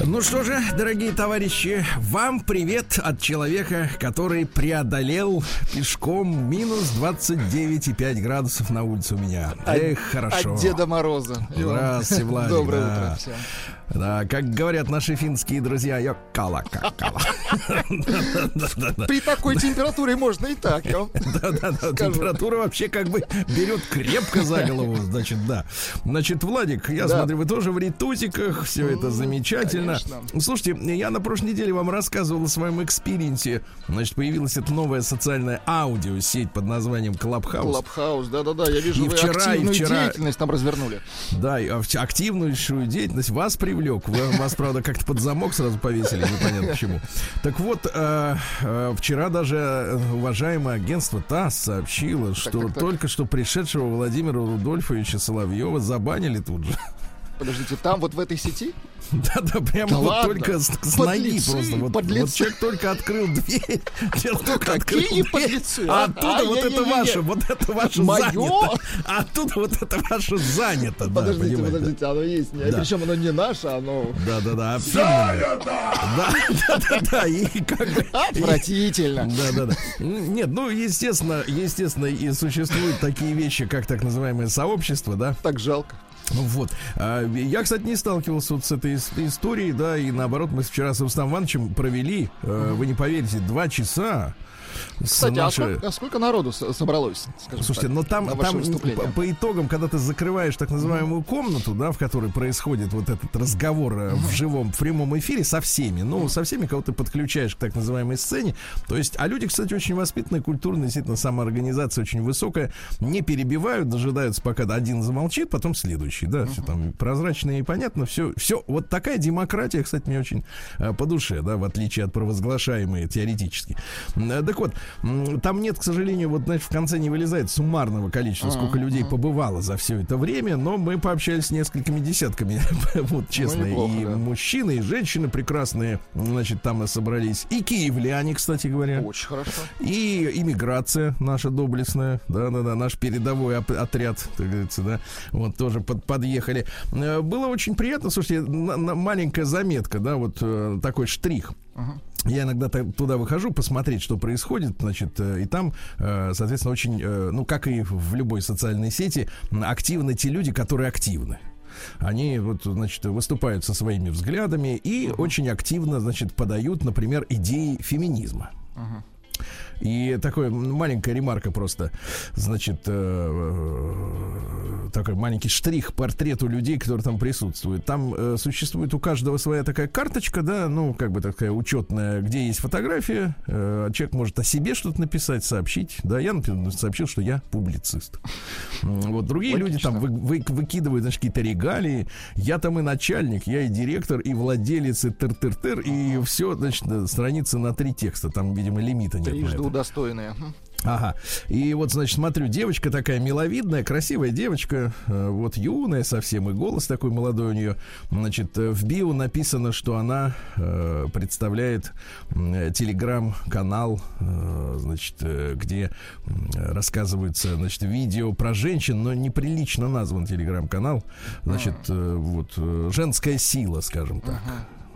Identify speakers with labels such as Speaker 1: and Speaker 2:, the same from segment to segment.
Speaker 1: Ну что же, дорогие товарищи, вам привет от человека, который преодолел пешком минус 29,5 градусов на улице у меня. Эх, хорошо.
Speaker 2: От Деда Мороза.
Speaker 1: Здравствуйте, Владик.
Speaker 2: Доброе
Speaker 1: да.
Speaker 2: утро всем.
Speaker 1: Да, как говорят наши финские друзья, йоккала, какала.
Speaker 2: При такой температуре можно и так. я
Speaker 1: Да-да-да, температура вообще как бы берет крепко за голову, значит, да. Значит, Владик, я смотрю, вы тоже в рейтузиках, все это замечательно.
Speaker 2: Конечно.
Speaker 1: Слушайте, я на прошлой неделе вам рассказывал о своем экспириенсе. Значит, появилась эта новая социальная аудиосеть под названием Clubhouse.
Speaker 2: Клабхаус, да-да-да, я вижу,
Speaker 1: И
Speaker 2: вы
Speaker 1: вчера, и
Speaker 2: активную
Speaker 1: вчера-
Speaker 2: деятельность там развернули.
Speaker 1: Да, и активнейшую деятельность вас привлек. Вы- Вас, правда, как-то под замок сразу повесили, непонятно почему. Так вот, э, э, вчера даже э, уважаемое агентство ТАСС сообщило, что
Speaker 2: так, так.
Speaker 1: только что пришедшего Владимира Рудольфовича Соловьева забанили тут же.
Speaker 2: Подождите, там вот в этой сети?
Speaker 1: Да-да, прямо
Speaker 2: Да
Speaker 1: вот
Speaker 2: ладно?
Speaker 1: только с, с ноги просто. Вот, вот человек только открыл дверь. Человек только открыл дверь, А
Speaker 2: а?
Speaker 1: оттуда вот это ваше, вот это ваше занято. А оттуда вот это ваше занято. да,
Speaker 2: Подождите, подождите, оно есть.
Speaker 1: Да.
Speaker 2: Причем оно не наше, оно
Speaker 1: Да, да, да, фирменное. Да, да, да, да, и как бы.
Speaker 2: отвратительно.
Speaker 1: Да, да, да. Нет, ну, естественно, естественно, и существуют такие вещи, как так называемое сообщество, да.
Speaker 2: Так жалко.
Speaker 1: Ну Вот. А, Я, кстати, не сталкивался вот с этой ис- историей, да, и наоборот, мы вчера с Рустам Ивановичем провели, э, вы не поверите, два часа.
Speaker 2: Кстати, а
Speaker 1: нашей-
Speaker 2: сколько, а сколько народу со- собралось?
Speaker 1: Слушайте,
Speaker 2: так,
Speaker 1: но там,
Speaker 2: ваше
Speaker 1: там
Speaker 2: выступление?
Speaker 1: по, итогам, когда ты закрываешь так называемую комнату, да, в которой происходит вот этот разговор э, в живом, в прямом эфире со всеми, ну, со всеми, кого ты подключаешь к так называемой сцене. То есть, а люди, кстати, очень воспитанные, культурные, действительно, самоорганизация очень высокая, не перебивают, дожидаются, пока один замолчит, потом следующий, да, все там прозрачно и понятно, все, все, вот такая демократия, кстати, мне очень э, по душе, да, в отличие от провозглашаемой теоретически. Э, Так вот, там нет, к сожалению, вот, знаешь, в конце не вылезает суммарного количества, сколько людей побывало за все это время, но мы пообщались с несколькими десятками, вот честно,
Speaker 2: неплохо,
Speaker 1: и
Speaker 2: да.
Speaker 1: мужчины, и женщины прекрасные, значит, там собрались, и киевляне, кстати говоря.
Speaker 2: Очень хорошо.
Speaker 1: И иммиграция наша доблестная, да-да-да, наш передовой отряд, так говорится, да, вот тоже под, подъехали. Э, Было очень приятно, слушайте, на- на- маленькая заметка, да, вот э, такой штрих. Я иногда туда выхожу посмотреть, что происходит, значит, э, и там, э, соответственно, очень, э, ну, как и в любой социальной сети, активны те люди, которые активны. Они вот, значит, выступают со своими взглядами и очень активно, значит, подают, например, идеи феминизма. И такая маленькая ремарка просто, значит, э, э, такой маленький штрих к портрету людей, которые там присутствуют. Там э, существует у каждого своя такая карточка, да, ну, как бы такая учетная, где есть фотография, э, человек может о себе что-то написать, сообщить. Да, я, например, сообщил, что я публицист. Вот другие люди там вы- вы- выкидывают, значит, какие-то регалии. Я там и начальник, я и директор, и владелец, и тыр-тыр-тыр, и все, значит, э, страницы на три текста. Там, видимо, лимита нет.
Speaker 2: Трижды Хм.
Speaker 1: Ага. И вот, значит, смотрю, девочка такая миловидная, красивая девочка, э, вот юная совсем, и голос такой молодой у нее. Значит, э, в био написано, что она э, представляет э, телеграм-канал, э, значит, э, где м, рассказывается, значит, видео про женщин, но неприлично назван телеграм-канал. Значит, э, вот, женская сила, скажем так.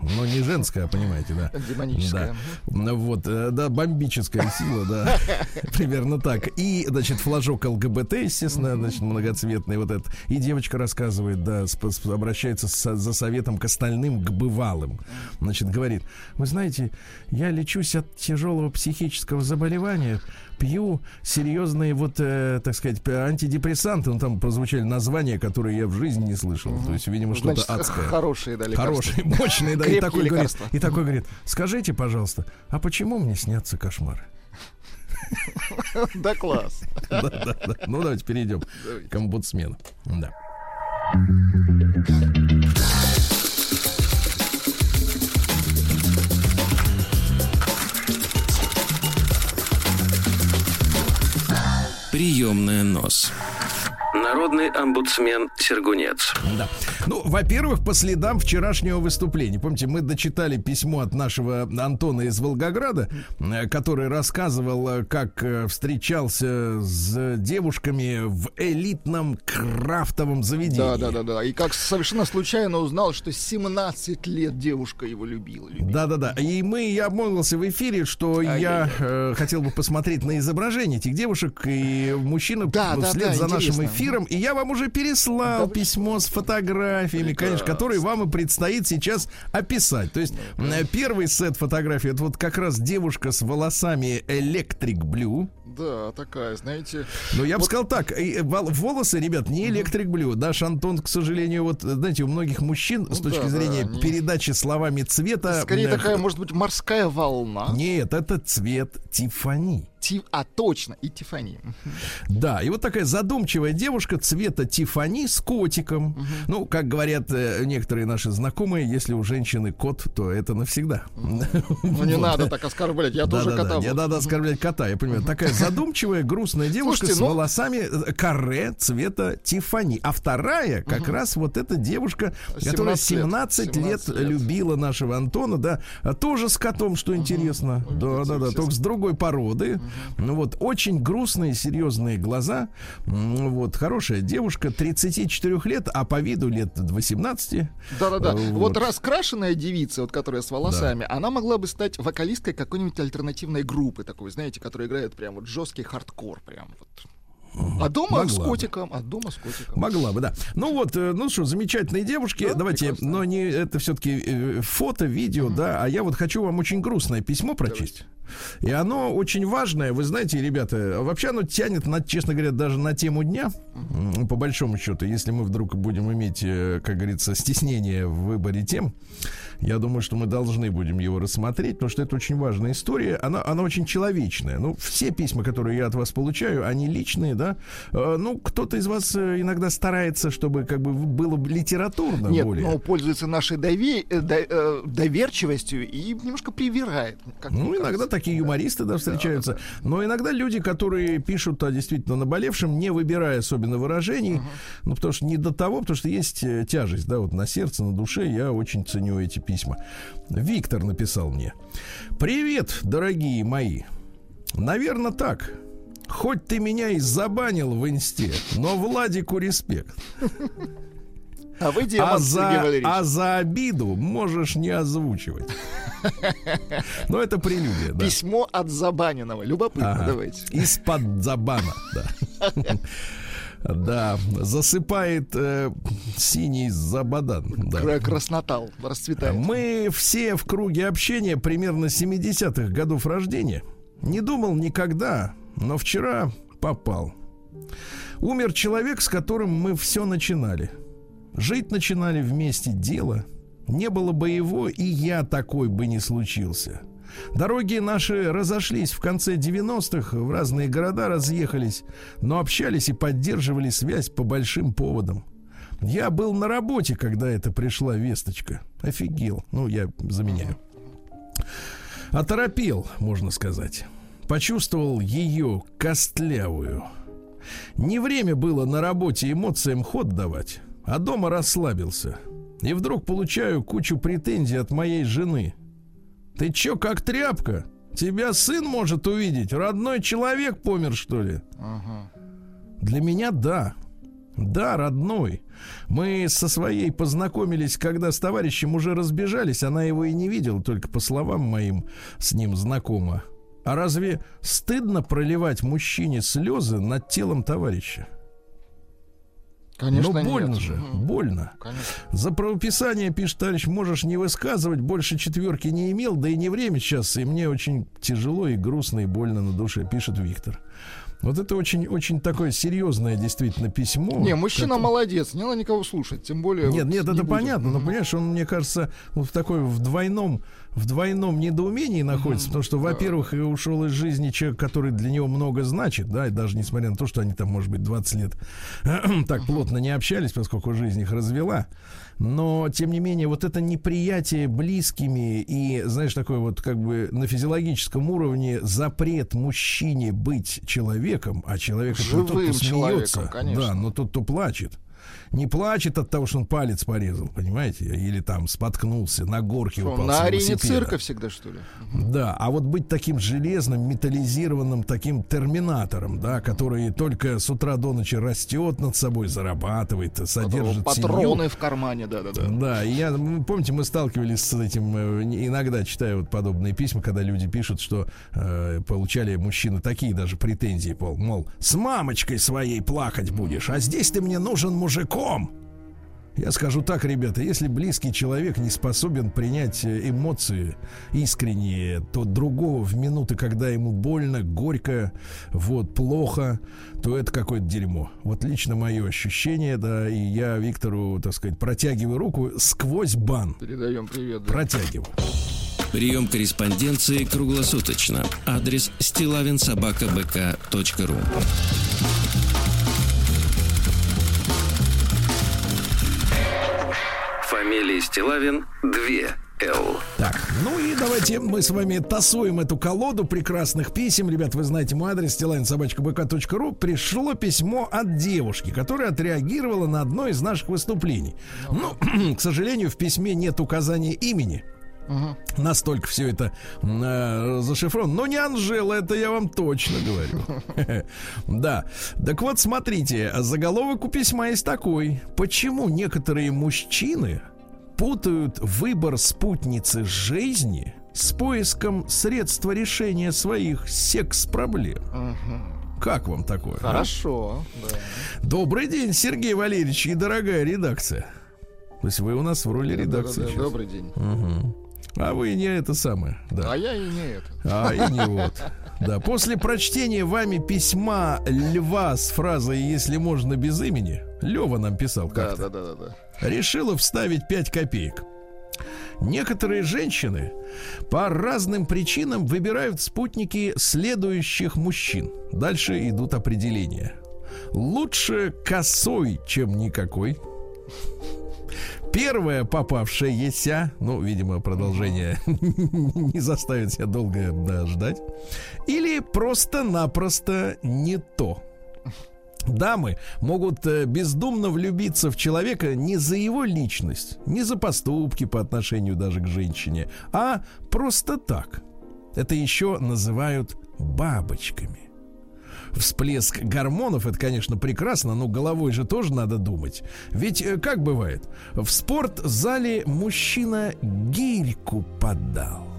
Speaker 1: Но не женская, понимаете, да.
Speaker 2: Демоническая.
Speaker 1: Да. Ну Вот, э, да, бомбическая сила, да. Примерно так. И, значит, флажок ЛГБТ, естественно, значит, многоцветный вот этот. И девочка рассказывает, да, обращается со- за советом к остальным, к бывалым. Значит, говорит, вы знаете, я лечусь от тяжелого психического заболевания, пью серьезные вот, э, так сказать, антидепрессанты. Ну, там прозвучали названия, которые я в жизни не слышал. То есть, видимо, что-то адское.
Speaker 2: хорошие, да, лекарства.
Speaker 1: Хорошие, мощные, да, и такой, говорит, и такой говорит, скажите, пожалуйста, а почему мне снятся кошмары?
Speaker 2: Да класс.
Speaker 1: Да, да, да. Ну, давайте перейдем к омбудсмену. Да.
Speaker 3: Приемная нос. Народный омбудсмен Сергунец.
Speaker 1: Да. Ну, во-первых, по следам вчерашнего выступления. Помните, мы дочитали письмо от нашего Антона из Волгограда, э, который рассказывал, э, как э, встречался с девушками в элитном крафтовом заведении.
Speaker 2: Да, да, да, да. И как совершенно случайно узнал, что 17 лет девушка его любила. любила.
Speaker 1: Да, да, да. И мы, я обмолвился в эфире, что я э, хотел бы посмотреть на изображение этих девушек, и мужчина
Speaker 2: Да,
Speaker 1: ну,
Speaker 2: да,
Speaker 1: вслед
Speaker 2: да,
Speaker 1: за нашим
Speaker 2: интересно.
Speaker 1: эфиром, и я вам уже переслал
Speaker 2: Да,
Speaker 1: письмо с фотографиями, конечно, которые вам и предстоит сейчас описать. То есть э, первый сет фотографий, это вот как раз девушка с волосами Electric Blue.
Speaker 2: Да, такая, знаете.
Speaker 1: Но я бы сказал так, э, вол- волосы, ребят, не Electric Blue. Да, Шантон, к сожалению, вот, знаете, у многих мужчин с
Speaker 2: Ну
Speaker 1: точки
Speaker 2: да,
Speaker 1: зрения
Speaker 2: да,
Speaker 1: передачи словами цвета...
Speaker 2: Скорее
Speaker 1: э,
Speaker 2: такая, может быть, морская волна.
Speaker 1: Нет, это цвет Тифани.
Speaker 2: Ти- А, точно, и Тифани.
Speaker 1: Да, и вот такая задумчивая девушка цвета Тифани с котиком. Ну, как говорят э, некоторые наши знакомые, если у женщины кот, то это навсегда.
Speaker 2: Ну не надо так оскорблять, я тоже кота.
Speaker 1: Не надо оскорблять кота, я понимаю. Такая задумчивая, грустная девушка с
Speaker 2: ну-
Speaker 1: волосами э, каре цвета Тифани. А вторая, как раз вот эта девушка, которая
Speaker 2: 17 лет.
Speaker 1: 17 лет
Speaker 2: 17 лет.
Speaker 1: любила нашего Антона, да, а тоже с котом, что интересно. Да, да, да, только с другой породы. Ну вот, очень грустные, серьезные глаза. М, Вот, хорошая девушка, 34 лет, а по виду лет 18.
Speaker 2: Да-да-да.
Speaker 1: Э,
Speaker 2: Вот раскрашенная девица, вот которая с волосами, она могла бы стать вокалисткой какой-нибудь альтернативной группы такой, знаете, которая играет прям вот жесткий хардкор, прям вот. А дома
Speaker 1: Могла
Speaker 2: с
Speaker 1: бы.
Speaker 2: котиком, а дома с котиком.
Speaker 1: Могла бы, да. Ну вот, э, ну что, замечательные девушки.
Speaker 2: Да,
Speaker 1: Давайте,
Speaker 2: прекрасно.
Speaker 1: но не это все-таки фото, видео, да. А я вот хочу вам очень грустное письмо прочесть. И оно очень важное, вы знаете, ребята, вообще оно тянет, на, честно говоря, даже на тему дня, м, по большому счету, если мы вдруг будем иметь, э, как говорится, стеснение в выборе тем, я думаю, что мы должны будем его рассмотреть, потому что это очень важная история, она, она очень человечная. Ну, все письма, которые я от вас получаю, они личные, да. Э, Ну, кто-то из вас э, иногда старается, чтобы как бы было бы литературно
Speaker 2: Нет,
Speaker 1: более.
Speaker 2: но пользуется нашей дове- э, до- доверчивостью и немножко привирает. как
Speaker 1: Ну, иногда
Speaker 2: кажется.
Speaker 1: такие юмористы, да, встречаются. Но иногда люди, которые пишут о действительно наболевшем, не выбирая особенно выражений, ну, потому что не до того, потому что есть тяжесть, да, вот на сердце, на душе, я очень ценю эти письма. Виктор написал мне. Привет, дорогие мои. Наверное, так. Хоть ты меня и забанил в инсте, но Владику респект.
Speaker 2: А вы
Speaker 1: А
Speaker 2: демон, Сергей
Speaker 1: за, а за обиду можешь не озвучивать. Но это прелюдия, да.
Speaker 2: Письмо от забаненного. Любопытно,
Speaker 1: Ага.
Speaker 2: давайте.
Speaker 1: Из-под забана, да. Да, засыпает э, синий забадан. Да.
Speaker 2: Кра- Краснотал расцветает.
Speaker 1: Мы все в круге общения примерно 70-х годов рождения. Не думал никогда, но вчера попал. Умер человек, с которым мы все начинали. Жить начинали вместе дело. Не было бы его, и я такой бы не случился. Дороги наши разошлись в конце 90-х, в разные города разъехались, но общались и поддерживали связь по большим поводам. Я был на работе, когда это пришла весточка. Офигел. Ну, я заменяю. Оторопел, можно сказать. Почувствовал ее костлявую. Не время было на работе эмоциям ход давать, а дома расслабился. И вдруг получаю кучу претензий от моей жены. Ты чё, как тряпка? Тебя сын может увидеть? Родной человек помер, что ли?
Speaker 2: Ага.
Speaker 1: Для меня да. Да, родной. Мы со своей познакомились, когда с товарищем уже разбежались. Она его и не видела, только по словам моим с ним знакома. А разве стыдно проливать мужчине слезы над телом товарища?
Speaker 2: Конечно,
Speaker 1: Но
Speaker 2: нет.
Speaker 1: больно же,
Speaker 2: Мгм.
Speaker 1: больно.
Speaker 2: Конечно.
Speaker 1: За правописание, пишет товарищ, можешь не высказывать, больше четверки не имел, да и не время сейчас, и мне очень тяжело и грустно и больно на душе, пишет Виктор. Вот это очень, очень такое серьезное действительно письмо.
Speaker 2: Не, мужчина
Speaker 1: которое-
Speaker 2: молодец, не надо никого слушать, тем более...
Speaker 1: Нет,
Speaker 2: вот
Speaker 1: нет,
Speaker 2: не
Speaker 1: это
Speaker 2: будем.
Speaker 1: понятно, но понимаешь, он, мне кажется, вот в такой в двойном, в двойном недоумении находится, потому что, во-первых, и ушел из жизни человек, который для него много значит, да, и даже несмотря на то, что они там, может быть, 20 лет так плотно не общались, поскольку жизнь их развела. Но, тем не менее, вот это неприятие близкими и, знаешь, такой вот как бы на физиологическом уровне запрет мужчине быть человеком, человеком, а человек
Speaker 2: Живым
Speaker 1: тот, кто
Speaker 2: человеком,
Speaker 1: смеется,
Speaker 2: конечно.
Speaker 1: да, но тот, кто плачет. Не плачет от того, что он палец порезал, понимаете, или там споткнулся, на горке
Speaker 2: Что,
Speaker 1: упал
Speaker 2: на арене цирка всегда, что ли?
Speaker 1: Да, а вот быть таким железным, металлизированным, таким терминатором, да, который только с утра до ночи растет над собой, зарабатывает, содержит
Speaker 2: Патроны
Speaker 1: семью.
Speaker 2: в кармане, да-да-да.
Speaker 1: Да, и я, м, помните, мы сталкивались с этим, э, иногда читаю вот подобные письма, когда люди пишут, что э, получали мужчины такие даже претензии, пол, мол, с мамочкой своей плакать будешь, а здесь ты мне нужен мужиком. Я скажу так, ребята, если близкий человек не способен принять э, эмоции искренние, то другого в минуты, когда ему больно, горько, вот, плохо, то это какое-то дерьмо. Вот лично мое ощущение, да, и я Виктору, так сказать, протягиваю руку сквозь бан.
Speaker 2: Передаем привет. да.
Speaker 1: Протягиваю.
Speaker 3: Прием корреспонденции круглосуточно. Адрес стилавинсобакабк.ру Фамилия Стилавин 2 Л.
Speaker 1: Так, ну и давайте мы с вами тасуем эту колоду прекрасных писем. Ребят, вы знаете мой адрес stilainsobachkabk.ru. Пришло письмо от девушки, которая отреагировала на одно из наших выступлений. Ну, к сожалению, в письме нет указания имени.
Speaker 2: Мгм.
Speaker 1: Настолько все это э, зашифровано. Но не Анжела, это я вам точно говорю. Да. Так вот, смотрите, заголовок у письма есть такой. Почему некоторые мужчины путают выбор спутницы жизни с поиском средства решения своих секс-проблем? Как вам такое? а?
Speaker 2: Хорошо, да.
Speaker 1: Добрый день, Сергей Валерьевич и дорогая редакция. То есть вы у нас в роли редакции
Speaker 2: Да-да-да,
Speaker 1: сейчас.
Speaker 2: Добрый день.
Speaker 1: Мгм. А вы не это самое, да.
Speaker 2: А я и не это.
Speaker 1: А и не вот. Да, после прочтения вами письма Льва с фразой «Если можно без имени», Лева нам писал
Speaker 2: Да,
Speaker 1: как-то,
Speaker 2: да, да, да, да.
Speaker 1: Решила вставить 5 копеек. Некоторые женщины по разным причинам выбирают спутники следующих мужчин. Дальше идут определения. Лучше косой, чем никакой. Первая попавшаяся, ну, видимо, продолжение не заставит себя долго да, ждать, или просто-напросто не то. Дамы могут э, бездумно влюбиться в человека не за его личность, не за поступки по отношению даже к женщине, а просто так. Это еще называют бабочками. Всплеск гормонов это, конечно, прекрасно, но головой же тоже надо думать. Ведь э, как бывает, в спортзале мужчина гирьку подал.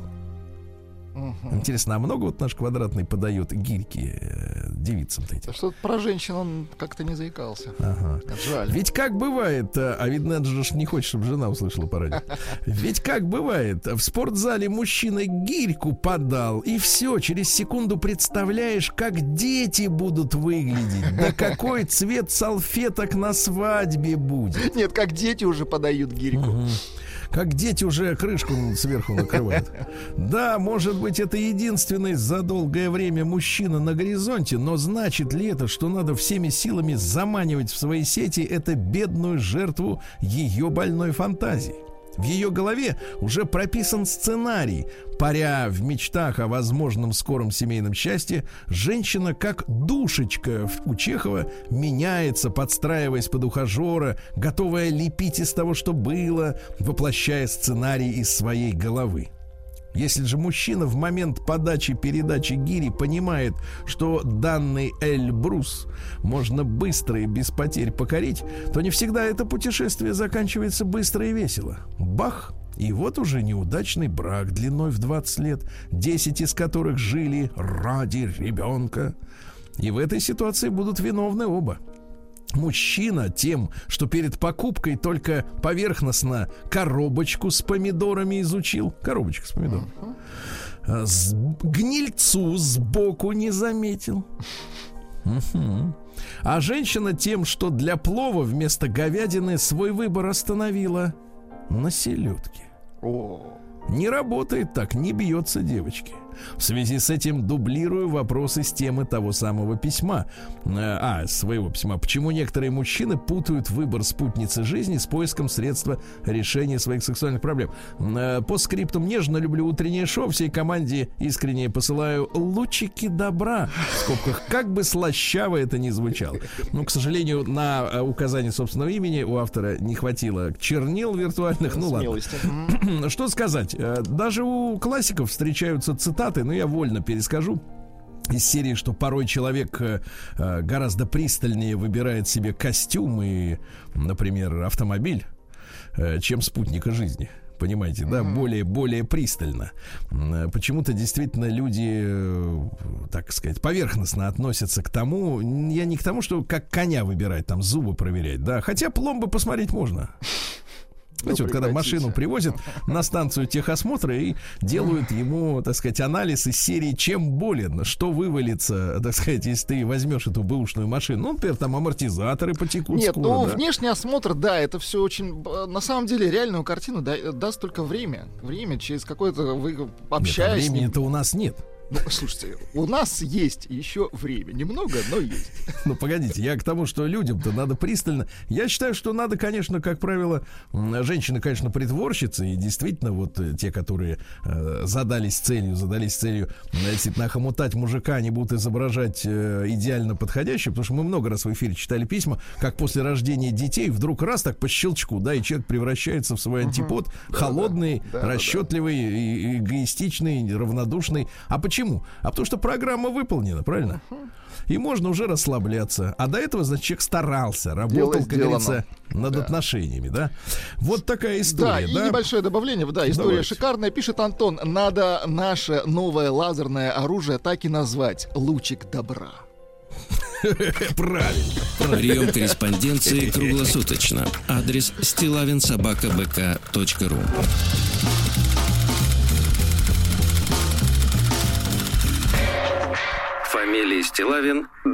Speaker 2: Мгм.
Speaker 1: Интересно, а много вот наш квадратный подает гирьки э, девицам-то этим?
Speaker 2: Что-то про женщин он как-то не заикался.
Speaker 1: Ага.
Speaker 2: Жаль.
Speaker 1: Ведь как бывает, э, а видно, же не хочет, чтобы жена услышала по радио. Ведь как бывает, в спортзале мужчина гирьку подал, и все, через секунду представляешь, как дети будут выглядеть, да какой цвет салфеток на свадьбе будет.
Speaker 2: Нет, как дети уже подают гирьку.
Speaker 1: Мгм. Как дети уже крышку сверху накрывают. Да, может быть, это единственный за долгое время мужчина на горизонте, но значит ли это, что надо всеми силами заманивать в свои сети эту бедную жертву ее больной фантазии? В ее голове уже прописан сценарий. Паря в мечтах о возможном скором семейном счастье, женщина, как душечка у Чехова, меняется, подстраиваясь под ухажера, готовая лепить из того, что было, воплощая сценарий из своей головы. Если же мужчина в момент подачи передачи гири понимает, что данный Эльбрус можно быстро и без потерь покорить, то не всегда это путешествие заканчивается быстро и весело. Бах! И вот уже неудачный брак длиной в 20 лет, 10 из которых жили ради ребенка. И в этой ситуации будут виновны оба. Мужчина тем, что перед покупкой только поверхностно коробочку с помидорами изучил. Коробочка с помидорами. А с- гнильцу сбоку не заметил. Мгм. А женщина тем, что для плова вместо говядины свой выбор остановила на селедке. Не работает так, не бьется девочки. В связи с этим дублирую вопросы с темы того самого письма. Э, а, своего письма. Почему некоторые мужчины путают выбор спутницы жизни с поиском средства решения своих сексуальных проблем? Э, по скриптам нежно люблю утреннее шоу. Всей команде искренне посылаю лучики добра. В скобках, как бы слащаво это ни звучало. Но, к сожалению, на э, указание собственного имени у автора не хватило чернил виртуальных. Ну ладно. Что сказать? Даже у классиков встречаются цитаты, но я вольно перескажу из серии, что порой человек э, гораздо пристальнее выбирает себе костюм и, например, автомобиль, чем спутника жизни понимаете, да, mm-hmm. более, более пристально. Почему-то действительно люди, э, так сказать, поверхностно относятся к тому, я не к тому, что как коня выбирать, там зубы проверять, да, хотя пломбы посмотреть можно. Знаете, вот когда машину привозят на станцию техосмотра и делают ему, так сказать, анализ из серии «Чем болен?», что вывалится, так сказать, если ты возьмешь эту бэушную машину. Ну, например, там амортизаторы потекут
Speaker 2: Нет,
Speaker 1: скоро,
Speaker 2: ну,
Speaker 1: да?
Speaker 2: внешний осмотр, да, это все очень... На самом деле, реальную картину да, даст только время. Время, через какое-то вы общаетесь...
Speaker 1: А времени-то у нас нет.
Speaker 2: Ну, слушайте, у нас есть еще время. Немного, но есть.
Speaker 1: Ну, погодите, я к тому, что людям-то надо пристально. Я считаю, что надо, конечно, как правило, женщины, конечно, притворщицы, и действительно, вот э, те, которые э, задались целью, задались целью, действительно, охомутать мужика, они будут изображать э, идеально подходящего, потому что мы много раз в эфире читали письма, как после рождения детей вдруг раз так по щелчку, да, и человек превращается в свой антипод, угу. холодный, да, да, расчетливый, да, да. эгоистичный, равнодушный. А почему? Почему? А потому что программа выполнена, правильно? И можно уже расслабляться. А до этого, значит, человек старался, работал, Дело как говорится, над да. отношениями, да? Вот такая история,
Speaker 2: да?
Speaker 1: да?
Speaker 2: и небольшое добавление, да, история Давайте. шикарная. Пишет Антон, надо наше новое лазерное оружие так и назвать. Лучик добра.
Speaker 1: Правильно.
Speaker 3: Прием корреспонденции круглосуточно. Адрес стилавинсобакабк.ру Фамилия Стилавин 2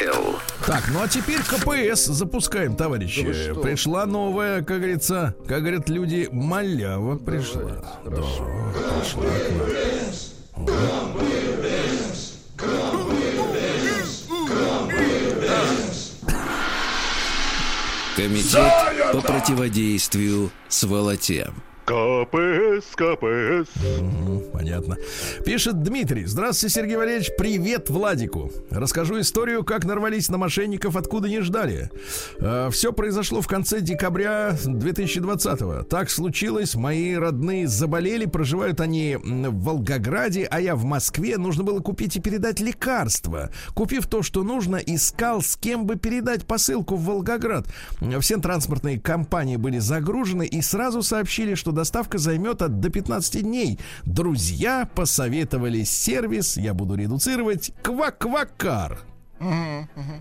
Speaker 3: Л.
Speaker 1: Так, ну а теперь КПС запускаем, товарищи. Да пришла новая, как говорится, как говорят люди, малява пришла. да, пришла к нам.
Speaker 3: Комитет по противодействию сволоте.
Speaker 1: КПС, КПС. Угу, понятно. Пишет Дмитрий. Здравствуйте, Сергей Валерьевич. Привет Владику. Расскажу историю, как нарвались на мошенников, откуда не ждали. Э, все произошло в конце декабря 2020-го. Так случилось, мои родные заболели, проживают они в Волгограде, а я в Москве. Нужно было купить и передать лекарства. Купив то, что нужно, искал, с кем бы передать посылку в Волгоград. Все транспортные компании были загружены и сразу сообщили, что доставка займет от до 15 дней. Друзья посоветовали сервис, я буду редуцировать, Кваквакар. Uh-huh, uh-huh.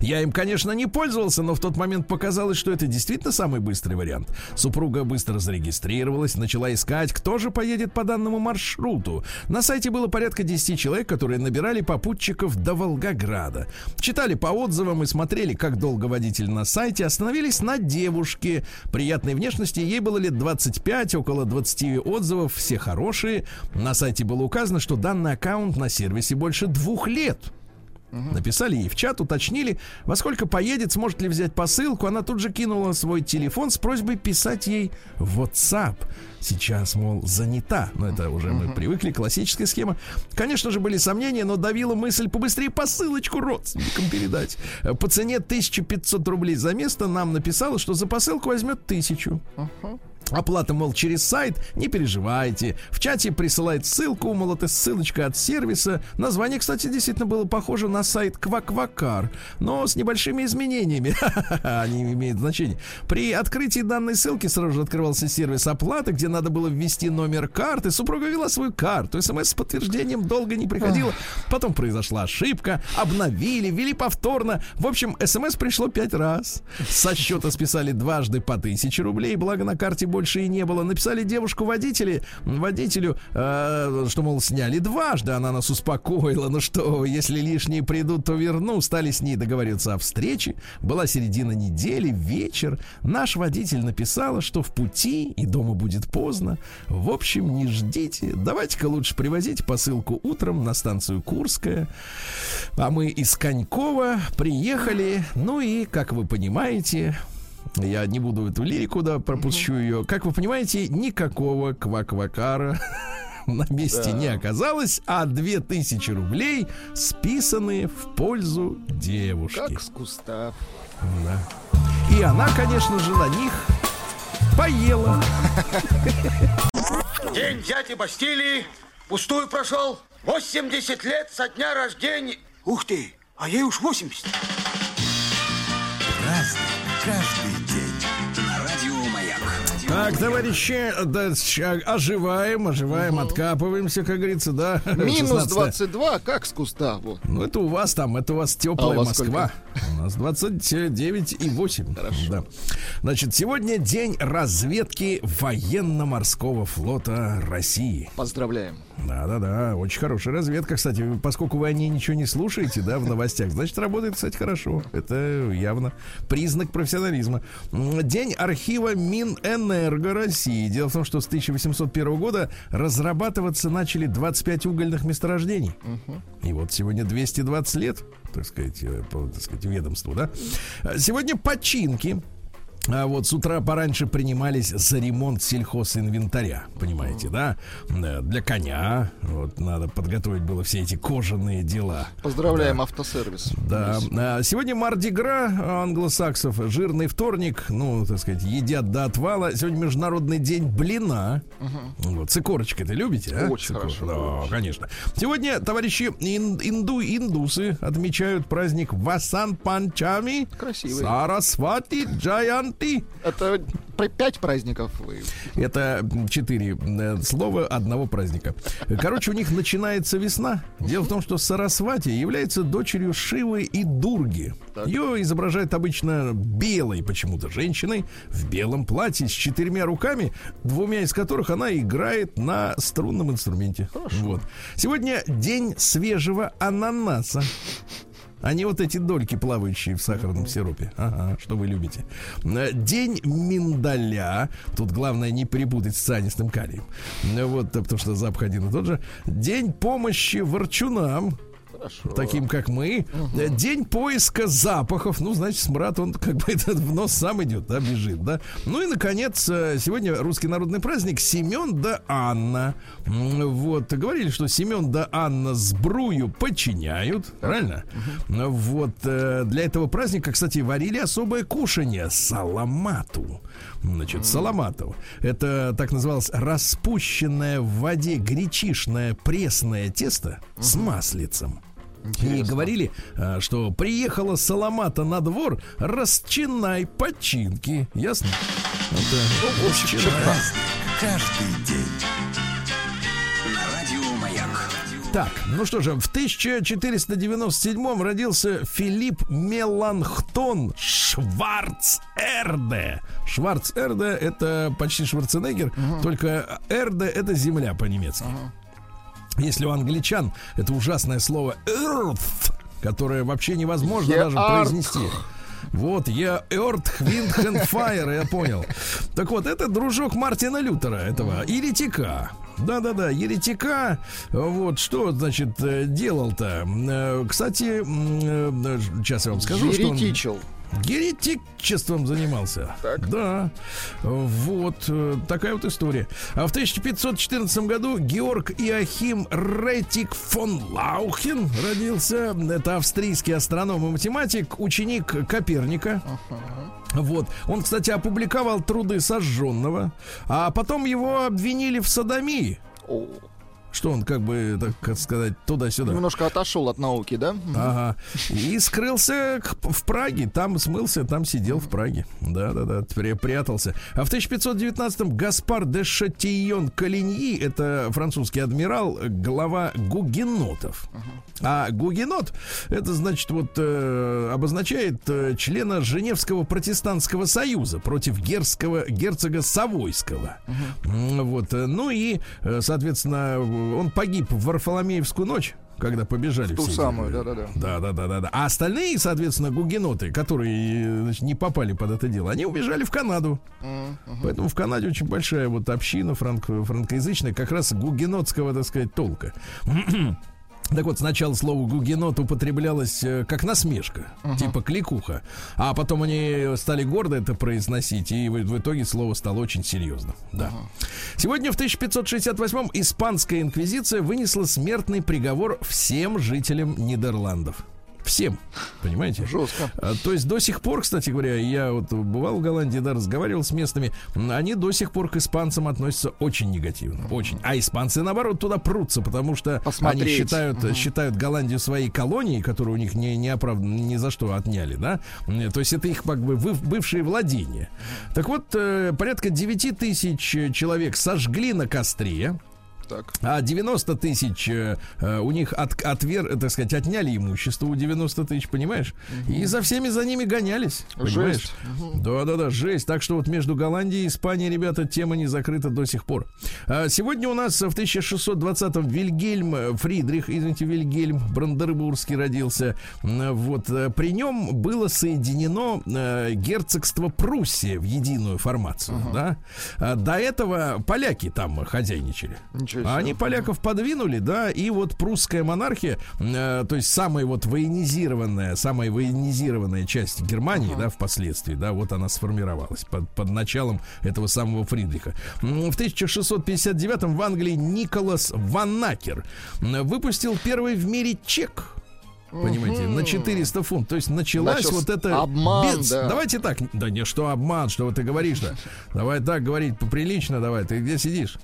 Speaker 1: Я им, конечно, не пользовался, но в тот момент показалось, что это действительно самый быстрый вариант. Супруга быстро зарегистрировалась, начала искать, кто же поедет по данному маршруту. На сайте было порядка 10 человек, которые набирали попутчиков до Волгограда. Читали по отзывам и смотрели, как долго водитель на сайте. Остановились на девушке приятной внешности. Ей было лет 25, около 20 отзывов, все хорошие. На сайте было указано, что данный аккаунт на сервисе больше двух лет. Угу. Написали ей в чат, уточнили, во сколько поедет, сможет ли взять посылку. Она тут же кинула свой телефон с просьбой писать ей в WhatsApp. Сейчас, мол, занята. Но это уже мы привыкли, классическая схема. Конечно же, были сомнения, но давила мысль побыстрее посылочку родственникам передать. По цене 1500 рублей за место нам написала, что за посылку возьмет тысячу. Uh-huh. Оплата, мол, через сайт, не переживайте. В чате присылает ссылку, мол, это ссылочка от сервиса. Название, кстати, действительно было похоже на сайт Кваквакар, но с небольшими изменениями. Они имеют значение. При открытии данной ссылки сразу же открывался сервис оплаты, где надо было ввести номер карты. Супруга ввела свою карту. СМС с подтверждением долго не приходило. Потом произошла ошибка. Обновили, ввели повторно. В общем, СМС пришло пять раз. Со счета списали дважды по тысяче рублей, благо на карте больше и не было. Написали девушку водители, водителю, э, что, мол, сняли дважды. Она нас успокоила. Ну что, если лишние придут, то верну. Стали с ней договариваться о встрече. Была середина недели, вечер. Наш водитель написала, что в пути и дома будет поздно. В общем, не ждите. Давайте-ка лучше привозить посылку утром на станцию Курская. А мы из Конькова приехали. Ну и, как вы понимаете, я не буду эту лирику, да, пропущу ее. Как вы понимаете, никакого кваквакара на месте
Speaker 2: Да.
Speaker 1: не оказалось, а 2000 рублей списаны в пользу девушки.
Speaker 2: Как с куста.
Speaker 1: Да. И она, конечно же, на них поела.
Speaker 4: День дяди Бастилии пустую прошел. 80 лет со дня рождения. Ух ты, а ей уж 80.
Speaker 1: Так, товарищи, да, оживаем, оживаем, откапываемся, как говорится, да.
Speaker 2: Минус
Speaker 1: 16.
Speaker 2: 22, как с куста. Вот.
Speaker 1: Ну, это у вас там, это у вас теплая
Speaker 2: А у вас
Speaker 1: Москва. У нас 29 и 8. Да. Значит, сегодня день разведки военно-морского флота России.
Speaker 2: Поздравляем.
Speaker 1: Да-да-да, очень хорошая разведка, кстати, поскольку вы о ней ничего не слушаете, да, в новостях, значит, работает, кстати, хорошо. Это явно признак профессионализма. День архива Минэнерго России. Дело в том, что с 1801 года разрабатываться начали 25 угольных месторождений. И вот сегодня 220 лет, так сказать, э, по, так сказать, ведомству, да. Сегодня починки. А вот с утра пораньше принимались за ремонт сельхозинвентаря, понимаете, да? Э, Для коня. Вот надо подготовить было все эти кожаные дела.
Speaker 2: Поздравляем автосервис.
Speaker 1: Да. А, Сегодня Мардигра англосаксов, жирный вторник, ну, так сказать, едят до отвала. Сегодня Международный день блина. Вот, с икорочкой ты любите, а?
Speaker 2: Очень
Speaker 1: С икор-
Speaker 2: хорошо,
Speaker 1: Да,
Speaker 2: очень.
Speaker 1: конечно. Сегодня, товарищи ин- инду, индусы отмечают праздник Васан Панчами.
Speaker 2: Красивый.
Speaker 1: Сарасвати Джаянти.
Speaker 2: Это пять праздников.
Speaker 1: Это четыре э, слова одного праздника. Короче, у них начинается весна. Дело в том, что Сарасвати является дочерью Шивы и Дурги. Ее изображают обычно белой почему-то женщиной в белом платье с четырьмя руками, двумя из которых она играет на струнном инструменте. Вот. Сегодня день свежего ананаса. А не вот эти дольки, плавающие в сахарном сиропе. Ага, что вы любите. Э, День миндаля. Тут главное не перепутать с цианистым калием. Вот, э, потому что запах один и тот же. День помощи ворчунам.
Speaker 2: Хорошо.
Speaker 1: Таким, как мы. Э, День поиска запахов. Ну, значит, смрад, он как бы этот в нос сам идет, да, бежит, да. Ну и, наконец, э, сегодня русский народный праздник Семен да Анна. Вот, говорили, что Семен да Анна сбрую подчиняют, правильно? Вот, э, для этого праздника, кстати, варили особое кушанье саламату. Значит, саламатов. Это так называлось распущенное в воде гречишное пресное тесто с маслицем. И говорили, а, что приехала Саламата на двор, расчинай починки. Ясно? Это расчинай.
Speaker 5: Каждый день.
Speaker 1: Так, ну что же, в 1497 родился Филипп Меланхтон Шварцерде. Шварцерде это почти Шварценеггер, только Эрде это земля по-немецки. Если у англичан это ужасное слово earth, которое вообще невозможно даже произнести. Вот, я Earth, Wind and Fire, я понял. Так вот, это дружок Мартина Лютера, этого еретика. Да-да-да, еретика. Вот, что, значит, э, делал-то? Э, Кстати, м, э, сейчас я вам скажу, что он...
Speaker 2: Еретичил.
Speaker 1: Еретичеством занимался.
Speaker 2: Так.
Speaker 1: Да. Вот э, такая вот история. А в 1514 году Георг Иохим Ретик фон Лаухен родился. Это австрийский астроном и математик, ученик Коперника. Вот. Он, кстати, опубликовал труды сожженного, а потом его обвинили в садомии. Что он, как бы, так сказать, туда-сюда.
Speaker 2: Немножко отошел от науки, да?
Speaker 1: Ага. И скрылся к- в Праге. Там смылся, там сидел в Праге. Да-да-да, прятался. А в 1519-м Гаспар де Шатийон Калиньи, это французский адмирал, глава гугенотов. А гугенот, это значит, вот э, обозначает э, члена Женевского протестантского союза против герского, герцога Савойского. Вот, э, ну и, э, соответственно, он погиб в Варфоломеевскую ночь. Когда побежали
Speaker 2: Ту
Speaker 1: все эти-
Speaker 2: самую, да-да-да.
Speaker 1: Да, да, да, да, да. А остальные, соответственно, гугеноты, которые значит, не попали под это дело, они убежали в Канаду. Поэтому в Канаде очень большая вот община франко- франкоязычная, как раз гугенотского, так сказать, толка. Так вот, сначала слово гугенот употреблялось э, как насмешка, типа кликуха. А потом они стали гордо это произносить, и в, в итоге слово стало очень серьезным. Да. Сегодня в 1568-м испанская инквизиция вынесла смертный приговор всем жителям Нидерландов. Всем, понимаете?
Speaker 2: Жестко.
Speaker 1: А, То есть до сих пор, кстати говоря, я вот бывал в Голландии, да, разговаривал с местными, они до сих пор к испанцам относятся очень негативно, очень. А испанцы, наоборот, туда прутся, потому что они
Speaker 2: Посмотреть.
Speaker 1: считают, считают Голландию своей колонией, которую у них не, не оправданно ни за что отняли, да. То есть это их как бы бывшие владения. Так вот, э, порядка 9 тысяч человек сожгли на костре.
Speaker 2: Так.
Speaker 1: А 90 тысяч э, э, у них от, отвер, э, так сказать, отняли имущество у 90 тысяч, понимаешь? И за всеми за ними гонялись. Понимаешь?
Speaker 2: Жесть.
Speaker 1: Да, да, да, жесть. Так что вот между Голландией и Испанией, ребята, тема не закрыта до сих пор. А сегодня у нас в 1620-м Вильгельм Фридрих, извините, Вильгельм Брандербургский родился. Вот э, при нем было соединено э, герцогство Пруссия в единую формацию, да? А До этого поляки там хозяйничали.
Speaker 2: Ничего
Speaker 1: А Они поляков подвинули, да, и вот прусская монархия, э, то есть самая вот военизированная, самая военизированная часть Германии, да, впоследствии, да, вот она сформировалась под, под началом этого самого Фридриха. В 1659 в Англии Николас Ваннакер выпустил первый в мире чек. Понимаете, на 400 фунтов. То есть началась
Speaker 2: Начался
Speaker 1: вот это...
Speaker 2: обман, да.
Speaker 1: Давайте так. Да не, что обман, что ты говоришь-то. Давай так говорить поприлично, давай. Ты где сидишь?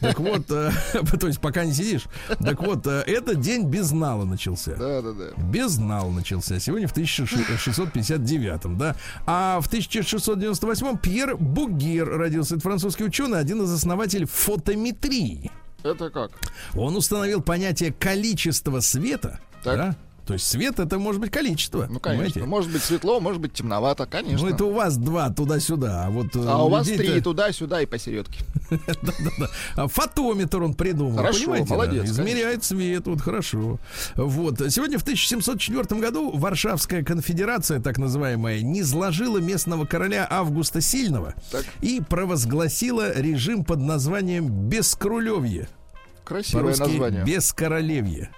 Speaker 1: Так вот, э, то есть пока не сидишь. Так вот, э, этот день без нала начался.
Speaker 2: Да-да-да.
Speaker 1: Без нал начался. Сегодня в 1659, да. А в 1698 Пьер Бугер родился. Это французский ученый, один из основателей фотометрии.
Speaker 2: Это как?
Speaker 1: Он установил понятие количества света.
Speaker 2: Так.
Speaker 1: Да? То есть свет это может быть количество.
Speaker 2: Ну, конечно.
Speaker 1: понимаете?
Speaker 2: Может быть светло, может быть темновато, конечно.
Speaker 1: Ну, это у вас два туда-сюда, а вот... э,
Speaker 2: А у вас три туда-сюда и посередке.
Speaker 1: А Фотометр он придумал.
Speaker 2: Хорошо, молодец,
Speaker 1: Измеряет свет, вот хорошо. Вот. Сегодня в 1704 году Варшавская конфедерация, так называемая, низложила местного короля Августа Сильного и провозгласила режим под названием Бескрулевье.
Speaker 2: Красивое название.
Speaker 1: Бескоролевье.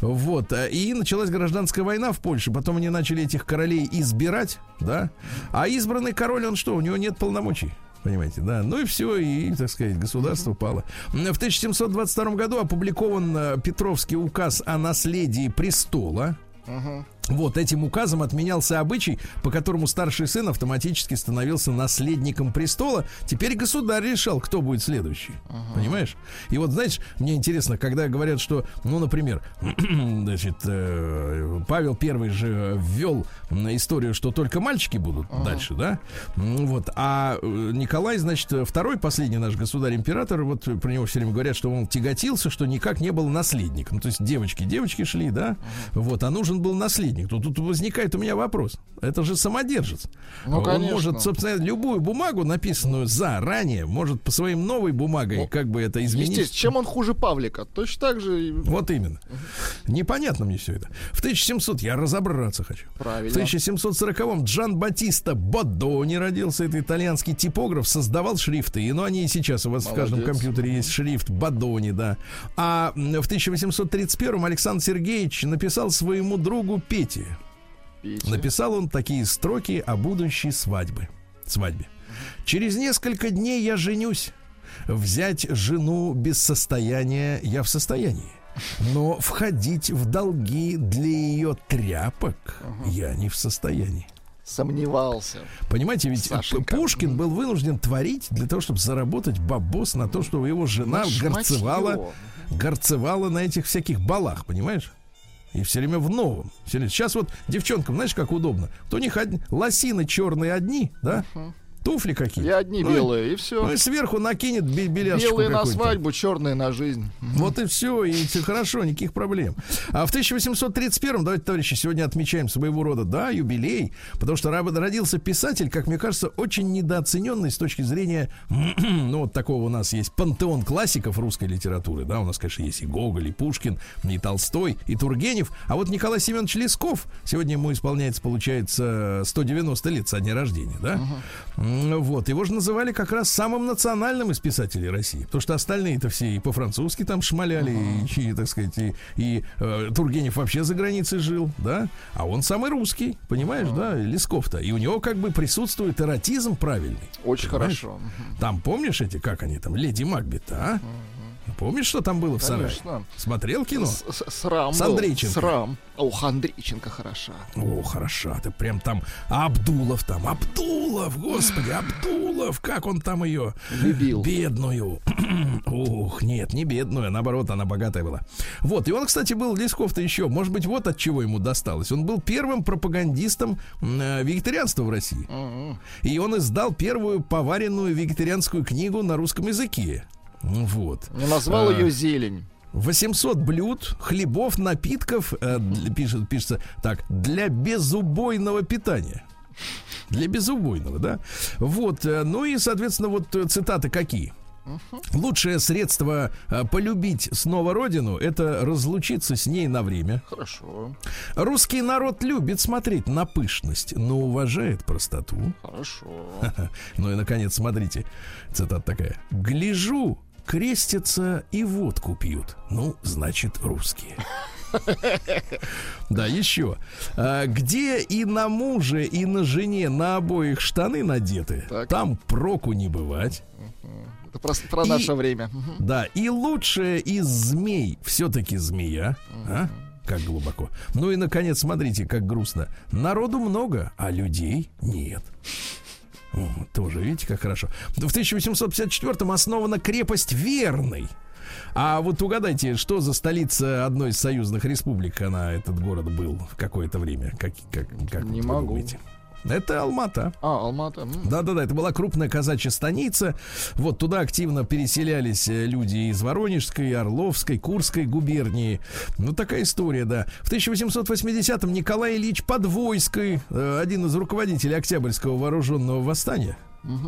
Speaker 1: Вот. а, И началась гражданская война в Польше. Потом они начали этих королей избирать, да. А избранный король, он что, у него нет полномочий. Понимаете, да. Ну и все, и, так сказать, государство пало. В 1722 году опубликован э, Петровский указ о наследии престола. Вот этим указом отменялся обычай, по которому старший сын автоматически становился наследником престола. Теперь государь решал, кто будет следующий. Понимаешь? И вот, знаешь, мне интересно, когда говорят, что, ну, например, значит, э, Павел Первый же ввел историю, что только мальчики будут дальше, да? М, Вот. А э, Николай, значит, второй, последний наш государь-император, вот про него все время говорят, что он тяготился, что никак не был наследник. Ну, то есть девочки, девочки шли, да? Вот. А нужен был наследник. Тут, тут возникает у меня вопрос. Это же самодержец.
Speaker 2: Ну,
Speaker 1: Он
Speaker 2: конечно.
Speaker 1: может, собственно, любую бумагу, написанную заранее, может по своим новой бумагой как бы это изменить.
Speaker 2: Чем он хуже Павлика? Точно так же
Speaker 1: Вот именно. Непонятно мне все это. В 1700 я разобраться хочу.
Speaker 2: Правильно.
Speaker 1: В 1740-м Джан Батиста Бодони родился. Это итальянский типограф, создавал шрифты. И, ну, они и сейчас у вас в каждом
Speaker 2: Молодец.
Speaker 1: компьютере есть шрифт Бодони, да. А в 1831-м Александр Сергеевич написал своему другу Пете.
Speaker 2: Петя.
Speaker 1: Написал он такие строки о будущей свадьбе. свадьбе. Через несколько дней я женюсь. Взять жену без состояния я в состоянии. Но входить в долги для ее тряпок я не в состоянии.
Speaker 2: Сомневался.
Speaker 1: Понимаете, ведь
Speaker 2: Сашенька.
Speaker 1: Пушкин был вынужден творить для того, чтобы заработать бабос на то, чтобы его жена
Speaker 2: На
Speaker 1: горцевала, горцевала на этих всяких балах, понимаешь? И все время в новом. Сейчас вот девчонкам, знаешь, как удобно. То у них одни- лосины черные одни, да? Туфли какие.
Speaker 2: И одни
Speaker 1: Ну,
Speaker 2: белые, и все.
Speaker 1: Ну и сверху накинет бе- беляшечку
Speaker 2: Белые на свадьбу, черные на жизнь.
Speaker 1: Вот и все, и всё хорошо, никаких проблем. А в 1831, давайте, товарищи, сегодня отмечаем своего рода, да, юбилей, потому что родился писатель, как мне кажется, очень недооцененный с точки зрения, ну, вот такого у нас есть пантеон классиков русской литературы, да, у нас, конечно, есть и Гоголь, и Пушкин, и Толстой, и Тургенев, а вот Николай Семенович Лесков, сегодня ему исполняется, получается, 190 лет со дня рождения, да, М, вот, его же называли как раз самым национальным из писателей России, потому что остальные-то все и по-французски там шмаляли, и, и, так сказать, и, и, э, Тургенев вообще за границей жил, да, а он самый русский, понимаешь, да, Лесков-то, и у него как бы присутствует эротизм правильный.
Speaker 2: Очень
Speaker 1: Понимаешь?
Speaker 2: хорошо.
Speaker 1: Там, помнишь эти, как они там, Леди Макбет, а? Помнишь, что там было в сарае? Смотрел кино?
Speaker 2: С- Срам.
Speaker 1: С. Андрейченко.
Speaker 2: Срам. Ох, Андрейченко хороша.
Speaker 1: О, хороша, ты прям там Абдулов там, Абдулов, господи, Абдулов, как он там ее
Speaker 2: Любил.
Speaker 1: бедную. Ух, нет, не бедную, а наоборот, она богатая была. Вот, и он, кстати, был Лесков-то еще, может быть, вот от чего ему досталось. Он был первым пропагандистом э, вегетарианства в России. И он издал первую поваренную вегетарианскую книгу на русском языке. Вот.
Speaker 2: Не назвал
Speaker 1: А,
Speaker 2: ее зелень.
Speaker 1: 800 блюд, хлебов, напитков, э, пишет, пишется так, для безубойного питания. Для безубойного, да? Вот, э, ну и, соответственно, вот э, цитаты какие? Лучшее средство э, полюбить снова родину это разлучиться с ней на время.
Speaker 2: Хорошо.
Speaker 1: Русский народ любит смотреть на пышность, но уважает простоту.
Speaker 2: Хорошо.
Speaker 1: Ну и, наконец, смотрите, цитата такая. «Гляжу, крестятся и водку пьют. Ну, значит, русские». Да, еще. А, Где и на муже, и на жене на обоих штаны надеты, там проку не бывать.
Speaker 2: Это про, про наше время.
Speaker 1: Да, и лучшее из змей все-таки змея. А? Как глубоко. Ну и, наконец, смотрите, как грустно. Народу много, а людей нет. Тоже, видите, как хорошо. В 1854-м основана крепость Верный. А вот угадайте, что за столица одной из союзных республик она, этот город был в какое-то время? Как, как, как
Speaker 2: Не
Speaker 1: вот
Speaker 2: могу.
Speaker 1: думаете? Это Алмата.
Speaker 2: А, Алмата.
Speaker 1: Да-да-да, это была крупная казачья станица. Вот туда активно переселялись э, люди из Воронежской, Орловской, Курской губернии. Ну, такая история, да. В 1880-м Николай Ильич Подвойский, э, один из руководителей Октябрьского вооруженного восстания,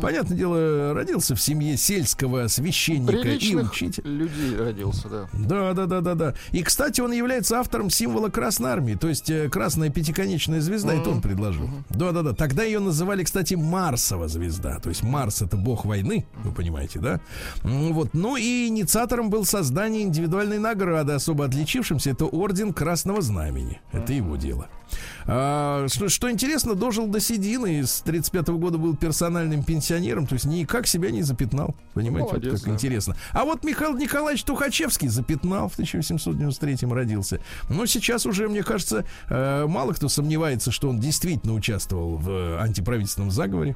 Speaker 1: понятное дело, родился в семье сельского священника и
Speaker 2: Приличных
Speaker 1: учителя.
Speaker 2: людей родился, да.
Speaker 1: Да, да, да, да, да. И, кстати, он является автором символа Красной Армии, то есть э, красная пятиконечная звезда, это он предложил. Да, да, да. Тогда ее называли, кстати, Марсова звезда. То есть Марс это бог войны, вы понимаете, да? Вот. Ну и инициатором был создание индивидуальной награды, особо отличившимся. Это орден Красного Знамени. Это его дело. А, что, что интересно, дожил до седины, и с 35 года был персональным пенсионером, то есть никак себя не запятнал. Понимаете, вот
Speaker 2: Молодец,
Speaker 1: как
Speaker 2: да.
Speaker 1: интересно. А вот Михаил Николаевич Тухачевский запятнал в 1893 родился. Но сейчас уже, мне кажется, э, мало кто сомневается, что он действительно участвовал в э, антиправительственном заговоре.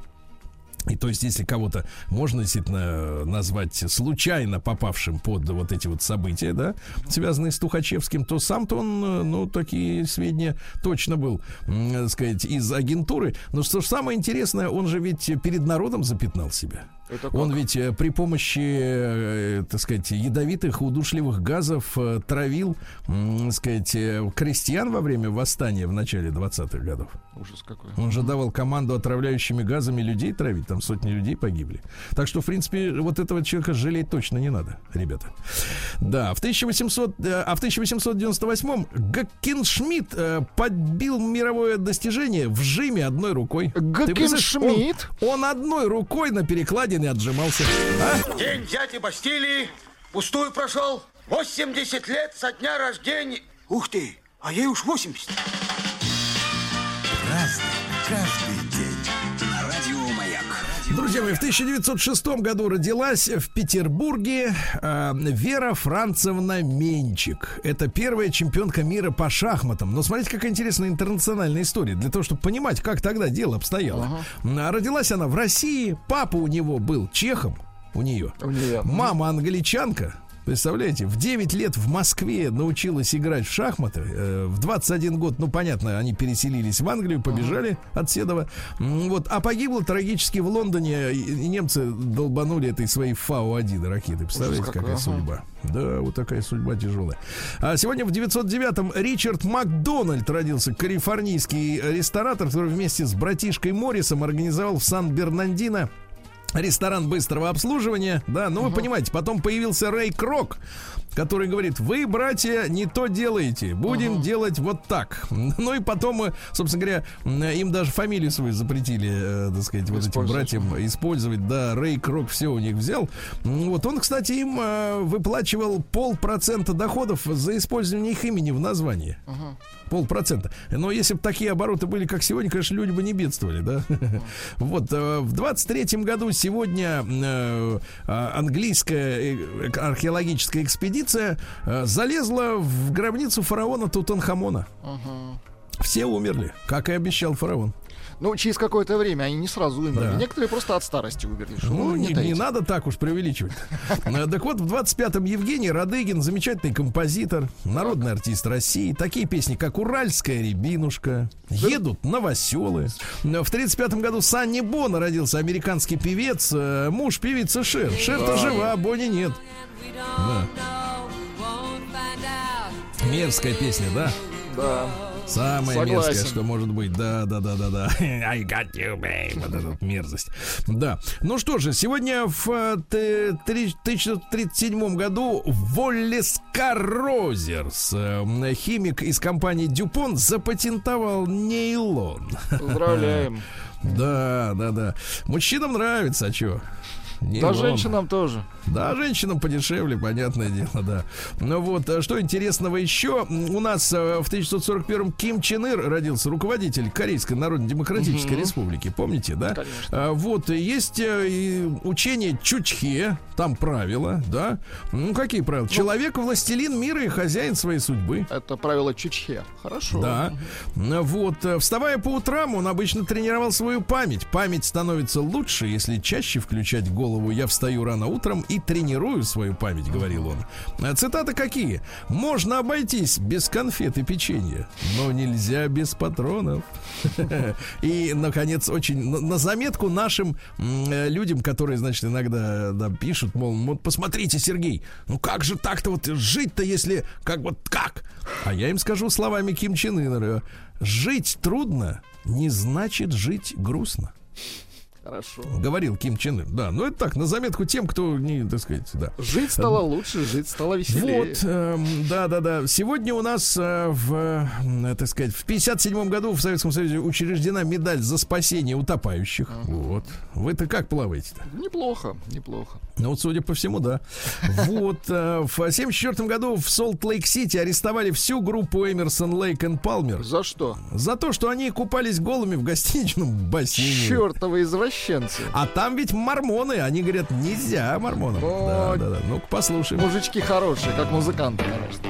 Speaker 1: И то есть, если кого-то можно действительно назвать случайно попавшим под вот эти вот события, да, связанные с Тухачевским, то сам-то он, э, ну, такие сведения точно был, так сказать, из агентуры. Но что ж самое интересное, он же ведь перед народом запятнал себя. Он ведь э, при помощи, э, так сказать, ядовитых, удушливых газов э, травил, так сказать, крестьян во время восстания в начале 20-х годов.
Speaker 2: Ужас какой.
Speaker 1: Он же давал команду отравляющими газами людей травить, там сотни людей погибли. Так что, в принципе, вот этого человека жалеть точно не надо, ребята. Да, в 1800, э, а в 1898-м Гаккеншмидт подбил мировое достижение в жиме одной рукой.
Speaker 2: Гаккеншмидт?
Speaker 1: Он, он одной рукой на перекладине отжимался. А?
Speaker 4: День взятия Бастилии пустую прошел. 80 лет со дня рождения. Ух ты, а ей уж 80.
Speaker 1: Друзья мои, в 1906 году родилась в Петербурге э, Вера Францевна Менчик. Это первая чемпионка мира по шахматам. Но смотрите, какая интересная интернациональная история. Для того, чтобы понимать, как тогда дело обстояло. А Родилась она в России. Папа у него был чехом. У нее.
Speaker 2: У нее.
Speaker 1: Мама англичанка. Представляете, в 9 лет в Москве научилась играть в шахматы. Э, В 21 год, ну, понятно, они переселились в Англию, побежали от Седова. Вот, а погибла трагически в Лондоне. и- Немцы долбанули этой своей Фау-1 ракеты. Представляете, какая
Speaker 2: ага.
Speaker 1: судьба? Да, вот такая судьба тяжелая. А сегодня в 909-м Ричард Макдональд родился, калифорнийский ресторатор, который вместе с братишкой Моррисом организовал в Сан-Бернандино ресторан быстрого обслуживания, да, ну вы понимаете, потом появился Рэй Крок, который говорит, вы, братья, не то делаете, будем делать вот так. Ну и потом, э, собственно говоря, м, им даже фамилию свою запретили, э, так сказать, вот этим братьям использовать, да, Рэй Крок все у них взял. Вот он, кстати, им э, выплачивал полпроцента доходов за использование их имени в названии. Полпроцента. Но если бы такие обороты были, как сегодня, конечно, люди бы не бедствовали, да? Вот, э, в 23-м году сегодня э, а, английская э, археологическая экспедиция э, залезла в гробницу фараона Тутанхамона. Все умерли, как и обещал фараон.
Speaker 2: Ну, через какое-то время они не сразу умерли.
Speaker 1: Да.
Speaker 2: Некоторые просто от старости умерли. Что,
Speaker 1: Ну, не,
Speaker 2: не,
Speaker 1: надо так уж преувеличивать. Э, Так вот, в 25-м Евгений Радыгин, замечательный композитор, народный артист России. Такие песни, как «Уральская рябинушка», «Едут новоселы». Э, В 35-м году Санни Бона родился, американский певец, э, муж певицы Шер. Шер-то жива, Бонни нет. Да. Мерзкая песня, да?
Speaker 2: Да.
Speaker 1: Самое
Speaker 2: Согласен.
Speaker 1: мерзкое, что может быть. Да, да, да, да, да. I got you, babe. Вот эта вот мерзость. Да. Ну что же, сегодня в э, т- три- 1937 году Воллес Каррозерс, э, химик из компании Дюпон, запатентовал нейлон.
Speaker 2: Поздравляем.
Speaker 1: Да, да, да. Мужчинам нравится, а что?
Speaker 2: Да, женщинам тоже.
Speaker 1: Да, женщинам подешевле, понятное дело, да. Ну вот, а что интересного еще? У нас э, в 1941-м Ким Чен Ир родился, руководитель Корейской Народно-Демократической Республики, помните, да?
Speaker 2: Конечно.
Speaker 1: А, Вот, есть э, учение Чучхе, там правила, да? Ну, какие правила? Человек властелин мира и хозяин своей судьбы.
Speaker 2: Это правило Чучхе. Хорошо.
Speaker 1: Да. Ну, Вот, э, вставая по утрам, он обычно тренировал свою память. Память становится лучше, если чаще включать в голову «я встаю рано утром и тренирую свою память», говорил он. А Цитаты какие? «Можно обойтись без конфет и печенья, но нельзя без патронов». И, наконец, очень на- заметку нашим э, людям, которые, значит, иногда да, пишут, мол, вот посмотрите, Сергей, ну как же так-то вот жить-то, если как вот как? А я им скажу словами Ким Чен Ына, жить трудно не значит жить грустно.
Speaker 2: Хорошо.
Speaker 1: Говорил Ким Чен Ын. Да, ну это так, на заметку тем, кто не, так сказать, да.
Speaker 2: Жить стало лучше, жить стало веселее.
Speaker 1: Вот, эм, да, да, да. Сегодня у нас э, в, э, так сказать, в 57 году в Советском Союзе учреждена медаль за спасение утопающих. Вот. Вы-то как плаваете-то?
Speaker 2: Неплохо, неплохо.
Speaker 1: Ну вот, судя по всему, да. Вот, э, в 74 году в Солт-Лейк-Сити арестовали всю группу Эмерсон, Лейк и Палмер
Speaker 2: За что?
Speaker 1: за то, что они купались голыми в гостиничном бассейне.
Speaker 2: Чертовы извращенцы.
Speaker 1: А там ведь мормоны, они говорят, нельзя мормонам. Да, да, да. Ну-ка послушаем.
Speaker 2: Мужички хорошие, как музыканты, конечно.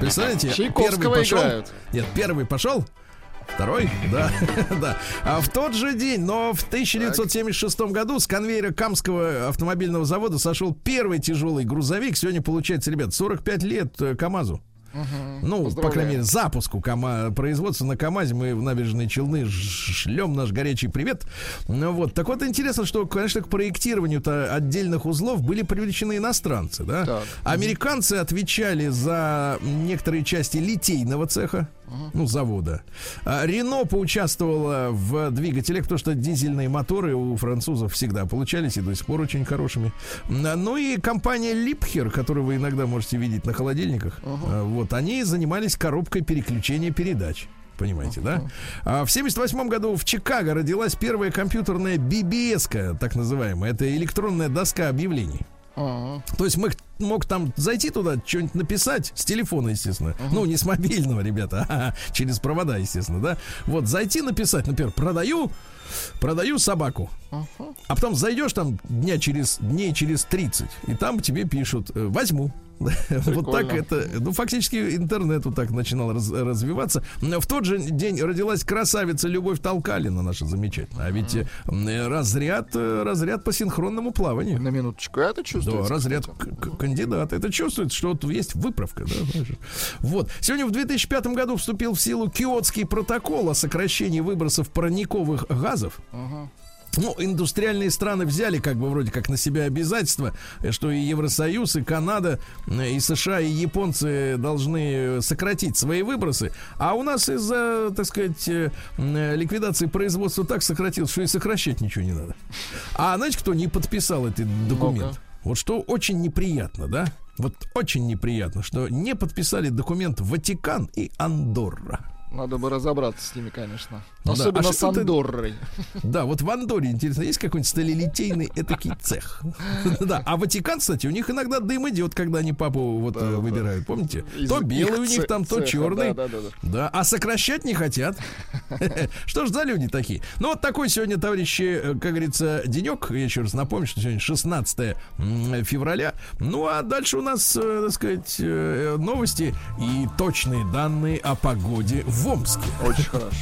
Speaker 1: Представляете, первый пошел.
Speaker 2: играют.
Speaker 1: Нет, первый пошел. Второй, да, да. А в тот же день, но в 1976 году с конвейера Камского автомобильного завода сошел первый тяжелый грузовик. Сегодня получается, ребят, 45 лет э, КАМАЗу. Ну, по крайней мере, запуску КАМА, производства на КАМАЗе мы в набережные Челны шлем наш горячий привет. Ну вот, так вот интересно, что, конечно, к проектированию-то отдельных узлов были привлечены иностранцы, да?
Speaker 2: Так.
Speaker 1: Американцы отвечали за некоторые части литейного цеха, ну, завода. А Рено поучаствовала в двигателях, потому что дизельные моторы у французов всегда получались и до сих пор очень хорошими. М, Ну и компания Липхер, которую вы иногда можете видеть на холодильниках, а, вот, они занимались коробкой переключения передач. Понимаете, да? А в 78 году в Чикаго родилась первая компьютерная BBS, так называемая. Это электронная доска объявлений.
Speaker 2: Ага.
Speaker 1: То есть мы мог там зайти туда, что-нибудь написать с телефона, естественно. Ну, не с мобильного, ребята, а через провода, естественно, да. Вот, зайти написать, например, продаю продаю собаку. А потом зайдешь там дня через, дней через 30, и там тебе пишут, э, возьму. Вот так это, ну, фактически интернет вот так начинал раз- развиваться. В тот же день родилась красавица Любовь Толкалина, наша замечательная. А ведь э, разряд, э, разряд по синхронному плаванию.
Speaker 2: На минуточку, это
Speaker 1: Да,
Speaker 2: чувствуется.
Speaker 1: разряд к- к- кандидата. Это чувствуется, что вот есть выправка. Да, вот. Сегодня в 2005 году вступил в силу Киотский протокол о сокращении выбросов парниковых газов. Ну, индустриальные страны взяли как бы вроде как на себя обязательства, э, что и Евросоюз, и Канада, и США, и японцы должны сократить свои выбросы. А у нас из-за, так сказать, э, ликвидации производства так сократилось, что и сокращать ничего не надо. А знаете, кто не подписал этот документ?
Speaker 2: Ну-ка.
Speaker 1: Вот что очень неприятно, да? Вот очень неприятно, что не подписали документ Ватикан и Андорра.
Speaker 2: Надо бы разобраться с ними, конечно.
Speaker 1: Ну да,
Speaker 2: Особенно
Speaker 1: а
Speaker 2: с
Speaker 1: ты-
Speaker 2: Андоррой.
Speaker 1: Да, вот в Андоре, интересно, есть какой-нибудь сталелитейный этакий цех? Да, а Ватикан, кстати, у них иногда дым идет, когда они папу вот э, выбирают, помните?
Speaker 2: Из
Speaker 1: То белый у них там, то
Speaker 2: цеха,
Speaker 1: черный.
Speaker 2: да, да, да,
Speaker 1: Да, а сокращать не хотят. Что ж за люди такие? Ну, вот такой сегодня, товарищи, э, как говорится, денек. Я еще раз напомню, что сегодня 16 м, февраля. Ну, а дальше у нас, э, так сказать, новости и точные данные о погоде в Омске.
Speaker 2: Очень хорошо.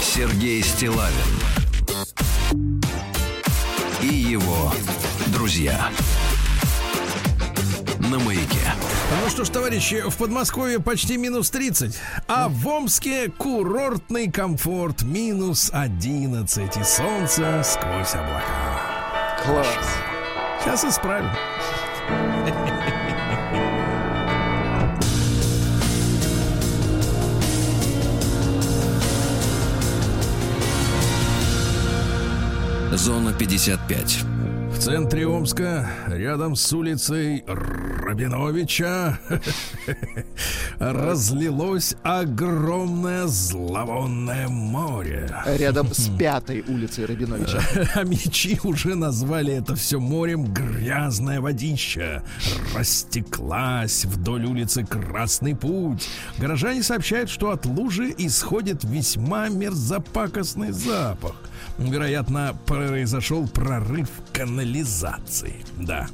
Speaker 3: Сергей Стилавин и его друзья на маяке.
Speaker 1: Ну что ж, товарищи, в Подмосковье почти минус 30, а в Омске курортный комфорт минус 11 и солнце сквозь облака.
Speaker 2: Класс.
Speaker 1: Сейчас исправим.
Speaker 3: Зона 55.
Speaker 1: В центре Омска, рядом с улицей Рабиновича, разлилось огромное зловонное море.
Speaker 2: Рядом с пятой улицей Рабиновича.
Speaker 1: А мечи уже назвали это все морем грязная водища. Растеклась вдоль улицы Красный Путь. Горожане сообщают, что от лужи исходит весьма мерзопакостный запах. Вероятно, произошел прорыв канализации. Да.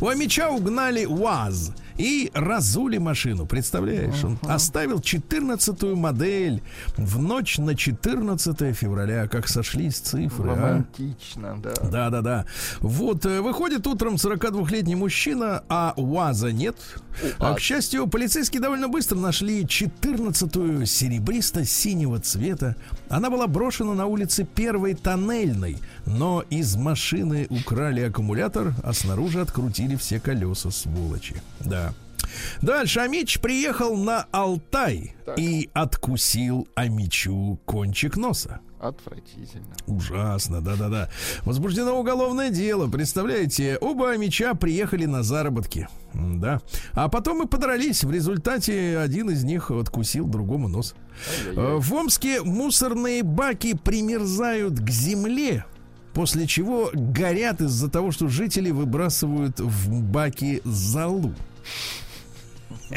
Speaker 1: У Амича угнали УАЗ и разули машину. Представляешь? Он оставил 14-ю модель в ночь на 14 февраля. Как сошлись цифры, а?
Speaker 2: Романтично, да.
Speaker 1: Да, да, да. Вот, э, выходит утром 42-летний мужчина, а УАЗа нет. А, к счастью, полицейские довольно быстро нашли 14-ю серебристо-синего цвета. Она была брошена на улице Первой Тоннельной, но из машины украли аккумулятор, а снаружи открутили все колеса, сволочи. Да. Дальше Амич приехал на Алтай и откусил Амичу кончик носа.
Speaker 2: Отвратительно.
Speaker 1: Ужасно, да-да-да. Возбуждено уголовное дело. Представляете, оба меча приехали на заработки. Да. А потом и подрались. В результате один из них откусил другому нос. Э, В Омске мусорные баки примерзают к земле. После чего горят из-за того, что жители выбрасывают в баки залу.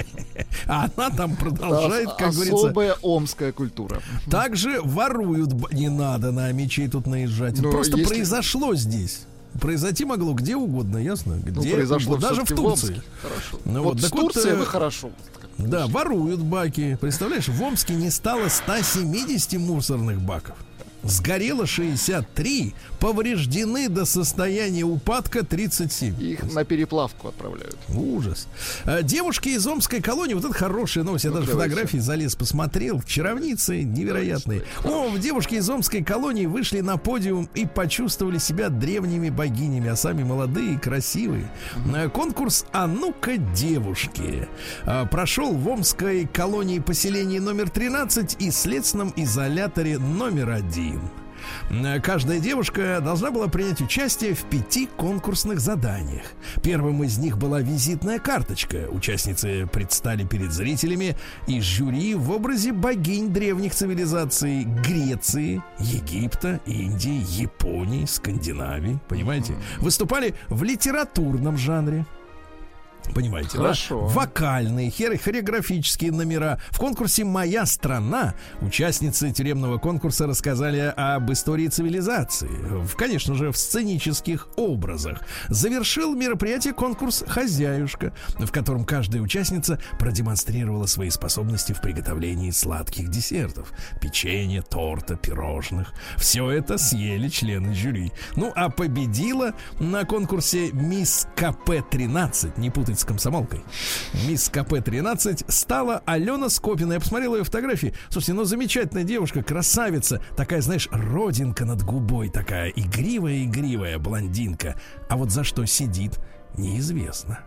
Speaker 1: А она там продолжает, как говорится,
Speaker 2: Особая омская культура.
Speaker 1: также воруют. Не надо на мечей тут наезжать.
Speaker 2: Но
Speaker 1: Просто
Speaker 2: если-
Speaker 1: произошло здесь. Произойти могло где угодно, ясно?
Speaker 2: Ну,
Speaker 1: Где
Speaker 2: произошло
Speaker 1: угодно. даже в Турции.
Speaker 2: Хорошо.
Speaker 1: Ну
Speaker 2: вот
Speaker 1: вот,
Speaker 2: с
Speaker 1: так вот,
Speaker 2: Турцией
Speaker 1: э,
Speaker 2: вы хорошо.
Speaker 1: Да, воруют баки. Представляешь, в Омске не стало 170 мусорных баков. Сгорело 63, повреждены до состояния упадка 37.
Speaker 2: Их на переплавку отправляют.
Speaker 1: Ужас. А, девушки из Омской колонии, вот это хорошая новость, я
Speaker 2: ну,
Speaker 1: даже фотографии все. залез, посмотрел, чаровницы невероятные. О, девушки из Омской колонии вышли на подиум и почувствовали себя древними богинями, а сами молодые и красивые. А, конкурс «А ну-ка, девушки» а, прошел в Омской колонии поселении номер 13 и следственном изоляторе номер один. Крым. Каждая девушка должна была принять участие в пяти конкурсных заданиях. Первым из них была визитная карточка. Участницы предстали перед зрителями и жюри в образе богинь древних цивилизаций Греции, Египта, Индии, Японии, Скандинавии. Понимаете? Выступали в литературном жанре. Понимаете,
Speaker 2: Хорошо.
Speaker 1: да? Вокальные, хор- хореографические номера. В конкурсе «Моя страна» участницы тюремного конкурса рассказали об истории цивилизации. В, конечно же, в сценических образах. Завершил мероприятие конкурс «Хозяюшка», в котором каждая участница продемонстрировала свои способности в приготовлении сладких десертов. Печенье, торта, пирожных. Все это съели члены жюри. Ну, а победила на конкурсе «Мисс КП-13», не путать с комсомолкой. Мисс КП-13 стала Алена Скопина. Я посмотрел ее фотографии. Слушайте, ну замечательная девушка, красавица. Такая, знаешь, родинка над губой. Такая игривая-игривая блондинка. А вот за что сидит, неизвестно.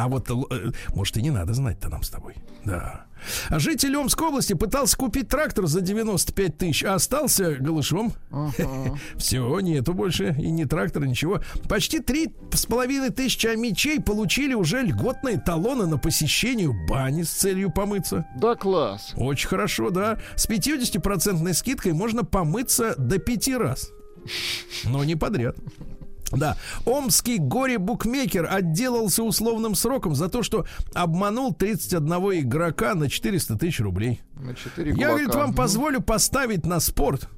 Speaker 1: А вот, э, может, и не надо знать-то нам с тобой. Да. Житель Омской области пытался купить трактор за 95 тысяч, а остался голышом. Все, нету больше и не трактора, ничего. Почти три с половиной тысячи мечей получили уже льготные талоны на посещение бани с целью помыться.
Speaker 2: Да, класс.
Speaker 1: Очень хорошо, да. С 50% скидкой можно помыться до пяти раз. Но не подряд. Да, омский горе-букмекер отделался условным сроком за то, что обманул 31 игрока на 400 тысяч рублей.
Speaker 2: На четыре
Speaker 1: Я,
Speaker 2: кулака.
Speaker 1: говорит, вам позволю поставить на спорт.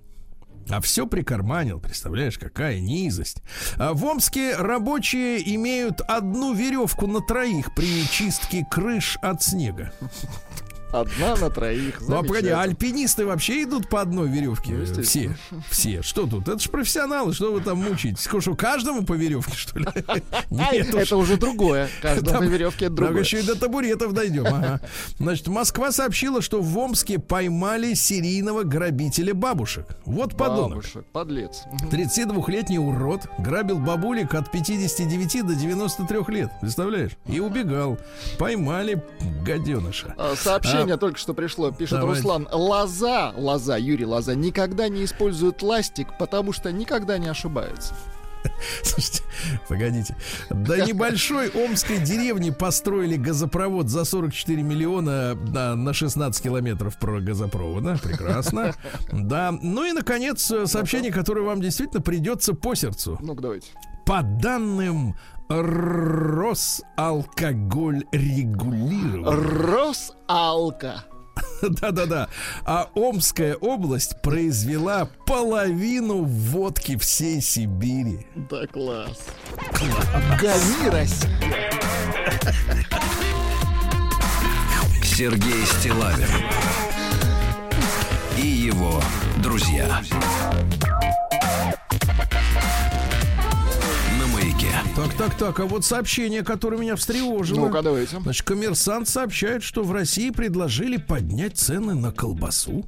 Speaker 1: А все прикарманил, представляешь, какая низость. А в Омске рабочие имеют одну веревку на троих при чистке крыш от снега.
Speaker 2: Одна на троих.
Speaker 1: Ну а погоди, альпинисты вообще идут по одной веревке?
Speaker 2: Ну,
Speaker 1: все, все. Что тут? Это же профессионалы, что вы там мучаетесь? Что, каждому по веревке, что ли? Нет.
Speaker 2: Это уже другое. Каждому по веревке это другое.
Speaker 1: еще и до табуретов дойдем. ага. Значит, Москва сообщила, что в Омске поймали серийного грабителя бабушек. Вот подонок.
Speaker 2: Бабушек, подлец. Мгм.
Speaker 1: 32-летний урод грабил бабулек от 59 до 93 лет. Представляешь? И убегал. Поймали гаденыша.
Speaker 2: А, Сообщение только что пришло. Пишет
Speaker 1: Давайте.
Speaker 2: Руслан. Лоза, Лоза, Юрий Лоза, никогда не использует ластик, потому что никогда не ошибается.
Speaker 1: Слушайте, погодите. До небольшой омской деревни построили газопровод за 44 миллиона на, на 16 километров про газопровода. Прекрасно. Да. Ну и, наконец, э, сообщение, которое вам действительно придется по сердцу.
Speaker 2: Ну-ка, давайте.
Speaker 1: По данным Росалкоголь регулирования.
Speaker 2: Росалка.
Speaker 1: Да-да-да. А Омская область произвела половину водки всей Сибири.
Speaker 2: Да, класс. Гони, Россия.
Speaker 3: Сергей Стилавин и его друзья.
Speaker 1: Так, так, так, а вот сообщение, которое меня встревожило.
Speaker 2: Ну-ка, давайте.
Speaker 1: Значит, коммерсант сообщает, что в России предложили поднять цены на колбасу.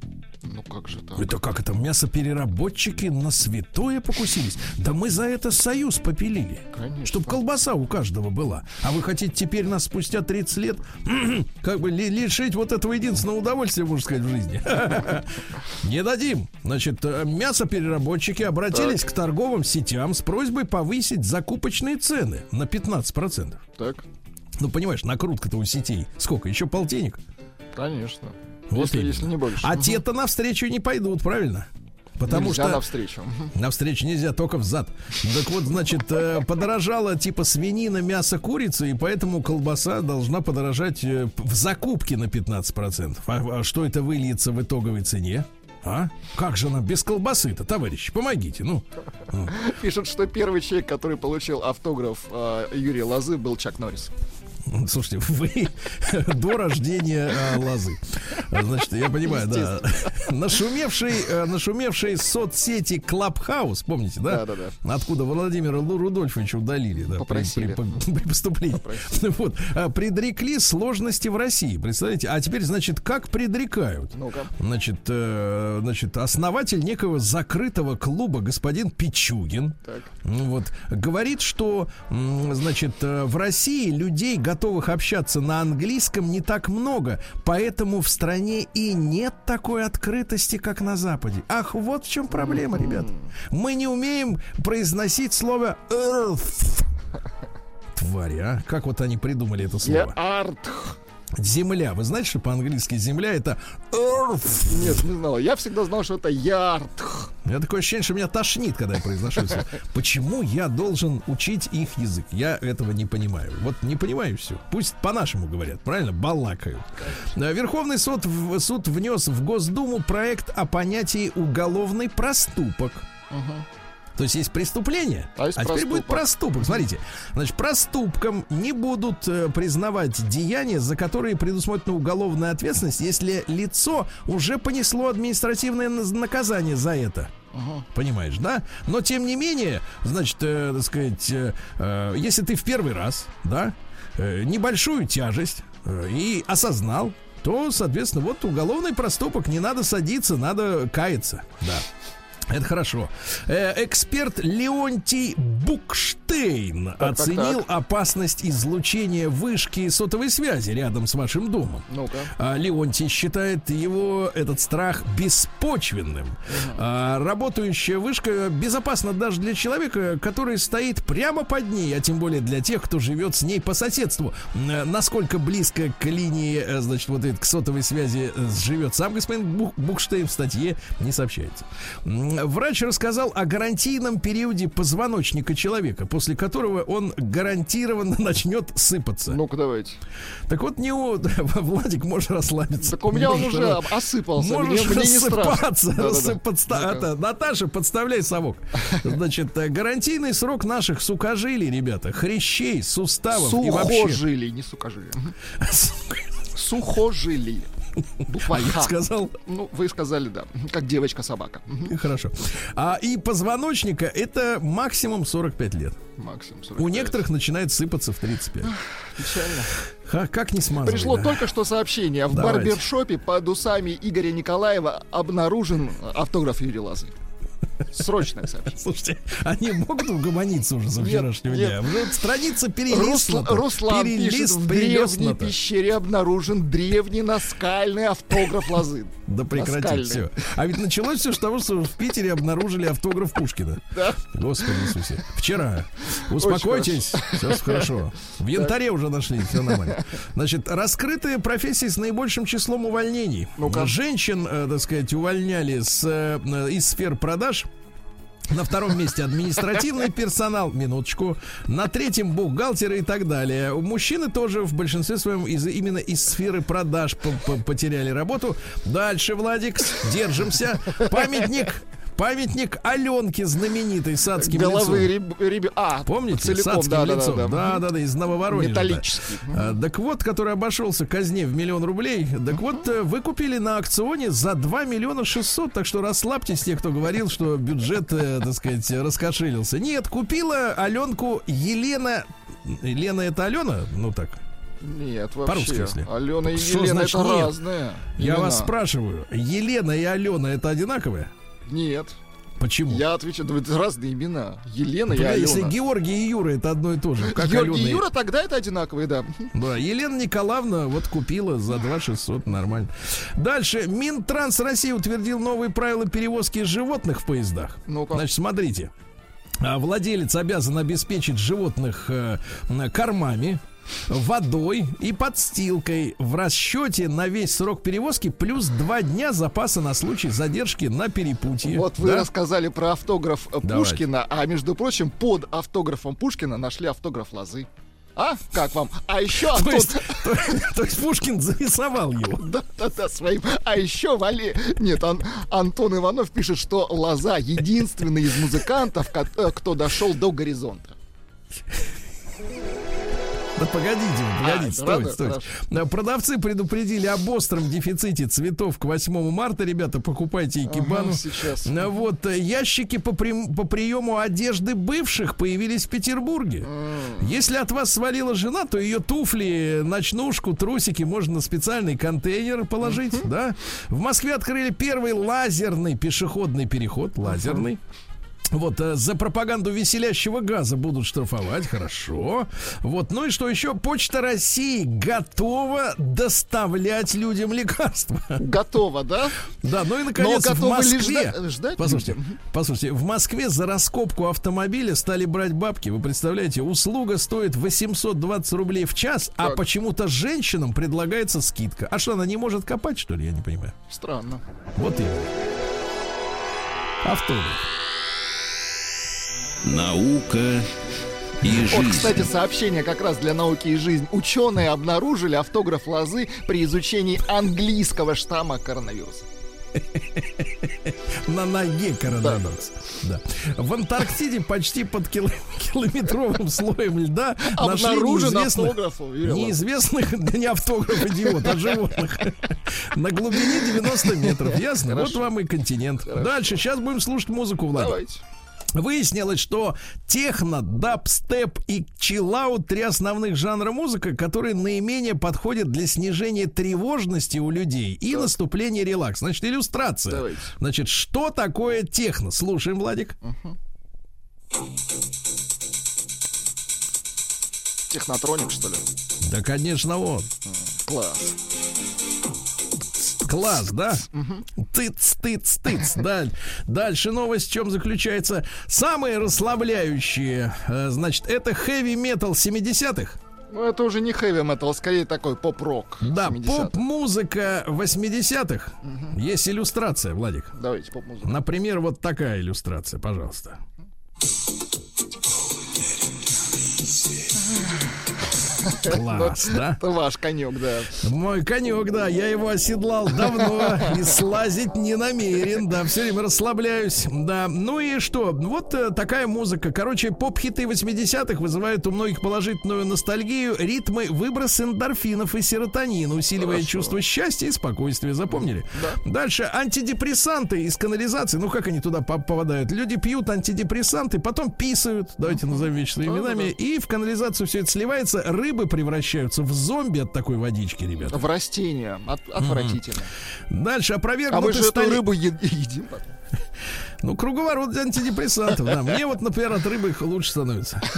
Speaker 2: Ну как же так?
Speaker 1: Это как это, мясопереработчики на святое покусились? Да мы за это союз попилили.
Speaker 2: Конечно.
Speaker 1: Чтоб колбаса у каждого была. А вы хотите теперь нас спустя 30 лет как бы ли- лишить вот этого единственного удовольствия, можно сказать, в жизни? Не дадим. Значит, э, мясопереработчики обратились к торговым сетям с просьбой повысить закупочные цены на 15%.
Speaker 2: Так,
Speaker 1: Ну, понимаешь, накрутка-то у сетей. Сколько? Еще полтинник?
Speaker 2: конечно.
Speaker 1: Вот
Speaker 2: если, если не больше.
Speaker 1: А
Speaker 2: Мгм.
Speaker 1: те-то навстречу не пойдут, правильно? Потому
Speaker 2: Нельзя
Speaker 1: что
Speaker 2: навстречу.
Speaker 1: Навстречу нельзя, только взад. Так вот, значит, э, подорожала типа свинина, мясо, курица, и поэтому колбаса должна подорожать э, в закупке на 15%. А, а что это выльется в итоговой цене? А? Как же она без колбасы-то, товарищи? Помогите, ну.
Speaker 2: Пишут, что первый человек, который получил автограф э, Юрия Лозы, был Чак Норрис.
Speaker 1: Слушайте, вы до рождения а, лозы. Значит, я понимаю, да. Нашумевший, э, нашумевший соцсети Клабхаус, помните, да?
Speaker 2: Да-да-да.
Speaker 1: Откуда Владимира Рудольфовича удалили, да, при-
Speaker 2: Попросили.
Speaker 1: при, при поступлении. Вот. А, Предрекли сложности в России, представляете? А теперь, значит, как предрекают?
Speaker 2: Ну-ка.
Speaker 1: Значит, э, значит, основатель некого закрытого клуба господин Пичугин
Speaker 2: Так.
Speaker 1: ну вот говорит, что, значит, э, в России людей, готовых общаться на английском, не так много, поэтому в стране и нет такой открытости, как на Западе. Ах, вот в чем проблема, ребят. Мы не умеем произносить слово earth. Твари, а? Как вот они придумали это
Speaker 2: Я
Speaker 1: слово? Земля. Вы знаете, что по-английски земля это earth?
Speaker 2: Нет, не знал. Я всегда знал, что это ярд.
Speaker 1: У меня такое ощущение, что меня тошнит, когда я произношу это. Почему я должен учить их язык? Я этого не понимаю. Вот не понимаю все. Пусть по-нашему говорят, правильно? Балакают. Э, Верховный суд, суд внес в Госдуму проект о понятии уголовный проступок. То есть есть преступление,
Speaker 2: А есть
Speaker 1: теперь будет проступок. Смотрите, значит, проступком не будут э, признавать деяния, за которые предусмотрена уголовная ответственность, если лицо уже понесло административное наказание за это. Понимаешь, да? Но тем не менее, значит, э, так сказать, э, э, если ты в первый раз, да, э, небольшую тяжесть э, и осознал, то, соответственно, вот уголовный проступок, не надо садиться, надо каяться, да. Это хорошо. Э, эксперт Леонтий Букштейн
Speaker 2: так,
Speaker 1: оценил
Speaker 2: так.
Speaker 1: опасность излучения вышки сотовой связи рядом с вашим домом.
Speaker 2: Ну-ка.
Speaker 1: А Леонтий считает его этот страх беспочвенным. А, работающая вышка безопасна даже для человека, который стоит прямо под ней, а тем более для тех, кто живет с ней по соседству. Э, Насколько близко к линии, э, значит, вот этой к сотовой связи живет сам господин Букштейн в статье не сообщается. Врач рассказал о гарантийном периоде позвоночника человека, после которого он гарантированно начнет сыпаться.
Speaker 2: Ну-ка, давайте.
Speaker 1: Так вот, не у... Владик, можешь расслабиться.
Speaker 2: Так у меня он
Speaker 1: Можешь
Speaker 2: уже
Speaker 1: ra-
Speaker 2: осыпался. Мне,
Speaker 1: Можешь
Speaker 2: мне не
Speaker 1: рассыпаться.
Speaker 2: Да-да-да.
Speaker 1: рассып- подста-
Speaker 2: Ну-ка.
Speaker 1: это, Наташа, подставляй совок. Значит, э, гарантийный срок наших сукожилий, ребята, хрящей, суставов и вообще...
Speaker 2: Сухожилий, не сукожилий. Сухожилий. Буква
Speaker 1: А я сказал,
Speaker 2: Ну, вы сказали, да. Как девочка-собака.
Speaker 1: Хорошо. А и позвоночника это максимум 45 лет.
Speaker 2: Максимум 45.
Speaker 1: У некоторых начинает сыпаться в 35.
Speaker 2: Печально.
Speaker 1: Ха, как не смазывай,
Speaker 2: Пришло
Speaker 1: да.
Speaker 2: только что сообщение. В
Speaker 1: Давайте.
Speaker 2: барбершопе под усами Игоря Николаева обнаружен автограф Юрия Лозы. Срочное сообщение.
Speaker 1: Слушайте, они могут угомониться уже за вчерашнего
Speaker 2: нет.
Speaker 1: дня? Уже страница перелистнута.
Speaker 2: Руслан пишет,
Speaker 1: Перелист-
Speaker 2: в древней пещере обнаружен древний наскальный автограф Лозы.
Speaker 1: Да прекрати все. А ведь началось все с того, что в Питере обнаружили автограф Пушкина.
Speaker 2: Да.
Speaker 1: Господи Иисусе. Вчера. Успокойтесь. Все хорошо. В янтаре уже нашли. Все нормально. Значит, раскрытые профессии с наибольшим числом увольнений. Женщин, э, так сказать, увольняли э, из сфер продаж. На втором месте административный персонал, минуточку. На третьем бухгалтеры и так далее. Мужчины тоже в большинстве своем из, именно из сферы продаж по- по- потеряли работу. Дальше, Владик, держимся. Памятник. Памятник Аленке знаменитой с адским
Speaker 2: Головы
Speaker 1: лицом.
Speaker 2: реб- ребя- А,
Speaker 1: Помните?
Speaker 2: целиком,
Speaker 1: с адским
Speaker 2: да, да,
Speaker 1: лицом.
Speaker 2: да,
Speaker 1: да, да, да, из Нововоронежа. да.
Speaker 2: Металлический.
Speaker 1: А, Так вот, который обошелся казне в миллион рублей. Так вот, э, вы купили на аукционе за 2 миллиона 600. Так что расслабьтесь, те, кто говорил, что бюджет, э, так сказать, раскошелился. Нет, купила Аленку Елена... Елена это Алена? Ну так.
Speaker 2: Нет,
Speaker 1: По-русски,
Speaker 2: вообще.
Speaker 1: если.
Speaker 2: Алена и
Speaker 1: Что
Speaker 2: Елена
Speaker 1: значит
Speaker 2: это
Speaker 1: нет?
Speaker 2: разные.
Speaker 1: Я
Speaker 2: имена.
Speaker 1: вас спрашиваю, Елена и Алена это одинаковые?
Speaker 2: Нет.
Speaker 1: Почему?
Speaker 2: Я отвечаю, да это разные имена. Елена и
Speaker 1: Бля,
Speaker 2: Алена.
Speaker 1: если Георгий и Юра это одно и то же. Как
Speaker 2: Георгий
Speaker 1: Алена
Speaker 2: и Юра, тогда это одинаковые, да.
Speaker 1: Да, Елена Николаевна вот купила за 2 600, нормально. Дальше. Минтранс России утвердил новые правила перевозки животных в поездах.
Speaker 2: Ну-ка.
Speaker 1: Значит, смотрите. А, Владелец обязан обеспечить животных э, кормами, водой и подстилкой в расчете на весь срок перевозки плюс два дня запаса на случай задержки на перепутье.
Speaker 2: Вот вы
Speaker 1: Да?
Speaker 2: рассказали про автограф э,
Speaker 1: Давайте.
Speaker 2: Пушкина, а между прочим, под автографом Пушкина нашли автограф Лозы. А? Как вам? А еще
Speaker 1: То есть, то, то есть Пушкин зарисовал его.
Speaker 2: Да, да, да, своим. А еще Вали... Нет, Ан- Антон Иванов пишет, что Лоза единственный из музыкантов, э, кто дошел до горизонта.
Speaker 1: Да погодите, погодите,
Speaker 2: А,
Speaker 1: стойте, стойте. Э, Продавцы предупредили об остром дефиците цветов к 8 марта. Ребята, покупайте икебану.
Speaker 2: Ага, сейчас.
Speaker 1: Вот э, ящики по, прим- по приему одежды бывших появились в Петербурге. Если от вас свалила жена, то ее туфли, ночнушку, трусики можно на специальный контейнер положить, да? В Москве открыли первый лазерный пешеходный переход, лазерный. Вот, э, за пропаганду веселящего газа будут штрафовать, хорошо. Вот, ну и что еще? Почта России готова доставлять людям лекарства.
Speaker 2: Готово, да?
Speaker 1: Да, ну и наконец
Speaker 2: Но
Speaker 1: в
Speaker 2: ли
Speaker 1: Москве.
Speaker 2: жда- ждать
Speaker 1: Послушайте, послушайте, в Москве за раскопку автомобиля стали брать бабки. Вы представляете, услуга стоит 820 рублей в час, а
Speaker 2: Так.
Speaker 1: почему-то женщинам предлагается скидка. А что, она не может копать, что ли? Я не понимаю.
Speaker 2: Странно.
Speaker 1: Вот именно. Автомобиль.
Speaker 3: Наука и
Speaker 2: Вот,
Speaker 3: жизнь.
Speaker 2: кстати, сообщение как раз для науки и жизни. Ученые обнаружили автограф лозы при изучении английского штамма коронавируса.
Speaker 1: На ноге коронавирус. Да. В Антарктиде почти под кило- километровым слоем льда нашли
Speaker 2: Обнаружен
Speaker 1: неизвестных,
Speaker 2: автограф, уверил.
Speaker 1: неизвестных, да не автограф, идиот, а животных. На глубине 90 метров. Ясно? Вот вам и континент. Дальше. Сейчас будем слушать музыку, Влад.
Speaker 2: Давайте.
Speaker 1: Выяснилось, что техно, дабстеп и чиллаут три основных жанра музыка, которые наименее подходят для снижения тревожности у людей и наступления релакс. Значит, иллюстрация.
Speaker 2: Давайте.
Speaker 1: Значит, что такое техно? Слушаем, Владик.
Speaker 2: Технотроник, что ли?
Speaker 1: Да, конечно, вот.
Speaker 2: Класс.
Speaker 1: Класс, да? Тыц, тыц, тыц. Даль- Дальше новость в чем заключается? Самые расслабляющие, э, значит, это хэви-метал 70-х.
Speaker 2: Ну, это уже не хэви метал, скорее такой поп-рок.
Speaker 1: Да,
Speaker 2: 70-х.
Speaker 1: поп-музыка 80-х. Есть иллюстрация, Владик.
Speaker 2: Давайте поп-музыку.
Speaker 1: Например, вот такая иллюстрация, пожалуйста. Класс, да?
Speaker 2: Это ваш конек, да.
Speaker 1: Мой конек, да, я его оседлал давно и слазить не намерен, да, все время расслабляюсь, да. Ну и что, вот э, такая музыка. Короче, поп-хиты 80-х вызывают у многих положительную ностальгию, ритмы, выброс эндорфинов и серотонина, усиливая
Speaker 2: Хорошо.
Speaker 1: чувство счастья и спокойствия, запомнили? Дальше, антидепрессанты из канализации, ну как они туда по- попадают? Люди пьют антидепрессанты, потом писают, давайте назовем вещи именами, и в канализацию все это сливается, рыбы превращаются в зомби от такой водички, ребята.
Speaker 2: В растения. От- отвратительно.
Speaker 1: Дальше
Speaker 2: А мы
Speaker 1: опровергнуты
Speaker 2: же эту
Speaker 1: стали...
Speaker 2: рыбу е- едим потом.
Speaker 1: Ну, круговорот антидепрессантов, да. Мне вот, например, от рыбы их лучше становится.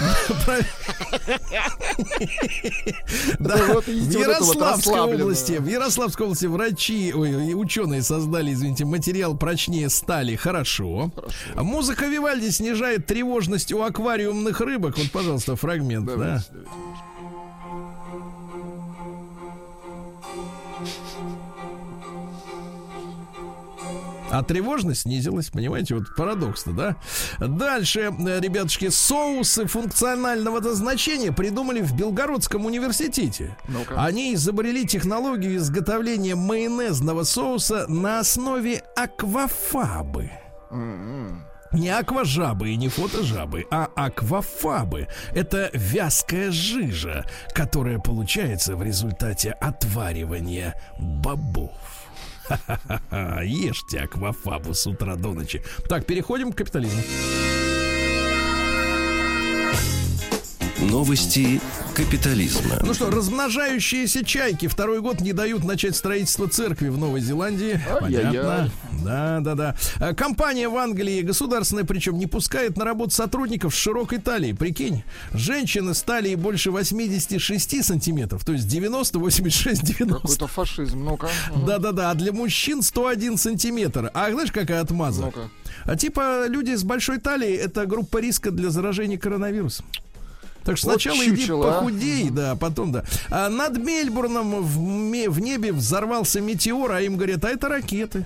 Speaker 1: Да, в
Speaker 2: эту
Speaker 1: Ярославской области, в Ярославской области врачи, и ученые создали, извините, материал прочнее стали. Хорошо. Музыка Вивальди снижает тревожность у аквариумных рыбок. Вот, пожалуйста, фрагмент, да. А тревожность снизилась, понимаете, вот парадокс-то, да? Дальше, э, ребятушки, соусы функционального назначения придумали в Белгородском университете.
Speaker 2: Ну-ка.
Speaker 1: Они изобрели технологию изготовления майонезного соуса на основе аквафабы. Не акважабы и не фотожабы, а аквафабы. Это вязкая жижа, которая получается в результате отваривания бобов. Ешьте аквафабу с утра до ночи. Так, переходим к капитализму.
Speaker 3: Новости капитализма.
Speaker 1: Ну что, размножающиеся чайки второй год не дают начать строительство церкви в Новой Зеландии. Понятно. Да, да, да. А, Компания в Англии государственная, причем не пускает на работу сотрудников с широкой талией. Прикинь, женщины с талией больше 86 сантиметров, то есть 90, 86, 90.
Speaker 2: Какой-то фашизм. Ну-ка. Мгм.
Speaker 1: Да-да-да, а для мужчин 101 сантиметр. А знаешь, какая отмаза?
Speaker 2: Ну-ка.
Speaker 1: А типа люди с большой талией это группа риска для заражения коронавирусом. Так что
Speaker 2: Вот
Speaker 1: сначала иди
Speaker 2: чучело, а.
Speaker 1: похудей, да, потом да. А над Мельбурном в, в небе взорвался метеор, а им говорят, а это ракеты.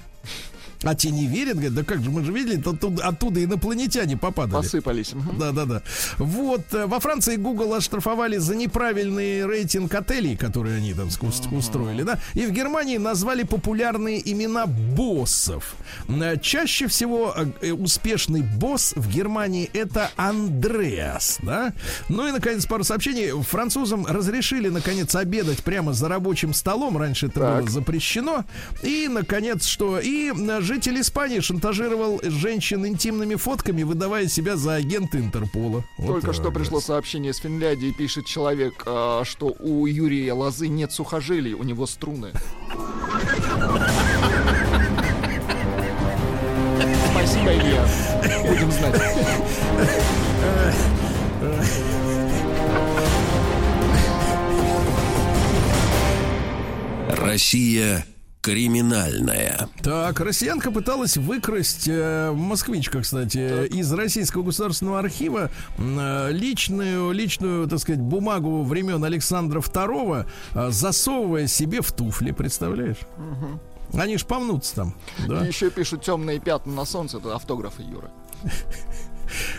Speaker 1: А те не верят, говорят, да как же, мы же видели, оттуда, оттуда инопланетяне попадали.
Speaker 2: Посыпались. Мгм.
Speaker 1: Да, да, да. Вот э, во Франции Google оштрафовали за неправильный рейтинг отелей, которые они там ску- устроили, да. И в Германии назвали популярные имена боссов. Э, Чаще всего э, успешный босс в Германии это Андреас, да. Ну и наконец пару сообщений. Французам разрешили наконец обедать прямо за рабочим столом. Раньше это
Speaker 2: Так.
Speaker 1: было запрещено. И наконец что? И житель Испании шантажировал женщин интимными фотками, выдавая себя за агента Интерпола. Вот
Speaker 2: Только что
Speaker 1: вот.
Speaker 2: пришло сообщение из Финляндии, пишет человек, а, что у Юрия Лозы нет сухожилий, у него струны. Спасибо, Илья. Будем знать.
Speaker 3: Россия криминальная.
Speaker 1: Так, россиянка пыталась выкрасть, э, москвичка, кстати, из Российского государственного архива э, личную, личную, так сказать, бумагу времен Александра II, э, засовывая себе в туфли, представляешь? Они ж помнутся там, да,
Speaker 2: И еще пишут темные пятна на солнце, это автографы Юры.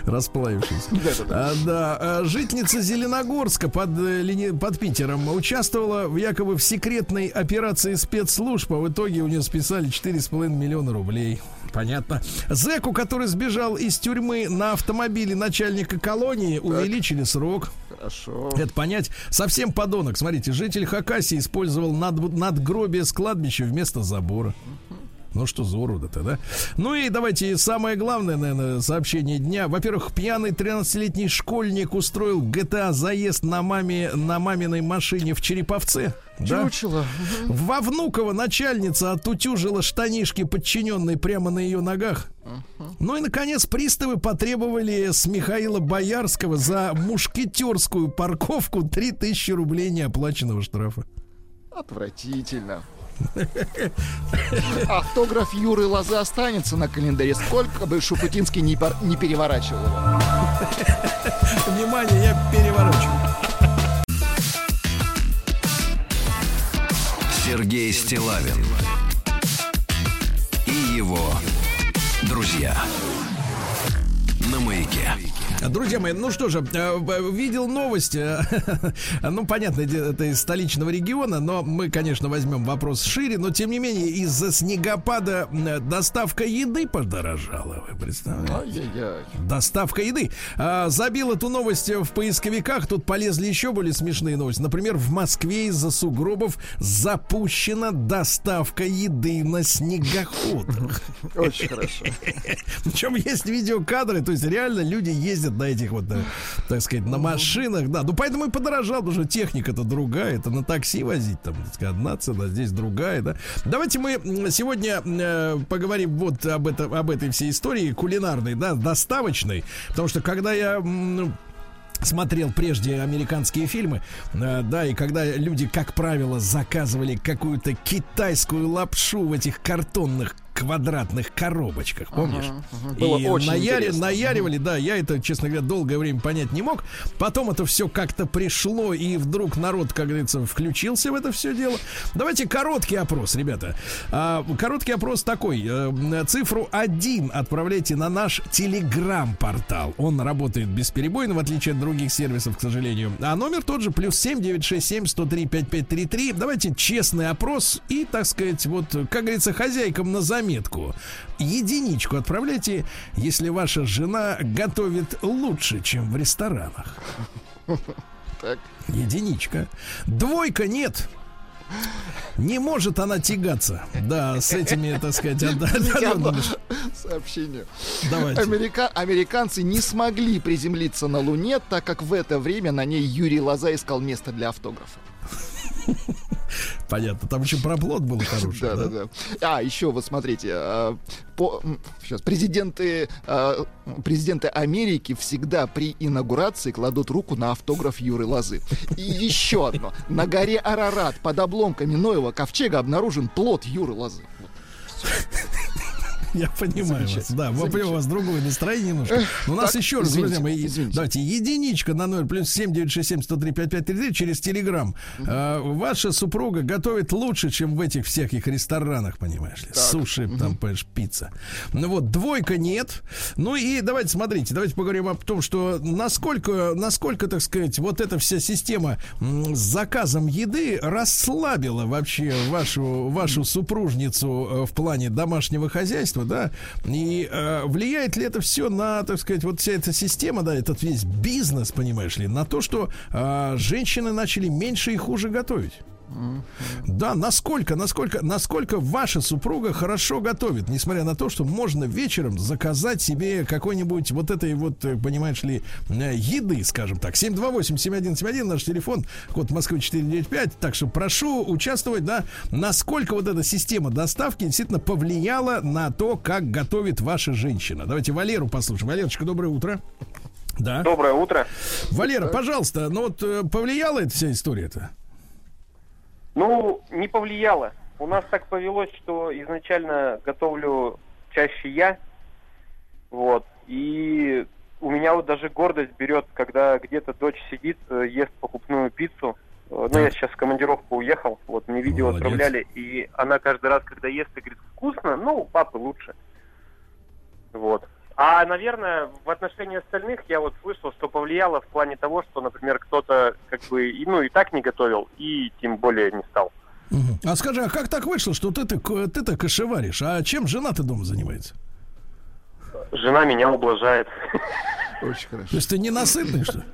Speaker 1: расплавившись. А, да, а, житница Зеленогорска под, э, под Питером участвовала в якобы в секретной операции спецслужб, а в итоге у нее списали 4,5 миллиона рублей. Понятно. Зеку, который сбежал из тюрьмы на автомобиле начальника колонии, увеличили срок.
Speaker 2: Хорошо.
Speaker 1: Это понять. Совсем подонок. Смотрите, житель Хакасии использовал над, надгробие с кладбища вместо забора. Ну что за урода-то, да? Ну и давайте самое главное, наверное, сообщение дня. Во-первых, пьяный 13-летний школьник устроил GTA заезд на маме на маминой машине в Череповце. Да?
Speaker 2: Чучело.
Speaker 1: Во Внуково начальница отутюжила штанишки подчиненной прямо на ее ногах. Ну и, наконец, приставы потребовали с Михаила Боярского за мушкетерскую парковку 3000 рублей неоплаченного штрафа.
Speaker 2: Отвратительно. Автограф Юры Лозы останется на календаре, сколько бы Шупутинский не, пор- не переворачивал его.
Speaker 1: Внимание, я переворачиваю.
Speaker 3: Сергей Стилавин и его друзья на маяке.
Speaker 1: Друзья мои, ну что же, э, видел новость, э, ну, понятно, это из столичного региона, но мы, конечно, возьмем вопрос шире, но, тем не менее, из-за снегопада доставка еды подорожала, вы представляете? Доставка еды. А, забил эту новость в поисковиках. Тут полезли еще более смешные новости. Например, в Москве из-за сугробов запущена доставка еды на снегоходах.
Speaker 2: Очень хорошо.
Speaker 1: Причем есть видеокадры, то есть реально люди ездят на этих вот, э, так сказать, на машинах, да. Ну поэтому и подорожал, потому что техника-то другая. Это на такси возить, там, так сказать, одна цена, здесь другая, да. Давайте мы сегодня э, поговорим вот об, это, об этой всей истории кулинарной, да, доставочной. Потому что когда я м, смотрел прежде американские фильмы, э, да, и когда люди, как правило, заказывали какую-то китайскую лапшу в этих картонных квадратных коробочках, помнишь?
Speaker 2: Было
Speaker 1: и
Speaker 2: очень
Speaker 1: наяри-
Speaker 2: интересно.
Speaker 1: наяривали, да, я это, честно говоря, долгое время понять не мог. Потом это все как-то пришло, и вдруг народ, как говорится, включился в это все дело. Давайте короткий опрос, ребята. А, короткий опрос такой. Э, Цифру 1 отправляйте на наш телеграм-портал. Он работает бесперебойно, в отличие от других сервисов, к сожалению. А номер тот же, плюс 7 967 103 5533. Давайте честный опрос и, так сказать, вот, как говорится, хозяйкам на заметку. Единичку отправляйте, если ваша жена готовит лучше, чем в ресторанах.
Speaker 2: Так.
Speaker 1: Единичка. Двойка нет. Не может она тягаться. Да, с этими, так сказать, отдаленными
Speaker 2: Сообщение.
Speaker 1: Давайте.
Speaker 2: Америка- Американцы не смогли приземлиться на Луне, так как в это время на ней Юрий Лоза искал место для автографа.
Speaker 1: Понятно. Там еще проплот был хороший.
Speaker 2: Да, да, да. А, еще вот смотрите, а, по, сейчас, президенты, а, президенты Америки всегда при инаугурации кладут руку на автограф Юры Лозы. И еще одно. На горе Арарат под обломками Ноева ковчега обнаружен плод Юры Лозы.
Speaker 1: Я понимаю вас. Да, у вас другое настроение немножко. Но у нас еще раз, друзья мои, давайте, единичка на 0 плюс 7 967 103 5533 через Телеграм. А, ваша супруга готовит лучше, чем в этих всяких ресторанах, понимаешь ли. Суши, там, понимаешь, пицца. Ну вот, двойка нет. Ну и давайте, смотрите, давайте поговорим о том, что насколько, насколько, так сказать, вот эта вся система с заказом еды расслабила вообще вашу, вашу супружницу э, в плане домашнего хозяйства, да, и э, влияет ли это все на, так сказать, вот вся эта система, да, этот весь бизнес, понимаешь ли, на то, что э, женщины начали меньше и хуже готовить? Да, насколько, насколько, насколько ваша супруга хорошо готовит, несмотря на то, что можно вечером заказать себе какой-нибудь вот этой вот, э, понимаешь ли, э, еды, скажем так. 728-7171, наш телефон, код Москвы 495. Так что прошу участвовать, да, насколько вот эта система доставки действительно повлияла на то, как готовит ваша женщина. Давайте Валеру послушаем. Валерочка, доброе утро. Да.
Speaker 6: Доброе утро.
Speaker 1: Валера, пожалуйста, ну вот э, повлияла эта вся история-то?
Speaker 6: Ну, не повлияло. У нас так повелось, что изначально готовлю чаще я. Вот. И у меня вот даже гордость берет, когда где-то дочь сидит, э, ест покупную пиццу. Э, Ну, я сейчас в командировку уехал, вот мне видео
Speaker 1: Молодец.
Speaker 6: отправляли, и она каждый раз, когда ест, и говорит, вкусно, ну, у папы лучше. Вот. А, наверное, в отношении остальных я вот слышал, что повлияло в плане того, что, например, кто-то как бы, и, ну, и так не готовил, и тем более не стал.
Speaker 1: Мгм. А скажи, а как так вышло, что ты-то, ко- ты-то кошеваришь? А чем жена-то дома занимается?
Speaker 6: Жена меня ублажает.
Speaker 2: Очень хорошо.
Speaker 1: То есть ты ненасытный, что ли?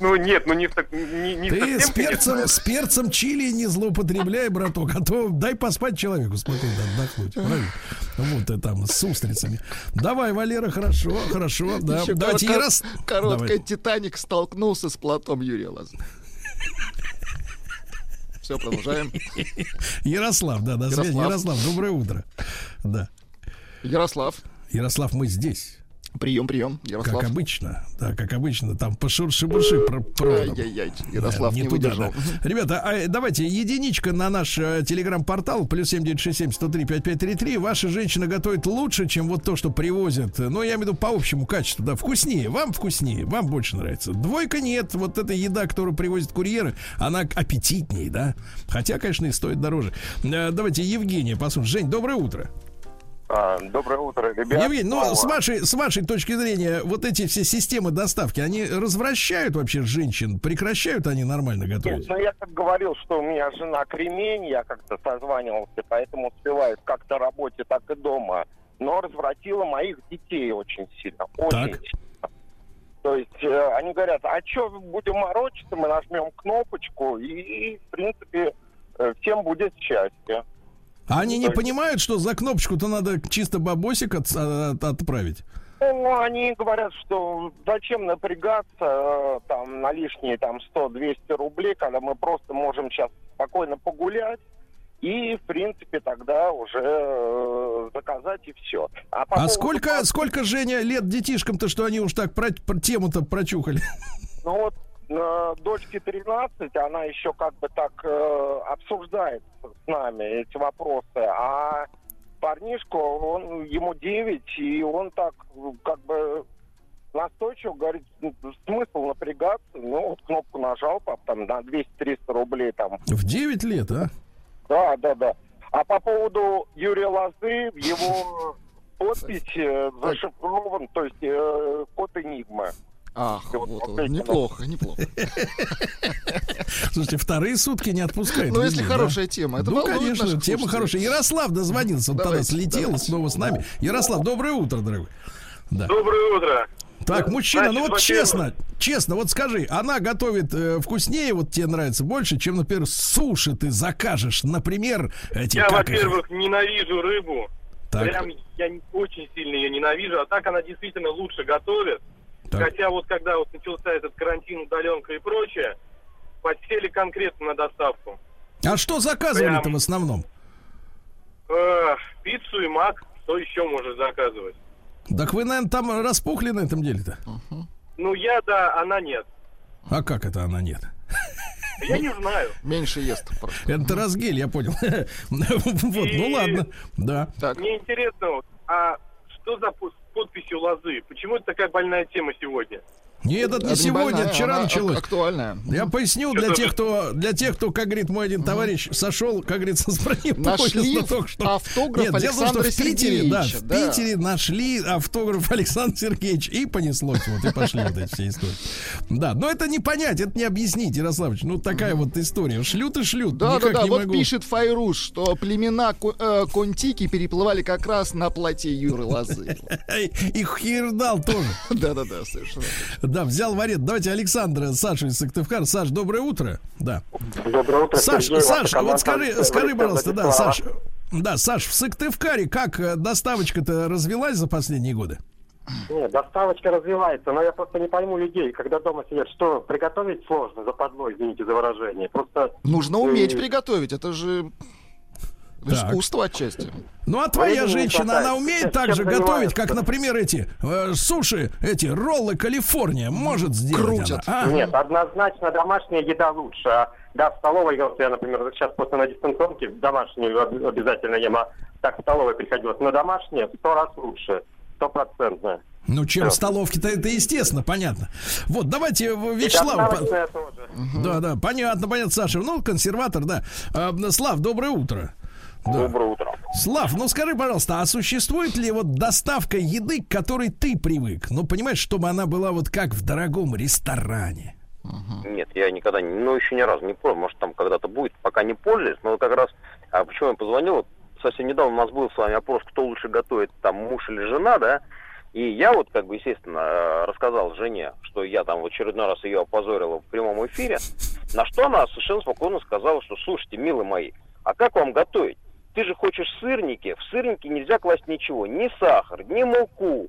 Speaker 6: Ну, нет, ну не, в так- не, не
Speaker 1: Ты
Speaker 6: совсем,
Speaker 1: с перцем,
Speaker 6: конечно.
Speaker 1: с перцем чили не злоупотребляй, браток, а то дай поспать человеку, спокойно отдохнуть. Правильно? Вот и там с устрицами. Давай, Валера, хорошо, хорошо. Да.
Speaker 2: Еще
Speaker 1: Давайте
Speaker 2: коротко-
Speaker 1: Ярос...
Speaker 2: Короткая
Speaker 1: Давай.
Speaker 2: Титаник столкнулся с плотом Юрия Лозы. Все, продолжаем.
Speaker 1: Ярослав, да, на связи.
Speaker 2: Ярослав.
Speaker 1: Ярослав, доброе утро. Да.
Speaker 2: Ярослав.
Speaker 1: Ярослав, мы здесь.
Speaker 2: Прием, прием. Ярослав.
Speaker 1: Как обычно. Да, как обычно. Там пошурши-бурши про проводом.
Speaker 2: Ай-яй-яй, Ярослав
Speaker 1: Да,
Speaker 2: не,
Speaker 1: туда,
Speaker 2: выдержал.
Speaker 1: да. Ребята, а, давайте единичка на наш э, телеграм-портал плюс 7967 103 5533. Ваша женщина готовит лучше, чем вот то, что привозят. Ну, я имею в виду по общему качеству, да, вкуснее. Вам вкуснее, вам больше нравится. Двойка нет. Вот эта еда, которую привозят курьеры, она аппетитнее, да. Хотя, конечно, и стоит дороже. Э, Давайте Евгения послушаем. Жень, доброе утро.
Speaker 6: А, доброе утро, ребят.
Speaker 1: Евгений, ну, с вашей, с вашей точки зрения, вот эти все системы доставки, они развращают вообще женщин? Прекращают они нормально
Speaker 7: Нет,
Speaker 1: готовить?
Speaker 7: ну я как говорил, что у меня жена кремень, я как-то созванивался, поэтому успеваю как то работе, так и дома. Но развратила моих детей очень сильно. Очень
Speaker 1: Так.
Speaker 7: сильно. То есть э, они говорят, а что будем морочиться, мы нажмем кнопочку, и, в принципе, э, всем будет счастье.
Speaker 1: А они не понимают, что за кнопочку-то надо чисто бабосик от- от- отправить?
Speaker 7: Ну, они говорят, что зачем напрягаться э, там на лишние там 100-200 рублей, когда мы просто можем сейчас спокойно погулять и, в принципе, тогда уже э, заказать и все. по
Speaker 1: А
Speaker 7: поводу
Speaker 1: сколько, сколько, Женя, лет детишкам-то, что они уж так про, про тему-то прочухали?
Speaker 7: Ну вот дочке 13, она еще как бы так э, обсуждает с нами эти вопросы, а парнишку, он, ему 9, и он так э, как бы настойчиво говорит, «Ну, смысл напрягаться, ну вот кнопку нажал, пап, там на 200-300 рублей там.
Speaker 1: В 9 лет, а?
Speaker 7: Да, да, да. А по поводу Юрия Лозы, его подпись э, зашифрован, то есть э, код Энигмы.
Speaker 2: Ах,
Speaker 7: Вот,
Speaker 2: вот,
Speaker 7: вот
Speaker 2: неплохо, неплохо.
Speaker 1: Слушайте, вторые сутки не отпускают.
Speaker 2: Ну, если хорошая тема. Это
Speaker 1: ну, конечно, тема хорошая. Ярослав дозвонился, он тогда слетел снова с нами. Ярослав, доброе утро, дорогой.
Speaker 6: Доброе утро.
Speaker 1: Так, мужчина, ну вот честно, честно, вот скажи, она готовит э, вкуснее, вот тебе нравится больше, чем, например, суши ты закажешь, например, эти
Speaker 6: Я, во-первых, ненавижу рыбу.
Speaker 1: Так.
Speaker 6: Прям я очень сильно ее ненавижу, а так она действительно лучше готовит.
Speaker 1: Так.
Speaker 6: Хотя вот когда вот начался этот карантин, удаленка и прочее, подсели конкретно на доставку.
Speaker 1: А что заказывали-то
Speaker 6: Прям.
Speaker 1: в основном?
Speaker 6: Э, пиццу и мак, что еще можешь заказывать?
Speaker 1: Так вы, наверное, там распухли на этом деле-то?
Speaker 6: Ну я да, она нет.
Speaker 1: А как это она нет?
Speaker 6: Я не знаю.
Speaker 2: Меньше ест просто.
Speaker 1: Это разгель, я понял. Вот, ну ладно, да.
Speaker 6: Мне интересно, вот, а что за подписью лозы? Почему это такая больная тема сегодня?
Speaker 1: Нет, это не
Speaker 2: это
Speaker 1: сегодня,
Speaker 2: больная,
Speaker 1: это вчера началось.
Speaker 2: ак- Актуальная.
Speaker 1: Я поясню для тех, кто, для тех, кто, как говорит мой один товарищ, сошел, как говорится, с
Speaker 2: Нашли
Speaker 1: только что.
Speaker 2: автограф
Speaker 1: Нет, дело в том, что
Speaker 2: Александра
Speaker 1: в Питере, да, в
Speaker 2: да.
Speaker 1: Питере нашли автограф Александра Сергеевича и понеслось, вот, и пошли вот эти все истории. Да, но это не понять, это не объяснить, Ярославович, ну такая вот история. Шлют и шлют,
Speaker 2: Да, да, да.
Speaker 1: не
Speaker 2: Вот
Speaker 1: могу.
Speaker 2: пишет Файруш, что племена э, Контики переплывали как раз на плоте Юры Лозы.
Speaker 1: И Хирдал тоже.
Speaker 2: Да, да, да, совершенно.
Speaker 1: Да, взял в аренду. Давайте Александра, Саша из Сыктывкара. Саш, доброе утро. Да.
Speaker 8: Доброе утро,
Speaker 1: Саш,
Speaker 8: Сергей,
Speaker 1: Саш, вот скажи, скажи, пожалуйста, да. Саш. Да, Саш, в Сыктывкаре как э, доставочка-то развелась за последние годы?
Speaker 8: Нет, доставочка развивается, но я просто не пойму людей, когда дома сидят, что приготовить сложно, западло, извините за выражение. Просто
Speaker 2: Нужно уметь
Speaker 8: э,
Speaker 2: приготовить. Это же
Speaker 1: Так.
Speaker 2: искусство отчасти.
Speaker 1: Ну а твоя
Speaker 8: Времени
Speaker 1: женщина,
Speaker 8: хватает.
Speaker 1: она умеет так же готовить, как, например, эти э, суши, эти роллы Калифорния может сделать
Speaker 2: Крутят.
Speaker 1: она, а?
Speaker 8: Нет, однозначно домашняя еда лучше. А, да, в столовой, вот я, например, сейчас после на дистанционке домашнюю об- обязательно ем, а так в столовой приходилось. Но домашняя сто раз лучше, стопроцентная.
Speaker 1: Ну, чем
Speaker 8: Да.
Speaker 1: в столовке-то это естественно, понятно. Вот, давайте э, Вячеславу... по-. Да, да, понятно, понятно, Саша. Ну, консерватор, да. А, Слав, доброе утро. Да.
Speaker 8: Доброе утро.
Speaker 1: Слав, ну скажи, пожалуйста, а существует ли вот доставка еды, к которой ты привык? Ну, понимаешь, чтобы она была вот как в дорогом ресторане.
Speaker 9: Нет, я никогда, не, ну, еще ни разу не пробовал. Может, там когда-то будет, пока не пользуюсь. Но как раз, а почему я позвонил? Вот совсем недавно у нас был с вами опрос, кто лучше готовит, там, муж или жена, да? И я вот, как бы, естественно, э, рассказал жене, что я там в очередной раз ее опозорил в прямом эфире, на что она совершенно спокойно сказала, что, слушайте, милые мои, а как вам готовить? Ты же хочешь сырники, в сырники нельзя класть ничего, ни сахар, ни муку,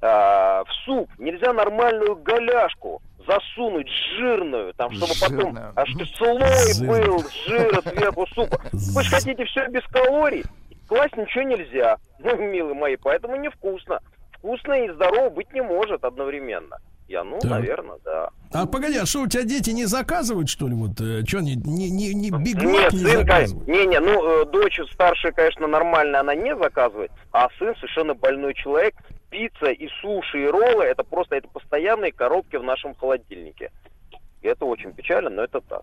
Speaker 9: а, в суп нельзя нормальную голяшку засунуть жирную, там, чтобы потом
Speaker 2: Жирную.
Speaker 9: аж слой
Speaker 1: Жирную.
Speaker 9: был жира сверху супа. Вы же хотите все без калорий? Класть ничего нельзя, ну, милые мои, поэтому невкусно. Вкусно и здорово быть не может одновременно. Я, ну,
Speaker 1: Так.
Speaker 9: наверное, да.
Speaker 1: А погоди, а что у тебя дети не заказывают, что ли? Вот что они не, не, не Биг Мак не заказывают?
Speaker 9: не-не, ну, э, дочь старшая, конечно, нормально, она не заказывает, а сын совершенно больной человек. Пицца и суши, и роллы, это просто, это постоянные коробки в нашем холодильнике. И это очень печально, но это так.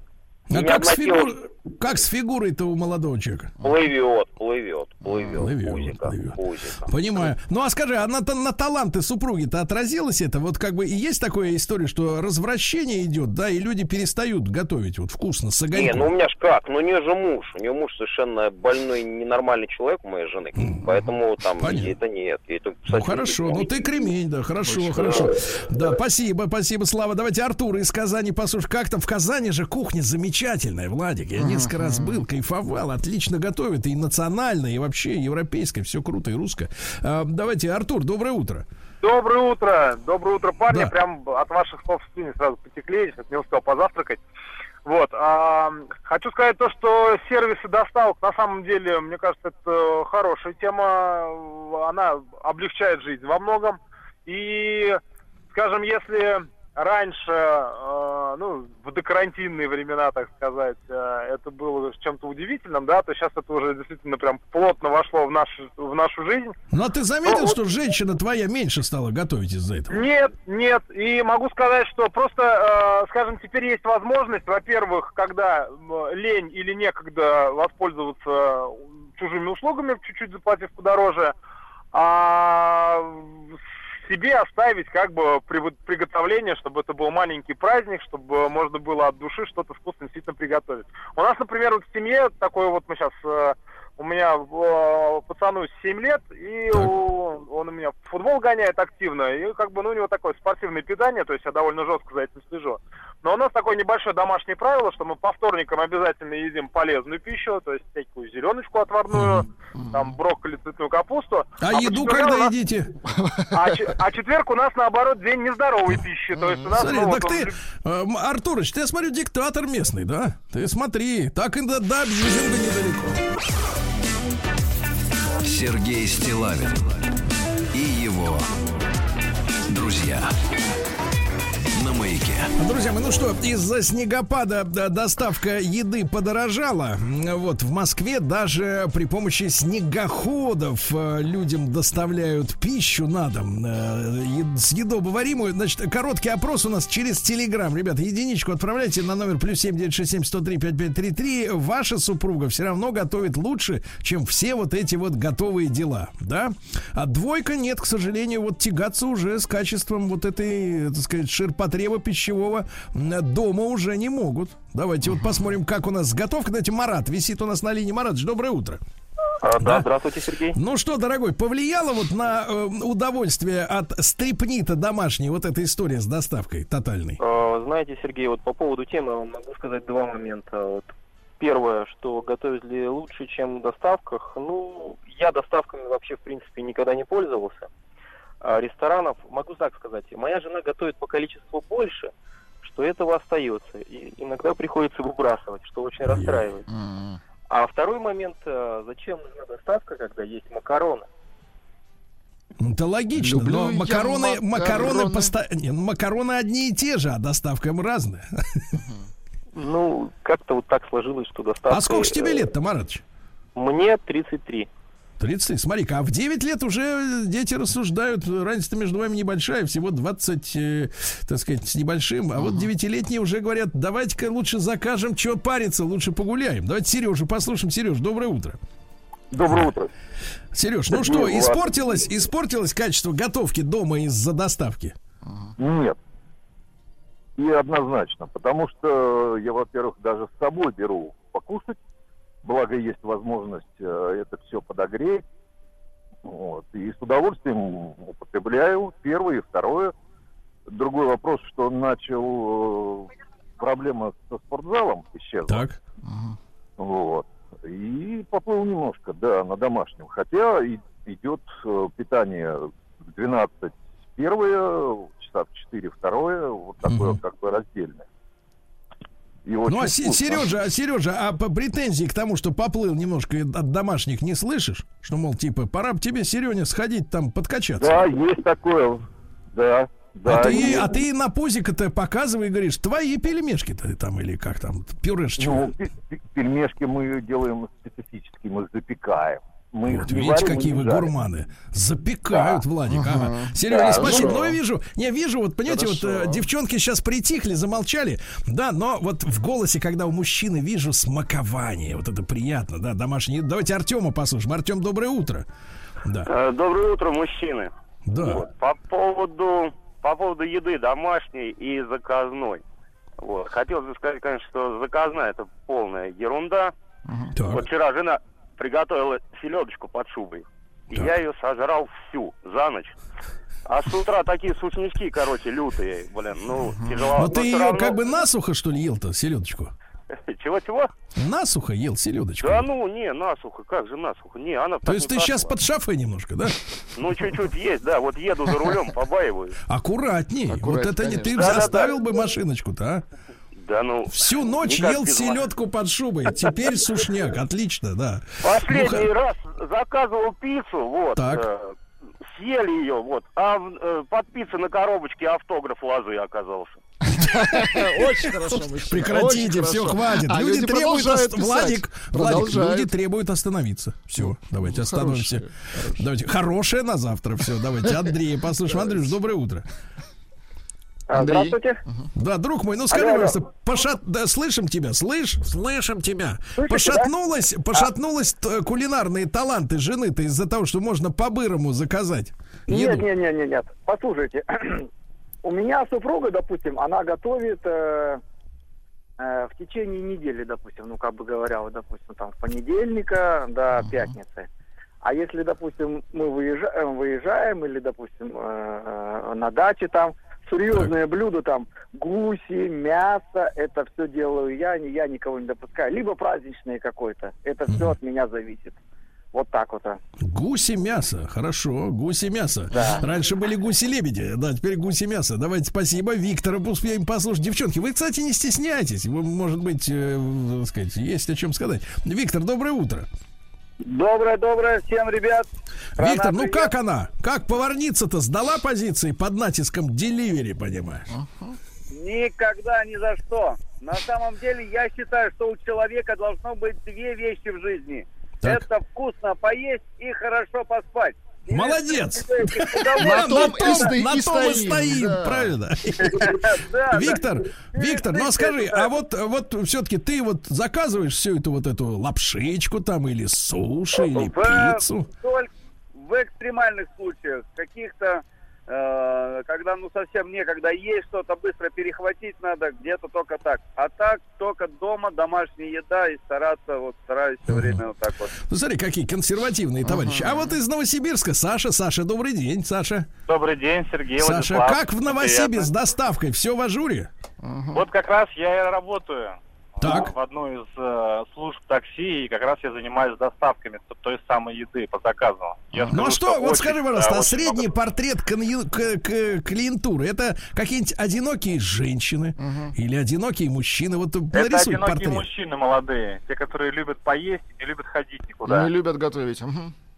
Speaker 1: А как с, фигур- как с фигурой-то у молодого человека?
Speaker 9: Плывет, плывет, плывет,
Speaker 1: Плывет,
Speaker 9: пузико,
Speaker 1: плывет.
Speaker 9: пузико.
Speaker 1: Понимаю. Ну а скажи, а на, на таланты супруги-то отразилось это? Вот как бы и есть такая история, что развращение идет, да, и люди перестают готовить вот вкусно с
Speaker 9: Не,
Speaker 1: огоньком.
Speaker 9: ну у меня ж как, ну у нее же муж, у нее муж совершенно больной, ненормальный человек у моей жены, поэтому там
Speaker 1: Понятно.
Speaker 9: это нет. это,
Speaker 1: Ну
Speaker 9: кстати,
Speaker 1: хорошо,
Speaker 9: не-
Speaker 1: ну ты кремень, да, хорошо, хорошо. Да, спасибо, спасибо, Слава. Давайте Артур из Казани послушай. Как там в Казани же кухня замечательная, Владик. Я несколько раз был, кайфовал, отлично готовят и национальная, и вообще европейская, все круто и русское. А, давайте, Артур, доброе утро.
Speaker 10: Доброе утро, доброе утро, парни.
Speaker 1: Да.
Speaker 10: Прям от ваших слов слюни сразу потекли, не успел позавтракать. Вот. а, хочу сказать то, что сервисы доставок, на самом деле, мне кажется, это хорошая тема. Она облегчает жизнь во многом. И, скажем, если раньше, э, ну, в докарантинные времена, так сказать, э, это было чем-то удивительным, да, то сейчас это уже действительно прям плотно вошло в, наш, в нашу жизнь.
Speaker 1: Ну а ты заметил,
Speaker 10: Ну, вот-
Speaker 1: что женщина твоя меньше стала готовить из-за этого?
Speaker 10: Нет, нет. И могу сказать, что просто, э, скажем, теперь есть возможность, во-первых, когда лень или некогда воспользоваться чужими услугами, чуть-чуть заплатив подороже, а себе оставить как бы при- приготовление, чтобы это был маленький праздник, чтобы можно было от души что-то вкусное действительно приготовить. У нас, например, вот в семье такой вот мы сейчас у меня э, пацану 7 лет, и у- он у меня футбол гоняет активно, и как бы, ну, у него такое спортивное питание, то есть я довольно жестко за этим слежу. Но у нас такое небольшое домашнее правило, что мы по вторникам обязательно едим полезную пищу, то есть всякую зеленочку отварную, там брокколи, цветную капусту.
Speaker 1: А,
Speaker 10: по
Speaker 1: еду когда
Speaker 10: нас-
Speaker 1: едите?
Speaker 10: А, а четверг у нас, наоборот, день нездоровой пищи, то есть у нас...
Speaker 1: Смотри,
Speaker 10: ну,
Speaker 1: так
Speaker 10: вот,
Speaker 1: ты, э, м, Артурыч, ты, я смотрю, диктатор местный, да? Ты смотри, так и до, до абьюзинга недалеко.
Speaker 3: Сергей Стилавин и его друзья.
Speaker 1: Друзья мои, ну что, из-за снегопада да, доставка еды подорожала. Вот в Москве даже при помощи снегоходов э, людям доставляют пищу на дом, э, съедобоваримую. Значит, короткий опрос у нас через Телеграм. Ребята, единичку отправляйте на номер плюс семь девять шесть семь сто три пять пять три три. Ваша супруга все равно готовит лучше, чем все вот эти вот готовые дела, да? А двойка нет, к сожалению, вот тягаться уже с качеством вот этой, так сказать, ширпотреба пищевого м, дома уже не могут. Давайте вот посмотрим, как у нас с готовкой. Давайте Марат висит у нас на линии. Марат, доброе утро.
Speaker 8: А,
Speaker 1: Да.
Speaker 8: да, здравствуйте, Сергей.
Speaker 1: Ну что, дорогой, повлияло вот на э, удовольствие от стрипнита домашней вот эта история с доставкой тотальной?
Speaker 8: А, Знаете, Сергей, вот по поводу темы могу сказать два момента. Вот. Первое, что готовить ли лучше, чем в доставках. Ну, я доставками вообще, в принципе, никогда не пользовался. А ресторанов, могу так сказать, моя жена готовит по количеству больше, что этого остается. И иногда приходится выбрасывать, что очень расстраивает. А второй момент, а, зачем нужна доставка, когда есть макароны?
Speaker 1: Это логично,
Speaker 2: Люблю
Speaker 1: но макароны, макароны,
Speaker 2: макароны.
Speaker 1: поста- не, ну, макароны одни и те же, а доставка им разная.
Speaker 8: Ну, как-то вот так сложилось, что доставка...
Speaker 1: А сколько ж тебе
Speaker 8: э,
Speaker 1: лет-то, Маратович?
Speaker 8: Мне 33.
Speaker 1: 30. Смотри-ка, а в 9 лет уже дети рассуждают, разница между вами небольшая, всего 20, э, так сказать, с небольшим. А вот девятилетние уже говорят, давайте-ка лучше закажем, чего париться, лучше погуляем. Давайте Сережу послушаем. Сереж, доброе утро.
Speaker 11: Доброе утро.
Speaker 1: Сереж, ну что, испортилось, испортилось качество готовки дома из-за доставки?
Speaker 11: Нет. И однозначно. Потому что я, во-первых, даже с собой беру покушать. Благо есть возможность э, это все подогреть. Вот. И с удовольствием употребляю первое и второе. Другой вопрос, что начал э, проблема со спортзалом исчезла.
Speaker 1: Так.
Speaker 11: Вот. И поплыл немножко, да, на домашнем. Хотя и- идет э, питание в 12 первое, часа в 4 второе, вот такое как бы раздельное. Очень
Speaker 1: Ну, а. Сережа, а Сережа, а по претензии к тому, что поплыл немножко от домашних, не слышишь? Что, мол, типа, пора бы тебе, Сереня, сходить там подкачаться.
Speaker 11: Да, есть такое. Да, да.
Speaker 1: а, ты, а ты на пузико-то показывай и говоришь, твои пельмешки-то там или как там, пюрешечка.
Speaker 11: Ну, пе- пе- пельмешки мы делаем специфически, мы запекаем. Мы
Speaker 1: Вот видите,
Speaker 11: варим,
Speaker 1: какие вы
Speaker 11: жарим.
Speaker 1: гурманы. Запекают,
Speaker 11: Да.
Speaker 1: Владик.
Speaker 11: Ага.
Speaker 1: Ага. Серега,
Speaker 11: Да,
Speaker 1: спасибо.
Speaker 11: ну,
Speaker 1: Но я вижу, не вижу, вот понимаете, вот
Speaker 2: Хорошо.
Speaker 1: э, девчонки сейчас притихли, замолчали. Да, но вот в голосе, когда у мужчины вижу смакование, вот это приятно, да, домашний. Давайте Артема послушаем. Артем, доброе утро. Да.
Speaker 12: Э, Доброе утро, мужчины.
Speaker 1: Да.
Speaker 12: Вот. По поводу по поводу еды домашней и заказной. Вот. Хотелось бы сказать, конечно, что заказная это полная ерунда. Вот вчера жена приготовила селедочку под шубой. И я ее сожрал всю за ночь. А с утра такие сушнички, короче, лютые, блин, ну, тяжело.
Speaker 1: Но ты ее
Speaker 12: равно-
Speaker 1: как бы насухо, что ли, ел-то, селедочку?
Speaker 12: Чего-чего?
Speaker 1: Насухо ел селедочку.
Speaker 12: Да ну, не, насухо, как же насухо? Не, она
Speaker 1: То есть ты сейчас под шафой немножко, да?
Speaker 12: Ну, чуть-чуть есть, да. Вот еду за рулем, побаиваюсь.
Speaker 1: Аккуратней. вот это не ты заставил бы машиночку-то, а?
Speaker 12: Да ну...
Speaker 1: Всю ночь ел селедку под шубой. Теперь сушняк. Отлично, да.
Speaker 12: Последний
Speaker 1: Ну,
Speaker 12: раз заказывал пиццу, вот.
Speaker 1: Так.
Speaker 12: э, съели ее, вот. А э, под пиццей на коробочке автограф лозы оказался.
Speaker 2: Очень хорошо,
Speaker 1: Прекратите, все, хватит.
Speaker 2: А
Speaker 1: люди, требуют. Владик, Владик, люди требуют остановиться. Все, давайте остановимся. Давайте. Хорошее на завтра. Все, давайте. Андрей, послушаем. Андрюш, доброе утро.
Speaker 2: Андрей.
Speaker 12: Здравствуйте.
Speaker 1: Да, друг мой, ну скажи,
Speaker 12: Алло, алло.
Speaker 1: пожалуйста, пошат... да, слышим тебя, слышь? Слышим тебя.
Speaker 12: Слышите,
Speaker 1: Пошатнулась, пошатнулась т- кулинарные таланты жены-то из-за того, что можно по-бырому заказать
Speaker 13: Нет,
Speaker 1: еду.
Speaker 13: нет, нет, нет, нет. Послушайте, у меня супруга, допустим, она готовит э, э, в течение недели, допустим, ну, как бы говоря, вот, допустим, там, с понедельника до пятницы. А если, допустим, мы выезжаем, выезжаем или, допустим, э, э, на даче там, серьезное блюдо, там, гуси, мясо, это все делаю я, не я никого не допускаю. Либо праздничное какое-то. Это все от меня зависит. Вот так вот. а.
Speaker 1: Гуси мясо, хорошо, гуси мясо.
Speaker 13: Да.
Speaker 1: Раньше были гуси-лебеди, да, теперь гуси мясо. Давайте спасибо. Виктора успеем послушать. Девчонки, вы, кстати, не стесняйтесь. Вы, может быть, э, так сказать, есть о чем сказать. Виктор, доброе утро.
Speaker 13: Доброе, доброе всем, ребят.
Speaker 1: Виктор, ну
Speaker 13: привет.
Speaker 1: как она? Как поварница-то сдала позиции под натиском деливери, понимаешь?
Speaker 13: Никогда ни за что. На самом деле я считаю, что у человека должно быть две вещи в жизни.
Speaker 1: Так.
Speaker 13: Это вкусно поесть и хорошо поспать.
Speaker 1: Молодец! На том и стоим, правильно? Виктор, Виктор, ну а скажи, а вот, вот все-таки ты вот заказываешь всю эту вот эту лапшичку там или суши, или
Speaker 13: в,
Speaker 1: пиццу?
Speaker 13: в экстремальных случаях, каких-то
Speaker 14: когда ну совсем некогда есть что-то, быстро перехватить надо, где-то только так. А так только дома домашняя еда и стараться, вот стараюсь все время вот так вот.
Speaker 1: Ну, смотри, какие консервативные товарищи. А вот из Новосибирска Саша. Саша, добрый день, Саша.
Speaker 15: Добрый день, Сергей
Speaker 1: Саша,
Speaker 15: Владислав.
Speaker 1: как в Новосибе с доставкой? Все в ажуре?
Speaker 15: Вот как раз я и работаю.
Speaker 1: Так.
Speaker 15: В одной из э, служб такси, и как раз я занимаюсь доставками той самой еды по заказу. Я
Speaker 1: Ну а
Speaker 15: скажу,
Speaker 1: что, вот
Speaker 15: очень,
Speaker 1: скажи,
Speaker 15: да,
Speaker 1: пожалуйста, а
Speaker 15: очень
Speaker 1: средний портрет конъю- к- к- клиентуры это какие-нибудь одинокие женщины или одинокие мужчины? Вот
Speaker 15: Это
Speaker 1: нарисуй
Speaker 15: одинокие
Speaker 1: портрет.
Speaker 15: мужчины молодые, те, которые любят поесть и не любят ходить никуда.
Speaker 2: Не любят готовить.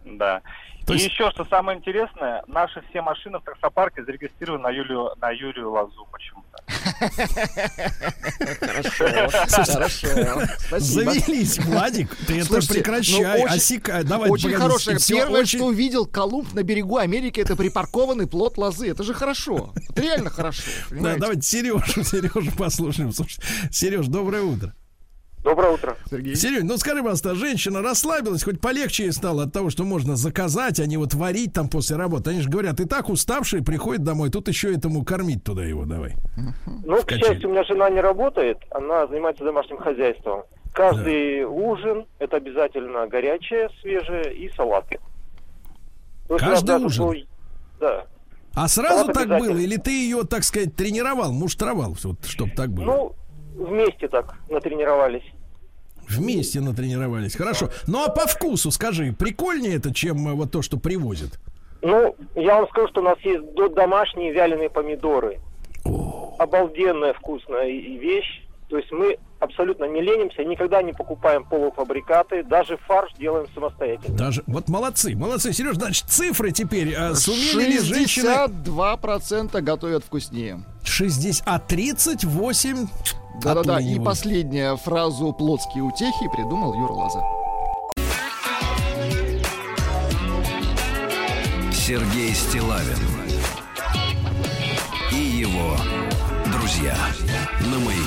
Speaker 15: Да.
Speaker 1: То
Speaker 15: и
Speaker 1: есть-
Speaker 15: еще, что самое интересное, наши все машины в таксопарке зарегистрированы на Юлию, на Юрию Лазу почему-то.
Speaker 2: Хорошо, хорошо.
Speaker 1: Завелись, Владик, ты это прекращай,
Speaker 2: ну, очень-
Speaker 1: осекай. Давай,
Speaker 2: очень хорошее. Первое, что увидел Колумб на берегу Америки, это припаркованный плод лозы. Это же хорошо. Это реально хорошо.
Speaker 1: Да, давайте Сережу, Сережу послушаем. Сереж, доброе утро.
Speaker 6: Доброе утро.
Speaker 2: Сергей.
Speaker 1: Сереж, ну скажи, пожалуйста, женщина расслабилась, хоть полегче ей стало от того, что можно заказать, а не вот варить там после работы. Они же говорят, и так уставшие приходят домой, тут еще этому кормить туда его давай.
Speaker 6: Ну, к счастью, у меня жена не работает, она занимается домашним хозяйством. Каждый ужин это обязательно горячее, свежее и салаты. То есть
Speaker 1: Каждый
Speaker 6: даже
Speaker 1: ужин?
Speaker 6: был- Да.
Speaker 1: А сразу
Speaker 6: Салат
Speaker 1: так было? Или ты ее, так сказать, тренировал, муштровал, вот, чтобы так было?
Speaker 6: Ну, вместе так натренировались.
Speaker 1: Вместе натренировались. Хорошо. Ну а по вкусу скажи, прикольнее это, чем э, вот то, что привозят?
Speaker 6: Ну, я вам скажу, что у нас есть до- домашние вяленые помидоры. Обалденная вкусная вещь. То есть мы абсолютно не ленимся, никогда не покупаем полуфабрикаты, даже фарш делаем самостоятельно.
Speaker 1: Даже вот молодцы, молодцы. Сереж, значит, цифры теперь э, сумели ли женщины
Speaker 2: 62% готовят вкуснее.
Speaker 1: 60, а 38
Speaker 2: Да-да-да. И последняя фразу «плотские утехи» придумал Юра Лаза.
Speaker 3: Сергей Стилавин и его друзья на маяке.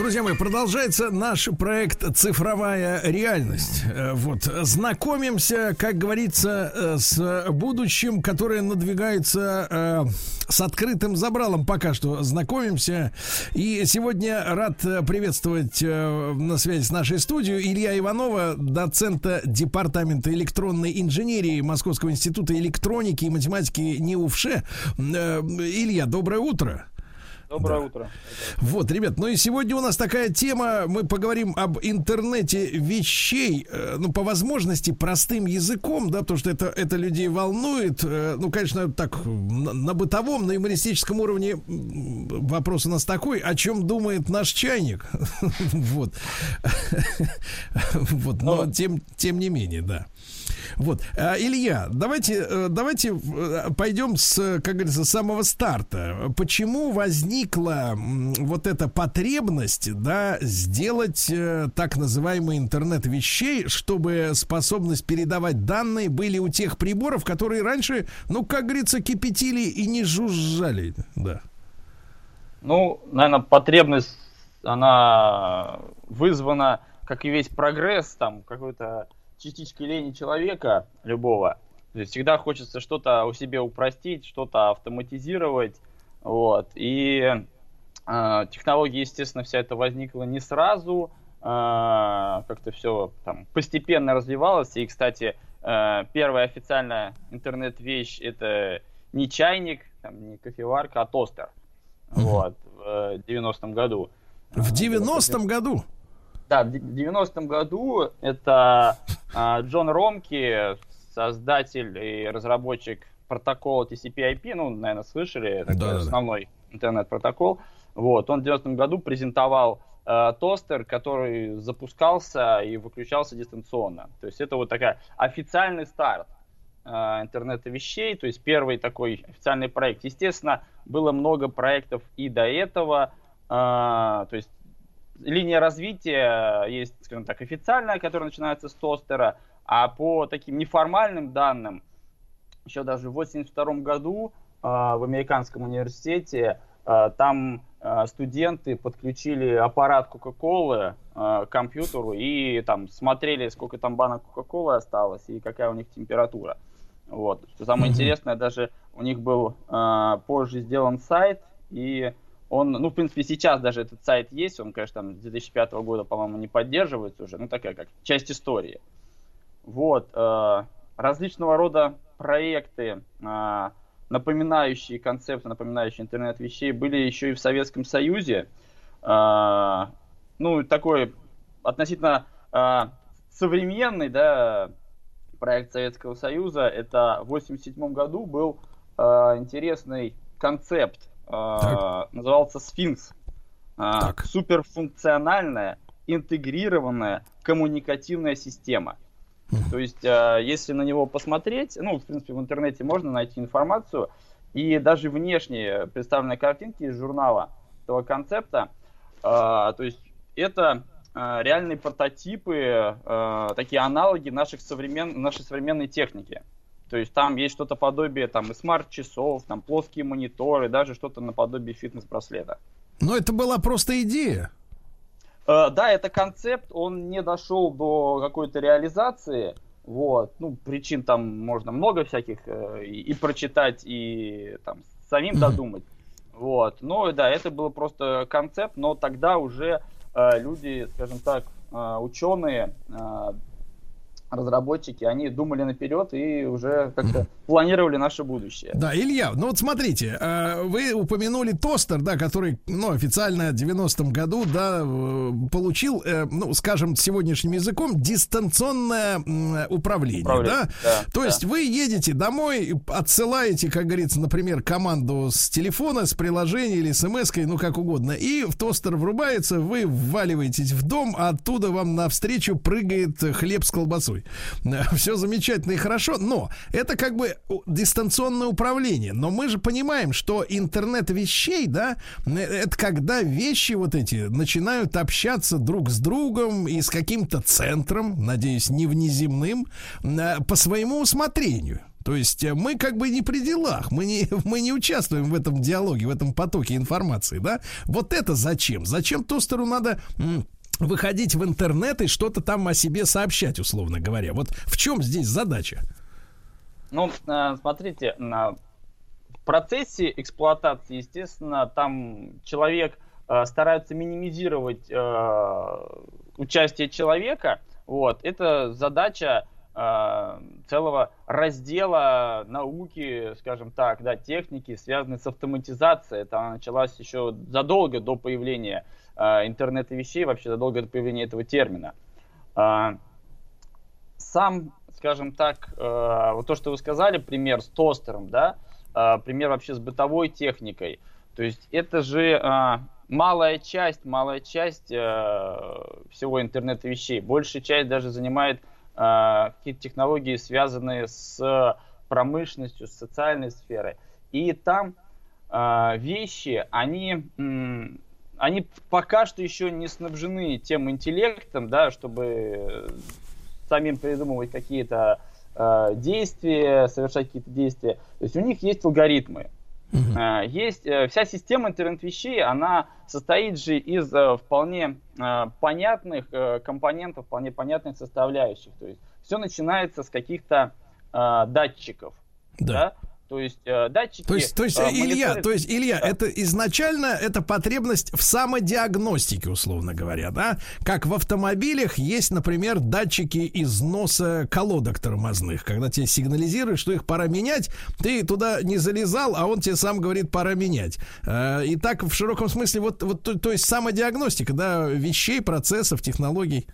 Speaker 1: Друзья мои, продолжается наш проект «Цифровая реальность». Э, Вот, знакомимся, как говорится, э, с будущим, которое надвигается э, с открытым забралом пока что. Знакомимся. И сегодня рад приветствовать на связи с нашей студией Илья Иванова, доцента Департамента электронной инженерии Московского института электроники и математики НИУФШЕ. Илья, доброе утро.
Speaker 15: Доброе утро.
Speaker 1: Вот, ребят, ну и сегодня у нас такая тема, мы поговорим об интернете вещей, э, ну, по возможности, простым языком, да, потому что это, это людей волнует, э, ну, конечно, так, на, на бытовом, на юмористическом уровне вопрос у нас такой, о чем думает наш чайник, вот, вот, но тем, тем не менее, да. Вот, А, Илья, давайте, э, давайте э, пойдем с, как говорится, самого старта. Почему возникла вот эта потребность, да, сделать э, так называемый интернет вещей, чтобы способность передавать данные были у тех приборов, которые раньше, ну, как говорится, кипятили и не жужжали, да.
Speaker 16: Ну, наверное, потребность, она вызвана, как и весь прогресс, там, какой-то частичкой лени человека любого. То есть всегда хочется что-то у себя упростить, что-то автоматизировать. Вот. И э, технология, естественно, вся это возникла не сразу. э, как-то все там постепенно развивалось. И, кстати, э, первая официальная интернет-вещь это не чайник, там, не кофеварка, а тостер. Вот, в 90-м году.
Speaker 1: В 90-м году?
Speaker 16: Да, в 90-м году это а, Джон Ромки, создатель и разработчик протокола TCP/IP, ну, наверное, слышали, такой
Speaker 1: Да-да-да.
Speaker 16: основной интернет-протокол. Вот, он в 90-м году презентовал э, тостер, который запускался и выключался дистанционно. То есть это вот такая официальный старт э, интернета вещей, то есть первый такой официальный проект. Естественно, было много проектов и до этого, э, то есть линия развития есть, скажем так, официальная, которая начинается с тостера, а по таким неформальным данным, еще даже в 82 году э, в американском университете э, там э, студенты подключили аппарат Кока-Колы э, к компьютеру и там смотрели, сколько там банок Кока-Колы осталось и какая у них температура. Вот. Что самое mm-hmm. интересное, даже у них был э, позже сделан сайт, и он, ну, в принципе, сейчас даже этот сайт есть, он, конечно, там с 2005 года, по-моему, не поддерживается уже, ну, такая как часть истории. Вот, э, различного рода проекты, э, напоминающие концепты, напоминающие интернет вещей, были еще и в Советском Союзе. Э, ну, такой относительно э, современный, да, проект Советского Союза, это в 1987 году был э, интересный концепт, э, назывался «Сфинкс». Э, суперфункциональная, интегрированная коммуникативная система. То есть, э, если на него посмотреть, ну, в принципе, в интернете можно найти информацию, и даже внешние представленные картинки из журнала этого концепта, то есть это реальные прототипы, такие аналоги наших современ... нашей современной техники. То есть там есть что-то подобие там и смарт-часов, там плоские мониторы, даже что-то наподобие фитнес-браслета.
Speaker 1: Но это была просто идея.
Speaker 16: Э, да, это концепт, он не дошел до какой-то реализации. Вот, ну, причин там можно много всяких э, и, и прочитать, и там самим mm-hmm. додумать. Вот, но да, это был просто концепт, но тогда уже э, люди, скажем так, э, ученые э, разработчики, они думали наперед и уже как-то планировали наше будущее.
Speaker 1: Да, Илья, ну вот смотрите, э, вы упомянули тостер, да, который, ну, официально в 90-м году, да, э, получил, э, ну, скажем, сегодняшним языком, дистанционное управление, управление. да? да? То да. есть вы едете домой, отсылаете, как говорится, например, команду с телефона, с приложения или смс ну, как угодно, и в тостер врубается, вы вваливаетесь в дом, а оттуда вам навстречу прыгает хлеб с колбасой такой. Все замечательно и хорошо, но это как бы дистанционное управление. Но мы же понимаем, что интернет вещей, да, э, это когда вещи вот эти начинают общаться друг с другом и с каким-то центром, надеюсь, не внеземным, э, по своему усмотрению. То есть э, мы как бы не при делах, мы не, мы не участвуем в этом диалоге, в этом потоке информации, да? Вот это зачем? Зачем тостеру надо выходить в интернет и что-то там о себе сообщать, условно говоря. Вот в чем здесь задача?
Speaker 16: Ну, э, смотрите, в процессе эксплуатации, естественно, там человек э, старается минимизировать э, участие человека. Вот, это задача целого раздела науки, скажем так, да, техники, связанной с автоматизацией. Это началась еще задолго до появления интернета вещей, вообще задолго до появления этого термина. Э, сам, скажем так, э, вот то, что вы сказали, пример с тостером, да, э, пример вообще с бытовой техникой. То есть это же э, малая часть, малая часть э, всего интернета вещей. Большая часть даже занимает э, какие-то технологии, связанные с промышленностью, с социальной сферой. И там э, вещи, они они пока что еще не снабжены тем интеллектом, да, чтобы самим придумывать какие-то э, действия, совершать какие-то действия. То есть у них есть алгоритмы. Uh-huh. Есть э, вся система интернет-вещей, она состоит же из э, вполне э, понятных э, компонентов, вполне понятных составляющих. То есть все начинается с каких-то э, датчиков. Да. да? То есть э, датчики.
Speaker 1: То есть, то есть, э, Илья, то есть, Илья, да. это изначально это потребность в самодиагностике, условно говоря, да? Как в автомобилях есть, например, датчики износа колодок тормозных, когда тебе сигнализируют, что их пора менять, ты туда не залезал, а он тебе сам говорит, пора менять. Э, и так в широком смысле, вот, вот то, то есть самодиагностика, да, вещей, процессов, технологий.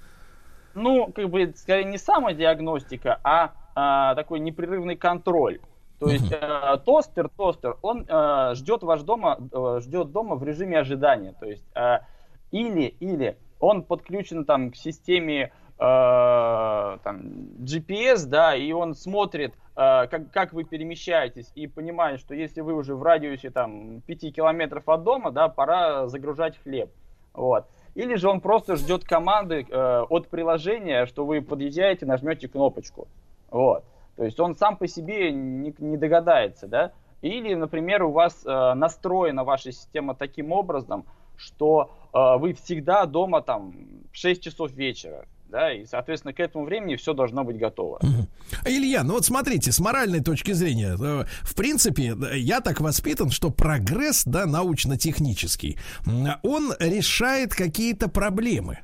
Speaker 16: Ну, как бы, скорее, не самодиагностика, а, а такой непрерывный контроль. То есть э, тостер, тостер, он э, ждет ваш дома, э, ждет дома в режиме ожидания. То есть э, или, или он подключен там к системе э, там, GPS, да, и он смотрит, э, как, как вы перемещаетесь, и понимает, что если вы уже в радиусе там 5 километров от дома, да, пора загружать хлеб. Вот. Или же он просто ждет команды э, от приложения, что вы подъезжаете, нажмете кнопочку. Вот. То есть он сам по себе не, не догадается, да? Или, например, у вас э, настроена ваша система таким образом, что э, вы всегда дома там в 6 часов вечера. да, и, соответственно, к этому времени все должно быть готово.
Speaker 1: Илья, ну вот смотрите, с моральной точки зрения, э, в принципе, я так воспитан, что прогресс, да, научно-технический, он решает какие-то проблемы.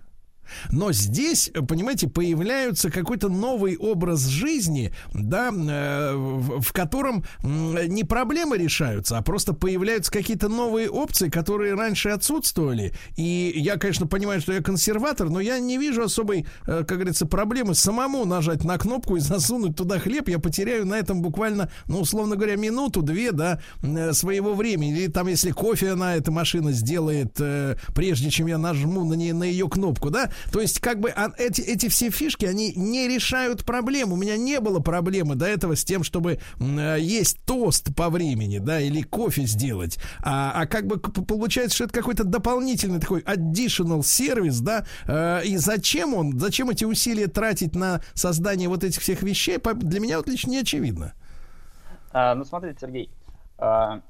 Speaker 1: Но здесь, понимаете, появляется какой-то новый образ жизни, да, э, в котором не проблемы решаются, а просто появляются какие-то новые опции, которые раньше отсутствовали. И я, конечно, понимаю, что я консерватор, но я не вижу особой, э, как говорится, проблемы самому нажать на кнопку и засунуть туда хлеб. Я потеряю на этом буквально, ну, условно говоря, минуту-две, да, э, своего времени. Или там, если кофе она, эта машина сделает, прежде чем я нажму на, не, на ее кнопку, да, то есть, как бы а, эти, эти все фишки, они не решают проблему. У меня не было проблемы до этого с тем, чтобы э, есть тост по времени, да, или кофе сделать. А, а как бы получается, что это какой-то дополнительный такой additional сервис, да, э, и зачем он, зачем эти усилия тратить на создание вот этих всех вещей, для меня вот лично не очевидно.
Speaker 16: А, ну, смотрите, Сергей, а,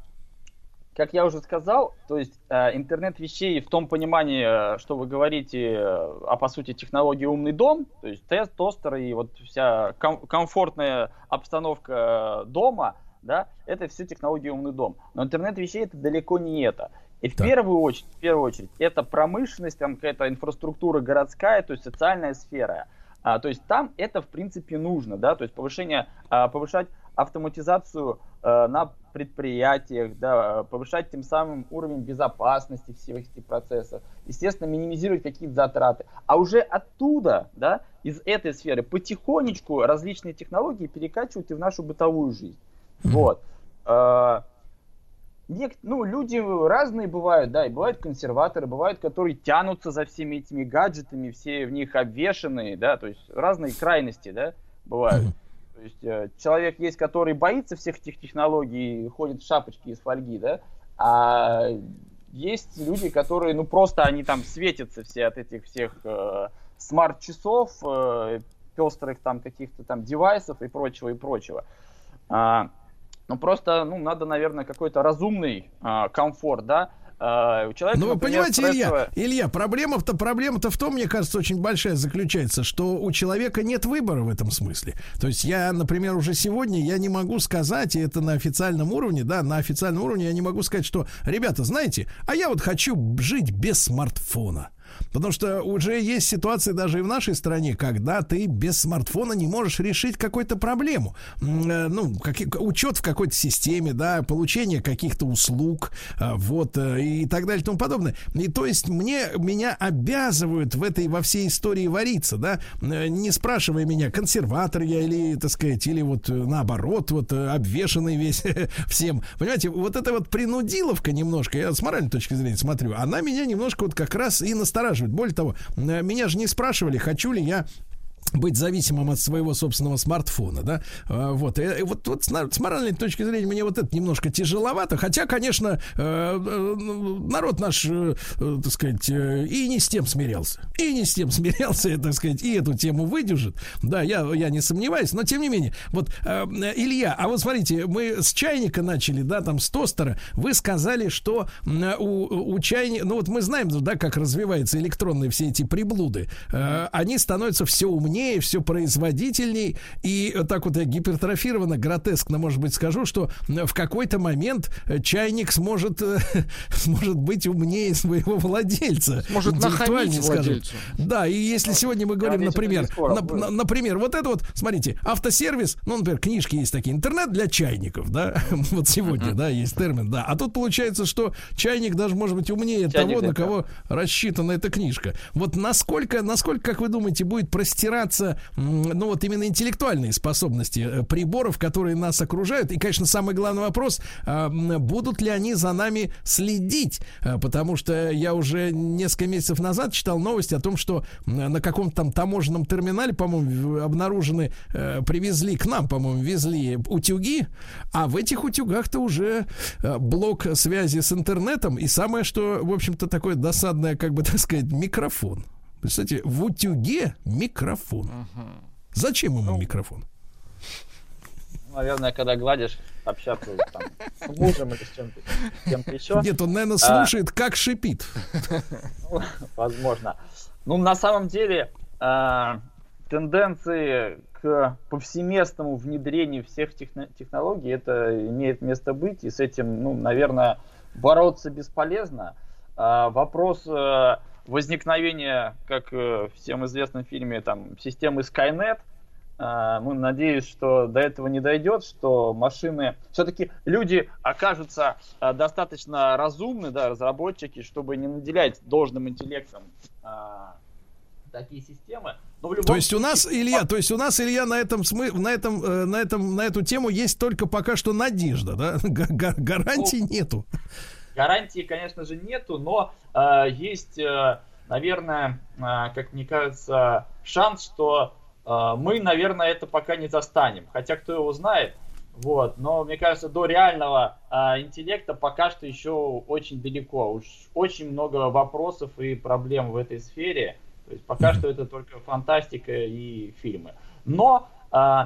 Speaker 16: как я уже сказал, то есть э, интернет вещей в том понимании, э, что вы говорите, э, а по сути технологии умный дом, то есть тест, тостер и вот вся ком- комфортная обстановка дома, да, это все технологии умный дом. Но интернет вещей это далеко не это. И в первую очередь, в первую очередь, это промышленность, там какая-то инфраструктура городская, то есть социальная сфера. А, то есть там это в принципе нужно, да, то есть повышение, а, повышать автоматизацию а, на предприятиях, да, повышать тем самым уровень безопасности всех этих процессов, естественно, минимизировать какие-то затраты. А уже оттуда, да, из этой сферы потихонечку различные технологии перекачивают и в нашу бытовую жизнь. Вот. А, ну, люди разные бывают, да, и бывают консерваторы, бывают, которые тянутся за всеми этими гаджетами, все в них обвешенные, да, то есть разные крайности, да, бывают. То есть э, человек есть, который боится всех этих технологий, ходит в шапочке из фольги, да, а есть люди, которые, ну, просто они там светятся все от этих всех э, смарт-часов, э, пестрых там каких-то там девайсов и прочего, и прочего. А, ну, просто, ну, надо, наверное, какой-то разумный а, комфорт, да,
Speaker 1: у человека, ну, вы понимаете, стрессовая... Илья, Илья, проблема-то, проблема-то в том, мне кажется, очень большая заключается, что у человека нет выбора в этом смысле. То есть я, например, уже сегодня я не могу сказать, и это на официальном уровне, да, на официальном уровне я не могу сказать, что, ребята, знаете, а я вот хочу жить без смартфона. Потому что уже есть ситуации даже и в нашей стране, когда ты без смартфона не можешь решить какую-то проблему. Э, ну, как, учет в какой-то системе, да, получение каких-то услуг, э, вот, э, и так далее и тому подобное. И то есть мне, меня обязывают в этой, во всей истории вариться, да, не спрашивая меня, консерватор я или, так сказать, или вот наоборот, вот обвешанный весь всем. Понимаете, вот эта вот принудиловка немножко, я с моральной точки зрения смотрю, она меня немножко вот как раз и настораживает настораживает. Более того, э, меня же не спрашивали, хочу ли я быть зависимым от своего собственного смартфона, да, а, вот, и, вот, вот с моральной точки зрения мне вот это немножко тяжеловато, хотя, конечно, э, э, народ наш, э, так сказать, и не с тем смирялся, и не с тем смирялся, так сказать, и эту тему выдержит, да, я, я не сомневаюсь, но тем не менее, вот, Илья, а вот смотрите, мы с чайника начали, да, там, с тостера, вы сказали, что у, у чайника, ну вот мы знаем, да, как развиваются электронные все эти приблуды, они становятся все умнее, умнее, все производительней. И так вот я гипертрофированно, гротескно, может быть, скажу, что в какой-то момент э, чайник сможет, э, сможет быть умнее своего владельца.
Speaker 2: Может нахамить владельцу.
Speaker 1: Да, и если сегодня мы говорим, например, на, на, например, вот это вот, смотрите, автосервис, ну, например, книжки есть такие, интернет для чайников, да, вот сегодня, да, есть термин, да. А тут получается, что чайник даже может быть умнее чайник того, на кого рассчитана эта книжка. Вот насколько, насколько, как вы думаете, будет простираться меняться, ну вот именно интеллектуальные способности э, приборов, которые нас окружают. И, конечно, самый главный вопрос, а, будут ли они за нами следить? А, потому что я уже несколько месяцев назад читал новости о том, что на каком-то там таможенном терминале, по-моему, обнаружены, э, привезли к нам, по-моему, везли утюги, а в этих утюгах-то уже э, блок связи с интернетом и самое, что, в общем-то, такое досадное, как бы так сказать, микрофон. Представьте, в утюге микрофон. Угу. Зачем ему ну, микрофон?
Speaker 16: Наверное, когда гладишь, общаться там, с мужем или с чем-то, кем-то еще.
Speaker 1: Нет, он, наверное, а. слушает, а, как шипит.
Speaker 16: Ну, возможно. Ну, на самом деле, э, тенденции к повсеместному внедрению всех техно- технологий, это имеет место быть, и с этим, ну, наверное, бороться бесполезно. А вопрос э, возникновения, как э, всем известном фильме, там, системы Skynet, э, мы надеюсь, что до этого не дойдет, что машины, все-таки люди окажутся э, достаточно разумны, да, разработчики, чтобы не наделять должным интеллектом э, такие системы. Но в любом
Speaker 1: То есть у нас, Илья, то есть у нас, Илья, на этом смы... на этом, э, на этом, на эту тему есть только пока что надежда, да? Га- га- Гарантий нету.
Speaker 16: Гарантии, конечно же, нету, но э, есть, э, наверное, э, как мне кажется, шанс, что э, мы, наверное, это пока не застанем. Хотя кто его знает. Вот, но мне кажется, до реального э, интеллекта пока что еще очень далеко. Уж очень много вопросов и проблем в этой сфере. То есть пока что это только фантастика и фильмы. Но, э,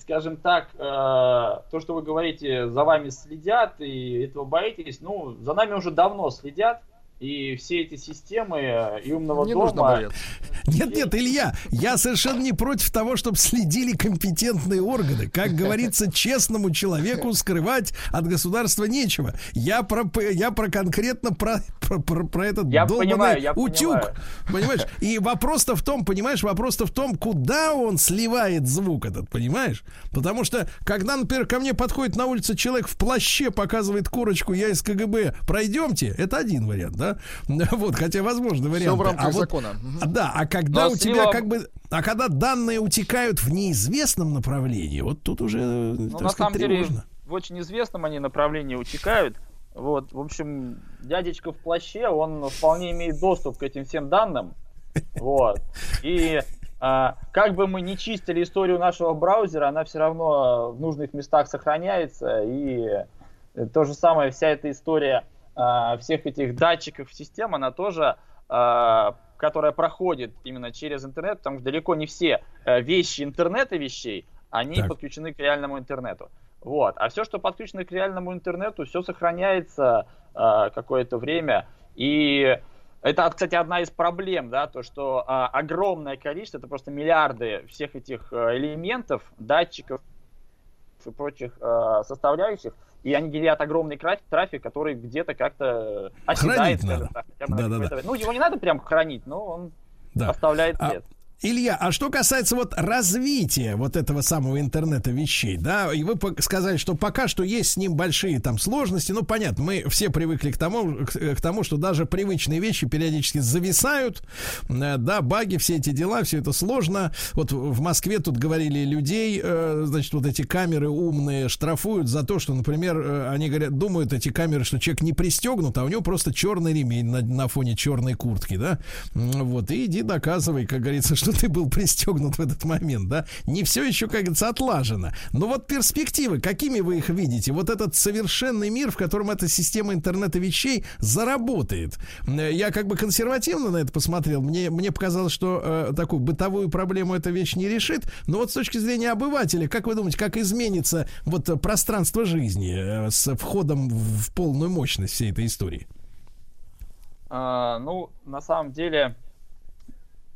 Speaker 16: скажем так, э, то, что вы говорите, за вами следят и этого боитесь, ну, за нами уже давно следят. И все эти системы э, и умного
Speaker 2: Не
Speaker 16: дома...
Speaker 2: нужно бояться.
Speaker 1: Нет, нет, Илья, я совершенно не против того, чтобы следили компетентные органы. Как говорится, честному человеку скрывать от государства нечего. Я про, я про конкретно про, про, про, про этот
Speaker 16: Я
Speaker 1: долбанный
Speaker 16: понимаю, я
Speaker 1: утюг.
Speaker 16: понимаю.
Speaker 1: Понимаешь? И вопрос-то в том, понимаешь, вопрос-то в том, куда он сливает звук этот, понимаешь? Потому что, когда, например, ко мне подходит на улице человек в плаще, показывает корочку, я из КГБ, пройдемте, это один вариант, да? Вот, хотя возможно вариант.
Speaker 2: в рамках закона. Мгм.
Speaker 1: Да, а когда
Speaker 16: Но
Speaker 1: у тебя как бы, а когда данные утекают в неизвестном направлении, вот тут уже,
Speaker 16: Ну,
Speaker 1: так
Speaker 16: на
Speaker 1: сказать,
Speaker 16: самом деле,
Speaker 1: тревожно.
Speaker 16: в очень известном они направлении утекают. Вот, в общем, дядечка в плаще, он вполне имеет доступ к этим всем данным. Вот. И а, как бы мы не чистили историю нашего браузера, она все равно в нужных местах сохраняется. И э, то же самое, вся эта история а, всех этих датчиков систем, она тоже, а, которая проходит именно через интернет, потому что далеко не все э, вещи интернета вещей, они
Speaker 1: Так.
Speaker 16: подключены к реальному интернету. Вот. А все, что подключено к реальному интернету, все сохраняется э, какое-то время. И это, кстати, одна из проблем, да, то, что а, огромное количество, это просто миллиарды всех этих э, элементов, датчиков прочих э, составляющих, и они генерят огромный трафик, который где-то как-то оседает,
Speaker 1: Хранить надо.
Speaker 16: так,
Speaker 1: Да-да-да.
Speaker 16: какое-то время. Ну, его не надо прям хранить, но он
Speaker 1: Да.
Speaker 16: оставляет
Speaker 1: А-
Speaker 16: след.
Speaker 1: Илья, а что касается вот развития вот этого самого интернета вещей, да, и вы сказали, что пока что есть с ним большие там сложности, ну понятно, мы все привыкли к тому, к, тому, что даже привычные вещи периодически зависают, э, да, баги, все эти дела, все это сложно. Вот в Москве тут говорили людей, э, значит, вот эти камеры умные штрафуют за то, что, например, э, они говорят, думают эти камеры, что человек не пристегнут, а у него просто черный ремень на, на фоне черной куртки, да, вот, и иди доказывай, как говорится, что ты был пристегнут в этот момент, да, не все еще, как говорится, отлажено, но вот перспективы, какими вы их видите, вот этот совершенный мир, в котором эта система интернета вещей заработает, Э, я как бы консервативно на это посмотрел, мне, мне показалось, что э, такую бытовую проблему эта вещь не решит, но вот с точки зрения обывателя, как вы думаете, как изменится вот э, пространство жизни э, с входом в полную мощность всей этой истории?
Speaker 16: А, ну, на самом деле,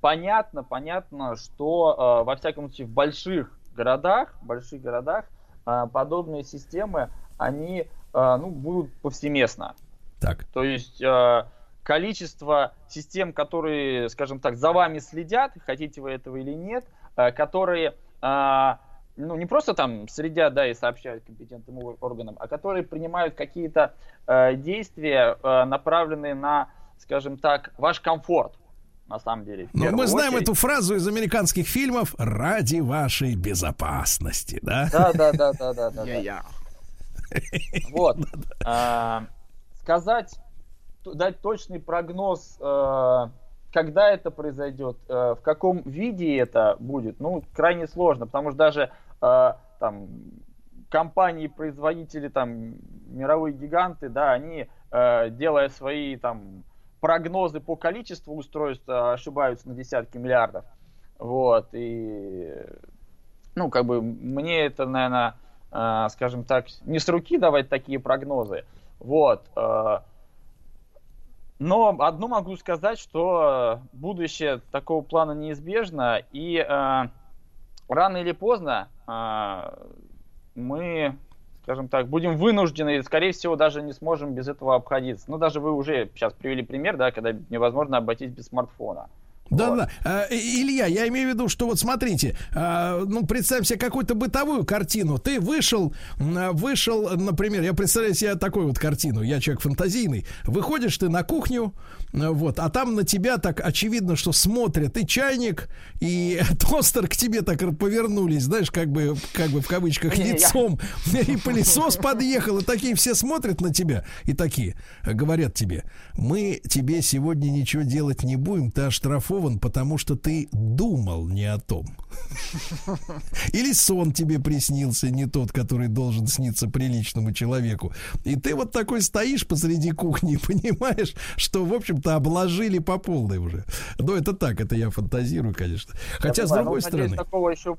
Speaker 16: понятно, понятно, что э, во всяком случае в больших городах, больших городах э, подобные системы, они э, ну, будут повсеместно.
Speaker 1: Так.
Speaker 16: То есть э, количество систем, которые, скажем так, за вами следят, хотите вы этого или нет, э, которые э, ну, не просто там следят, да, и сообщают компетентным органам, а которые принимают какие-то э, действия, э, направленные на, скажем так, ваш комфорт, на самом деле. в
Speaker 1: Ну, мы знаем
Speaker 16: очередь.
Speaker 1: эту фразу из американских фильмов ради вашей безопасности, да?
Speaker 16: Да, да, да, да, да, да. да. Вот. А, Сказать, дать точный прогноз, э, когда это произойдет, э, в каком виде это будет, ну, крайне сложно, потому что даже э, там компании, производители, там, мировые гиганты, да, они, делая свои там прогнозы по количеству устройств, э, ошибаются на десятки миллиардов. Вот, и ну, как бы мне это, наверное, э, скажем так, не с руки давать такие прогнозы. Вот. э, Но одно могу сказать, что будущее такого плана неизбежно, и э, рано или поздно э, мы, скажем так, будем вынуждены, и, скорее всего, даже не сможем без этого обходиться. Ну, даже вы уже сейчас привели пример, да, когда невозможно обойтись без смартфона.
Speaker 1: Да, вот. да. А, Илья, я имею в виду, что вот смотрите, а, ну представь себе какую-то бытовую картину. Ты вышел, вышел, например, я представляю себе такую вот картину. Я человек фантазийный. Выходишь ты на кухню, вот, а там на тебя так очевидно, что смотрят и чайник, и тостер к тебе так повернулись, знаешь, как бы, как бы в кавычках лицом, и пылесос подъехал, и такие все смотрят на тебя, и такие говорят тебе, мы тебе сегодня ничего делать не будем, ты оштрафован застрахован, потому что ты думал не о том. Или сон тебе приснился не тот, который должен сниться приличному человеку. И ты вот такой стоишь посреди кухни и понимаешь, что, в общем-то, обложили по полной уже. Но это так, это я фантазирую, конечно. Хотя, я с другой стороны...
Speaker 16: такого еще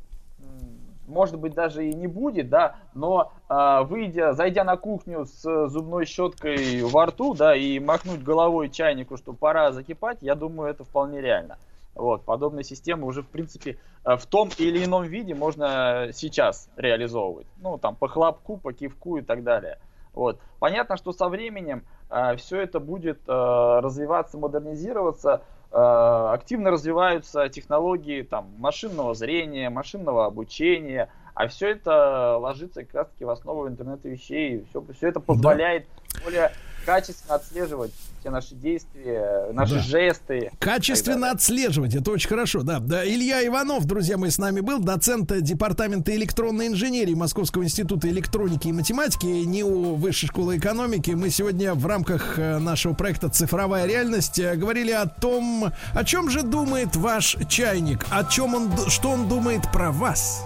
Speaker 16: может быть, даже и не будет, да, но э, выйдя, зайдя на кухню с зубной щеткой во рту, да, и махнуть головой чайнику, что пора закипать, я думаю, это вполне реально. Вот, подобные системы уже, в принципе, э, в том или ином виде можно сейчас реализовывать. Ну, там, по хлопку, по кивку и так далее. Вот. Понятно, что со временем э, все это будет э, развиваться, модернизироваться, активно развиваются технологии там, машинного зрения, машинного обучения, а все это ложится как раз таки в основу интернета вещей. Все, все это позволяет да. более качественно отслеживать все наши действия, наши да. жесты.
Speaker 1: Качественно отслеживать, это очень хорошо, да. да. Илья Иванов, друзья мои, с нами был, доцент департамента электронной инженерии Московского института электроники и математики, НИУ Высшей школы экономики. Мы сегодня в рамках э, нашего проекта «Цифровая реальность» э, говорили о том, о чем же думает ваш чайник, о чем он, что он думает про вас.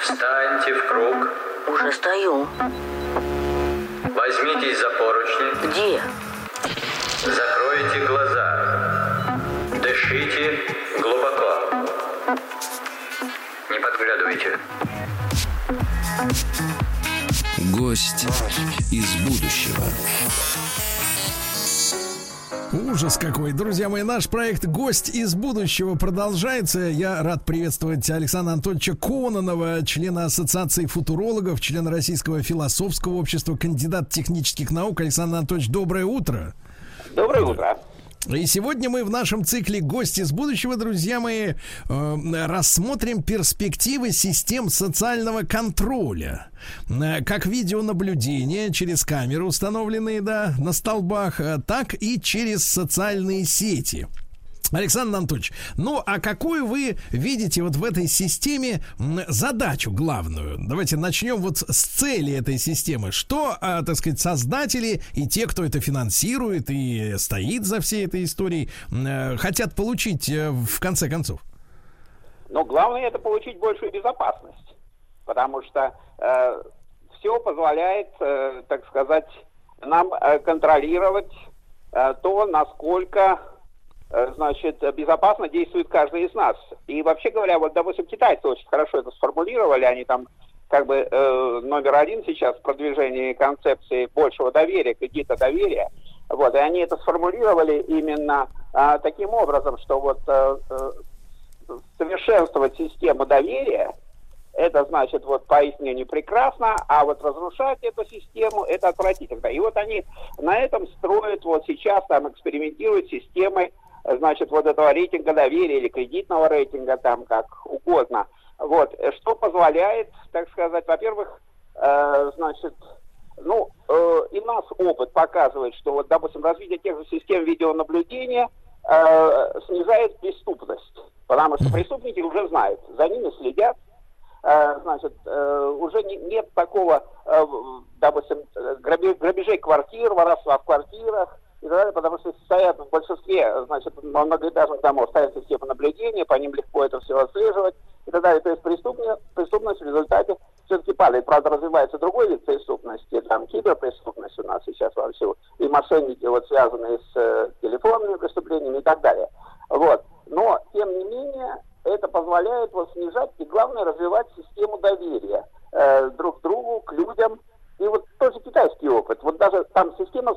Speaker 17: Встаньте в круг.
Speaker 18: Уже стою.
Speaker 17: Возьмитесь за поручни.
Speaker 18: Где?
Speaker 17: Закройте глаза. Дышите глубоко. Не подглядывайте.
Speaker 3: Гость из будущего.
Speaker 1: Ужас какой. Друзья мои, наш проект «Гость из будущего» продолжается. Я рад приветствовать Александра Анатольевича Кононова, члена Ассоциации футурологов, члена Российского философского общества, кандидат технических наук. Александр Анатольевич, доброе утро.
Speaker 19: Доброе утро.
Speaker 1: И сегодня мы в нашем цикле «Гости из будущего», друзья мои, э, рассмотрим перспективы систем социального контроля. Э, как видеонаблюдение через камеры, установленные да, на столбах, э, так и через социальные сети. Александр Анатольевич, ну а какую вы видите вот в этой системе задачу главную? Давайте начнем вот с цели этой системы. Что, а, так сказать, создатели и те, кто это финансирует и стоит за всей этой историей, э, хотят получить э, в конце концов?
Speaker 19: Но главное это получить большую безопасность, потому что э, все позволяет, э, так сказать, нам э, контролировать э, то, насколько значит, безопасно действует каждый из нас. И вообще говоря, вот, допустим, китайцы очень хорошо это сформулировали, они там как бы э, номер один сейчас в продвижении концепции большего доверия, кредита доверия. Вот, и они это сформулировали именно э, таким образом, что вот э, э, совершенствовать систему доверия, это значит вот поистине прекрасно, а вот разрушать эту систему, это отвратительно. И вот они на этом строят, вот сейчас там экспериментируют системой значит, вот этого рейтинга доверия или кредитного рейтинга, там как угодно. Вот, что позволяет, так сказать, во-первых, э, значит, ну, э, и нас опыт показывает, что вот, допустим, развитие тех же систем видеонаблюдения э, снижает преступность, потому что преступники уже знают, за ними следят, э, значит, э, уже не, нет такого, э, допустим, грабежей квартир, воровства в квартирах, и так далее, потому что стоят в большинстве, значит, многоэтажных домов стоят системы наблюдения, по ним легко это все отслеживать и так далее. То есть преступность, преступность в результате все-таки падает. Правда, развивается другой вид преступности, там киберпреступность у нас сейчас во всю, и мошенники, вот связанные с э, телефонными преступлениями и так далее. Вот. Но, тем не менее, это позволяет вот снижать и, главное, развивать систему доверия э, друг к другу, к людям, и вот тоже китайский опыт. Вот даже там система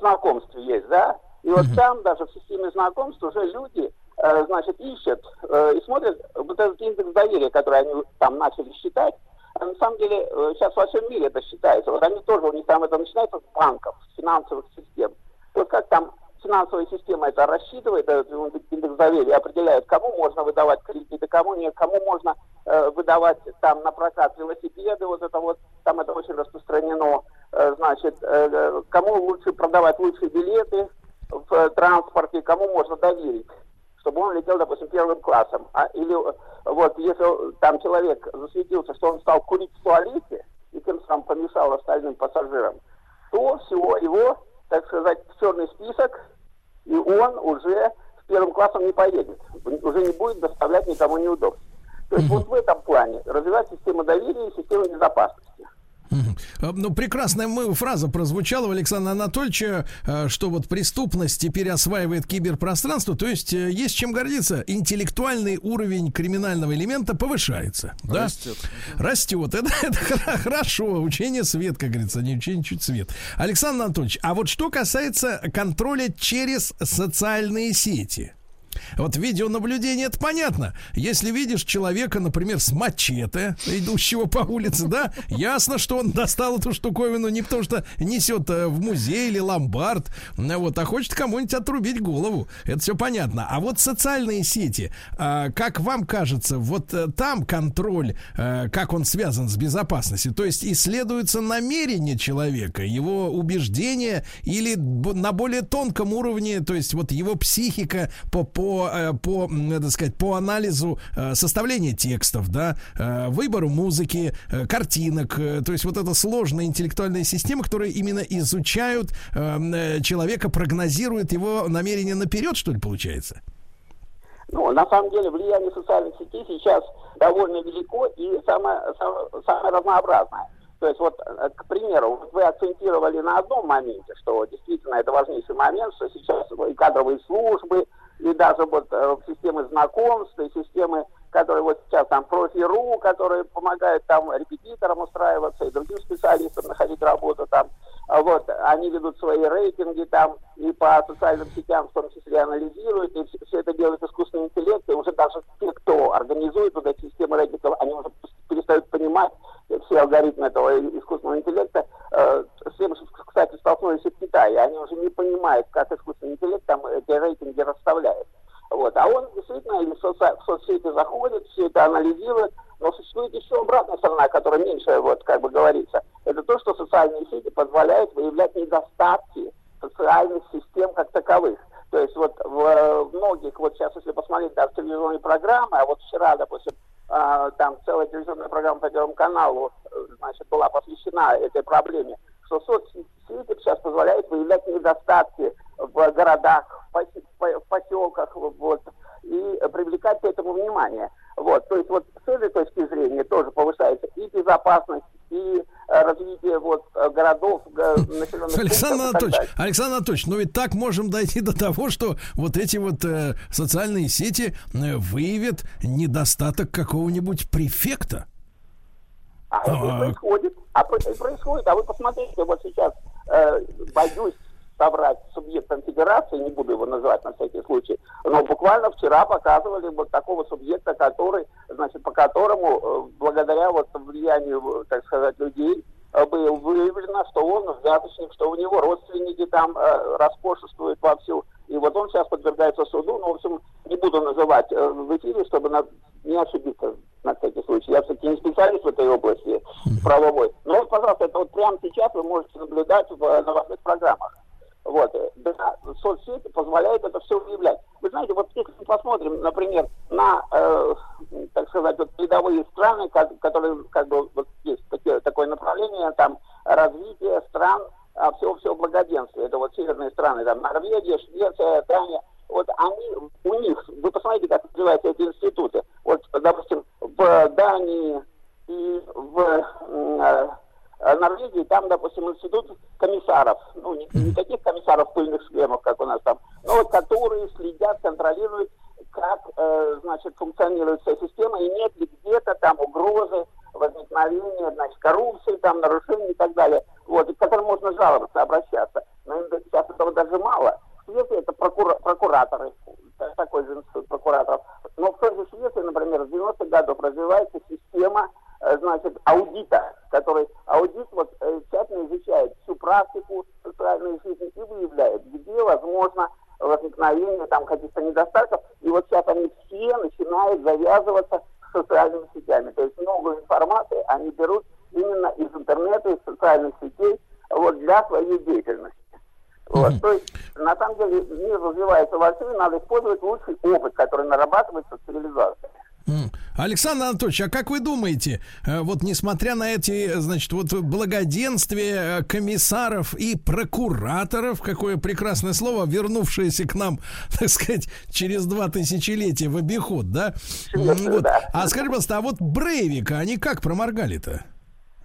Speaker 19: да? И вот там даже в системе знакомств уже люди, э, значит, ищут э, и смотрят вот этот индекс доверия, который они там начали считать. А на самом деле э, сейчас во всем мире это считается. Вот они тоже, у них там это начинается с банков, с финансовых систем. Вот как там финансовая система это рассчитывает, индекс доверия, определяет, кому можно выдавать кредиты, кому нет, кому можно э, выдавать там на прокат велосипеды, вот это вот, там это очень распространено, э, значит, э, кому лучше продавать лучшие билеты в э, транспорте, кому можно доверить чтобы он летел, допустим, первым классом. А, или вот если там человек засветился, что он стал курить в туалете, и тем самым помешал остальным пассажирам, то всего его так сказать, в черный список, и он уже с первым классом не поедет, уже не будет доставлять никому неудобств. То есть вот в этом плане развивать систему доверия и систему безопасности.
Speaker 1: А, ну, прекрасная фраза прозвучала у Александра Анатольевича, а, что вот преступность теперь осваивает киберпространство, то есть э, есть чем гордиться. Интеллектуальный уровень криминального элемента повышается. Растет. Да? Растет. Это, это хорошо. Учение свет, как говорится, не учение чуть свет. Александр Анатольевич, а вот что касается контроля через социальные сети. Вот видеонаблюдение, это понятно. Если видишь человека, например, с мачете, идущего по улице, да, ясно, что он достал эту штуковину не потому, что несет э, в музей или ломбард, вот, а хочет кому-нибудь отрубить голову. Это все понятно. А вот социальные сети, а, как вам кажется, вот э, там контроль, э, как он связан с безопасностью, то есть исследуется намерение человека, его убеждения или на более тонком уровне, то есть вот его психика по, по по, э, по, так сказать, по анализу э, составления текстов, да, э, выбору музыки, картинок, то есть вот эта сложная интеллектуальная система, которая именно изучают человека, прогнозирует его намерения наперед, что ли, получается?
Speaker 19: Ну, на самом деле, влияние социальных сетей сейчас довольно велико и самое, самое разнообразное. То есть вот, к примеру, вы акцентировали на одном моменте, что действительно это важнейший момент, что сейчас и кадровые службы, и даже вот э, системы знакомств, и системы, которые вот сейчас там профи.ру, которые помогают там репетиторам устраиваться и другим специалистам находить работу там, а вот, они ведут свои рейтинги там и по социальным сетям в том числе анализируют, и все, все это делает искусственный интеллект, и уже даже те, кто организует вот эти системы рейтингов, они уже перестают понимать все алгоритмы этого искусственного интеллекта. Э, с тем, кстати, столкнулись и в Китае, они уже не понимают, как искусственный интеллект там эти рейтинги расставляет. Вот. А он действительно в, соци- в соцсети заходит, все это анализирует, но существует еще обратная сторона, которая меньше, вот как бы говорится. Это то, что социальные сети позволяют выявлять недостатки социальных систем как таковых. То есть вот в, многих, вот сейчас если посмотреть даже телевизионные программы, а вот вчера, допустим, э, там целая телевизионная программа по Первому каналу, значит, была посвящена этой проблеме, что соцсети сейчас позволяют выявлять недостатки в городах, в поселках, вот, и привлекать к этому внимание. Вот, то есть вот с этой точки зрения тоже повышается и безопасность, и э, развитие вот э, городов, населенных
Speaker 1: Александр Анатольевич, Александр Анатольевич, ну ведь так можем дойти до того, что вот эти вот э, социальные сети э, выявят недостаток какого-нибудь префекта.
Speaker 19: А, а это происходит. А происходит. А вы посмотрите, вот сейчас э, боюсь соврать субъектом федерации, не буду его называть на всякий случай, но буквально вчера показывали вот такого субъекта, который, значит, по которому, э, благодаря вот влиянию, так сказать, людей, э, было выявлено, что он взяточник, что у него родственники там э, роскошествуют вовсю. И вот он сейчас подвергается суду, ну, в общем, не буду называть э, в эфире, чтобы на, не ошибиться на всякий случай. Я все-таки не специалист в этой области правовой. Но вот, пожалуйста, это вот прямо сейчас вы можете наблюдать в новостных программах. Вот. Да, соцсети позволяют это все выявлять. Вы знаете, вот если мы посмотрим, например, на, э, так сказать, вот передовые страны, которые, как бы, вот есть такие, такое направление, там, развитие стран а, всего-всего благоденствия. Это вот северные страны, там, Норвегия, Швеция, Дания. Вот они, у них, вы посмотрите, как называются эти институты. Вот, допустим, в Дании и в э, Э, Норвегии, там, допустим, институт комиссаров, ну, не, не таких комиссаров пыльных шлемов, как у нас там, но вот которые следят, контролируют, как, э, значит, функционирует вся система, и нет ли где-то там угрозы возникновения, значит, коррупции, там, нарушений и так далее, вот, и к которым можно жаловаться, обращаться. Но сейчас этого даже мало. прокура- прокураторы, та- такой же институт прокураторов. Но в той же Швеции, например, с 90-х годов развивается система э, значит, аудита, который аудит вот, э, тщательно изучает всю практику социальной жизни и выявляет, где возможно возникновение там каких-то недостатков. И вот сейчас они все начинают завязываться с социальными сетями. То есть много информации они берут именно из интернета, из социальных сетей вот, для своей деятельности. Вот, то есть, на самом деле, мир развивается вовсю, и надо использовать лучший опыт, который нарабатывается в цивилизации.
Speaker 1: М. Александр Анатольевич, а как вы думаете, э, вот несмотря на эти, значит, вот благоденствие э, комиссаров и прокураторов, какое прекрасное слово, вернувшееся к нам, так сказать, через два тысячелетия в обиход, да? Вот. А скажи, пожалуйста, а вот Брейвика, они как проморгали-то?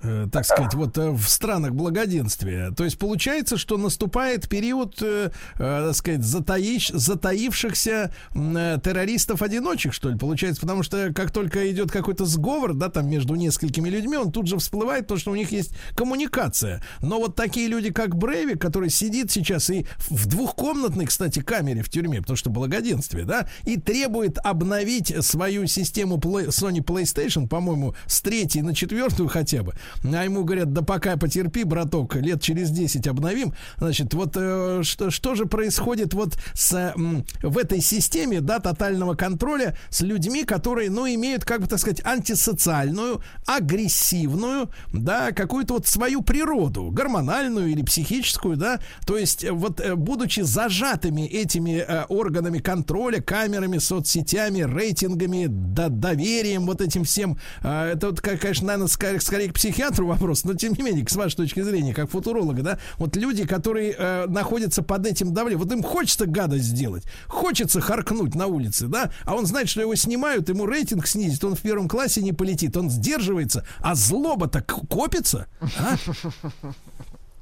Speaker 1: Э, так сказать, вот э, в странах благоденствия. То есть получается, что наступает период, э, так сказать, затаиш, затаившихся террористов-одиночек, что ли, получается, потому что как только идет какой-то сговор, да, там между несколькими людьми, он тут же всплывает, то, что у них есть коммуникация. Но вот такие люди, как Брейвик, который сидит сейчас и в двухкомнатной, кстати, камере в тюрьме, потому что благоденствие, да, и требует обновить свою систему Sony PlayStation, по-моему, с третьей на четвертую хотя бы. А ему говорят, да пока потерпи, браток, лет через 10 обновим. Значит, вот э, что, что же происходит вот с, м, в этой системе, да, тотального контроля с людьми, которые, ну, имеют, как бы так сказать, антисоциальную, агрессивную, да, какую-то вот свою природу, гормональную или психическую, да, то есть э, вот э, будучи зажатыми этими э, органами контроля, камерами, соцсетями, рейтингами, да, доверием, вот этим всем, э, это вот, конечно, наверное, скорее, скорее к психиатру вопрос, но тем не менее, с вашей точки зрения, как футуролога, да, вот люди, которые э, находятся под этим давлением, вот им хочется гадость сделать, хочется харкнуть на улице, да, а он знает, что его снимают, ему рейтинг снизит, он в первом классе не полетит, он сдерживается, а злоба-то к- копится, а?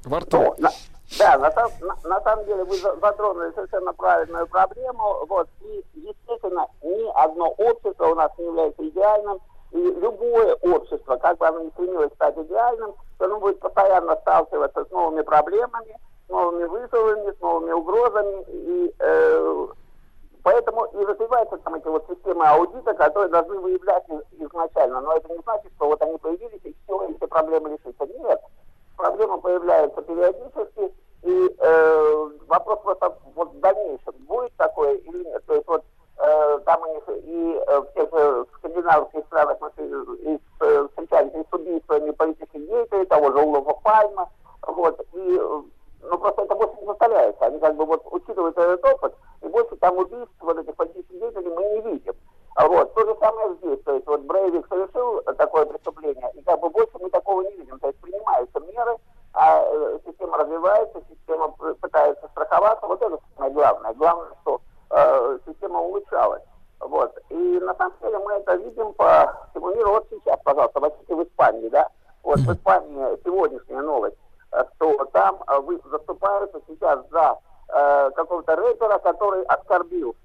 Speaker 2: Во рту.
Speaker 19: Да, на, на- на самом деле вы за- затронули совершенно правильную проблему. Вот, и, естественно, ни одно общество у нас не является идеальным. И любое общество, как бы оно ни стремилось стать идеальным, оно будет постоянно сталкиваться с новыми проблемами, с новыми вызовами, с новыми угрозами. И э, поэтому и развиваются там эти вот системы аудита, которые должны выявлять из- изначально. Но это не значит, что вот они появились и все, и все проблемы решится. Нет проблемы появляются периодически, и э, вопрос просто вот в дальнейшем, будет такое или нет. То есть вот там у и э, в тех же скандинавских странах мы э, встречались и с убийствами политических деятелей, того же Улова Пальма, вот, и э, ну просто это больше не повторяется. Они как бы вот учитывают этот опыт, и больше там убийств вот этих политических деятелей мы не видим. А Вот. То же самое здесь. То есть вот Брейвик совершил такое преступление, и как бы больше мы такого не видим. То есть принимаются меры, а э, система развивается, система пытается страховаться. Вот это самое главное. Главное, что э, система улучшалась. Вот. И на самом деле мы это видим по всему миру. Вот сейчас, пожалуйста, возьмите в Испании, да? Вот в Испании сегодняшняя новость, э, что там э, вы заступаются сейчас за э, какого-то рэпера, который оскорбил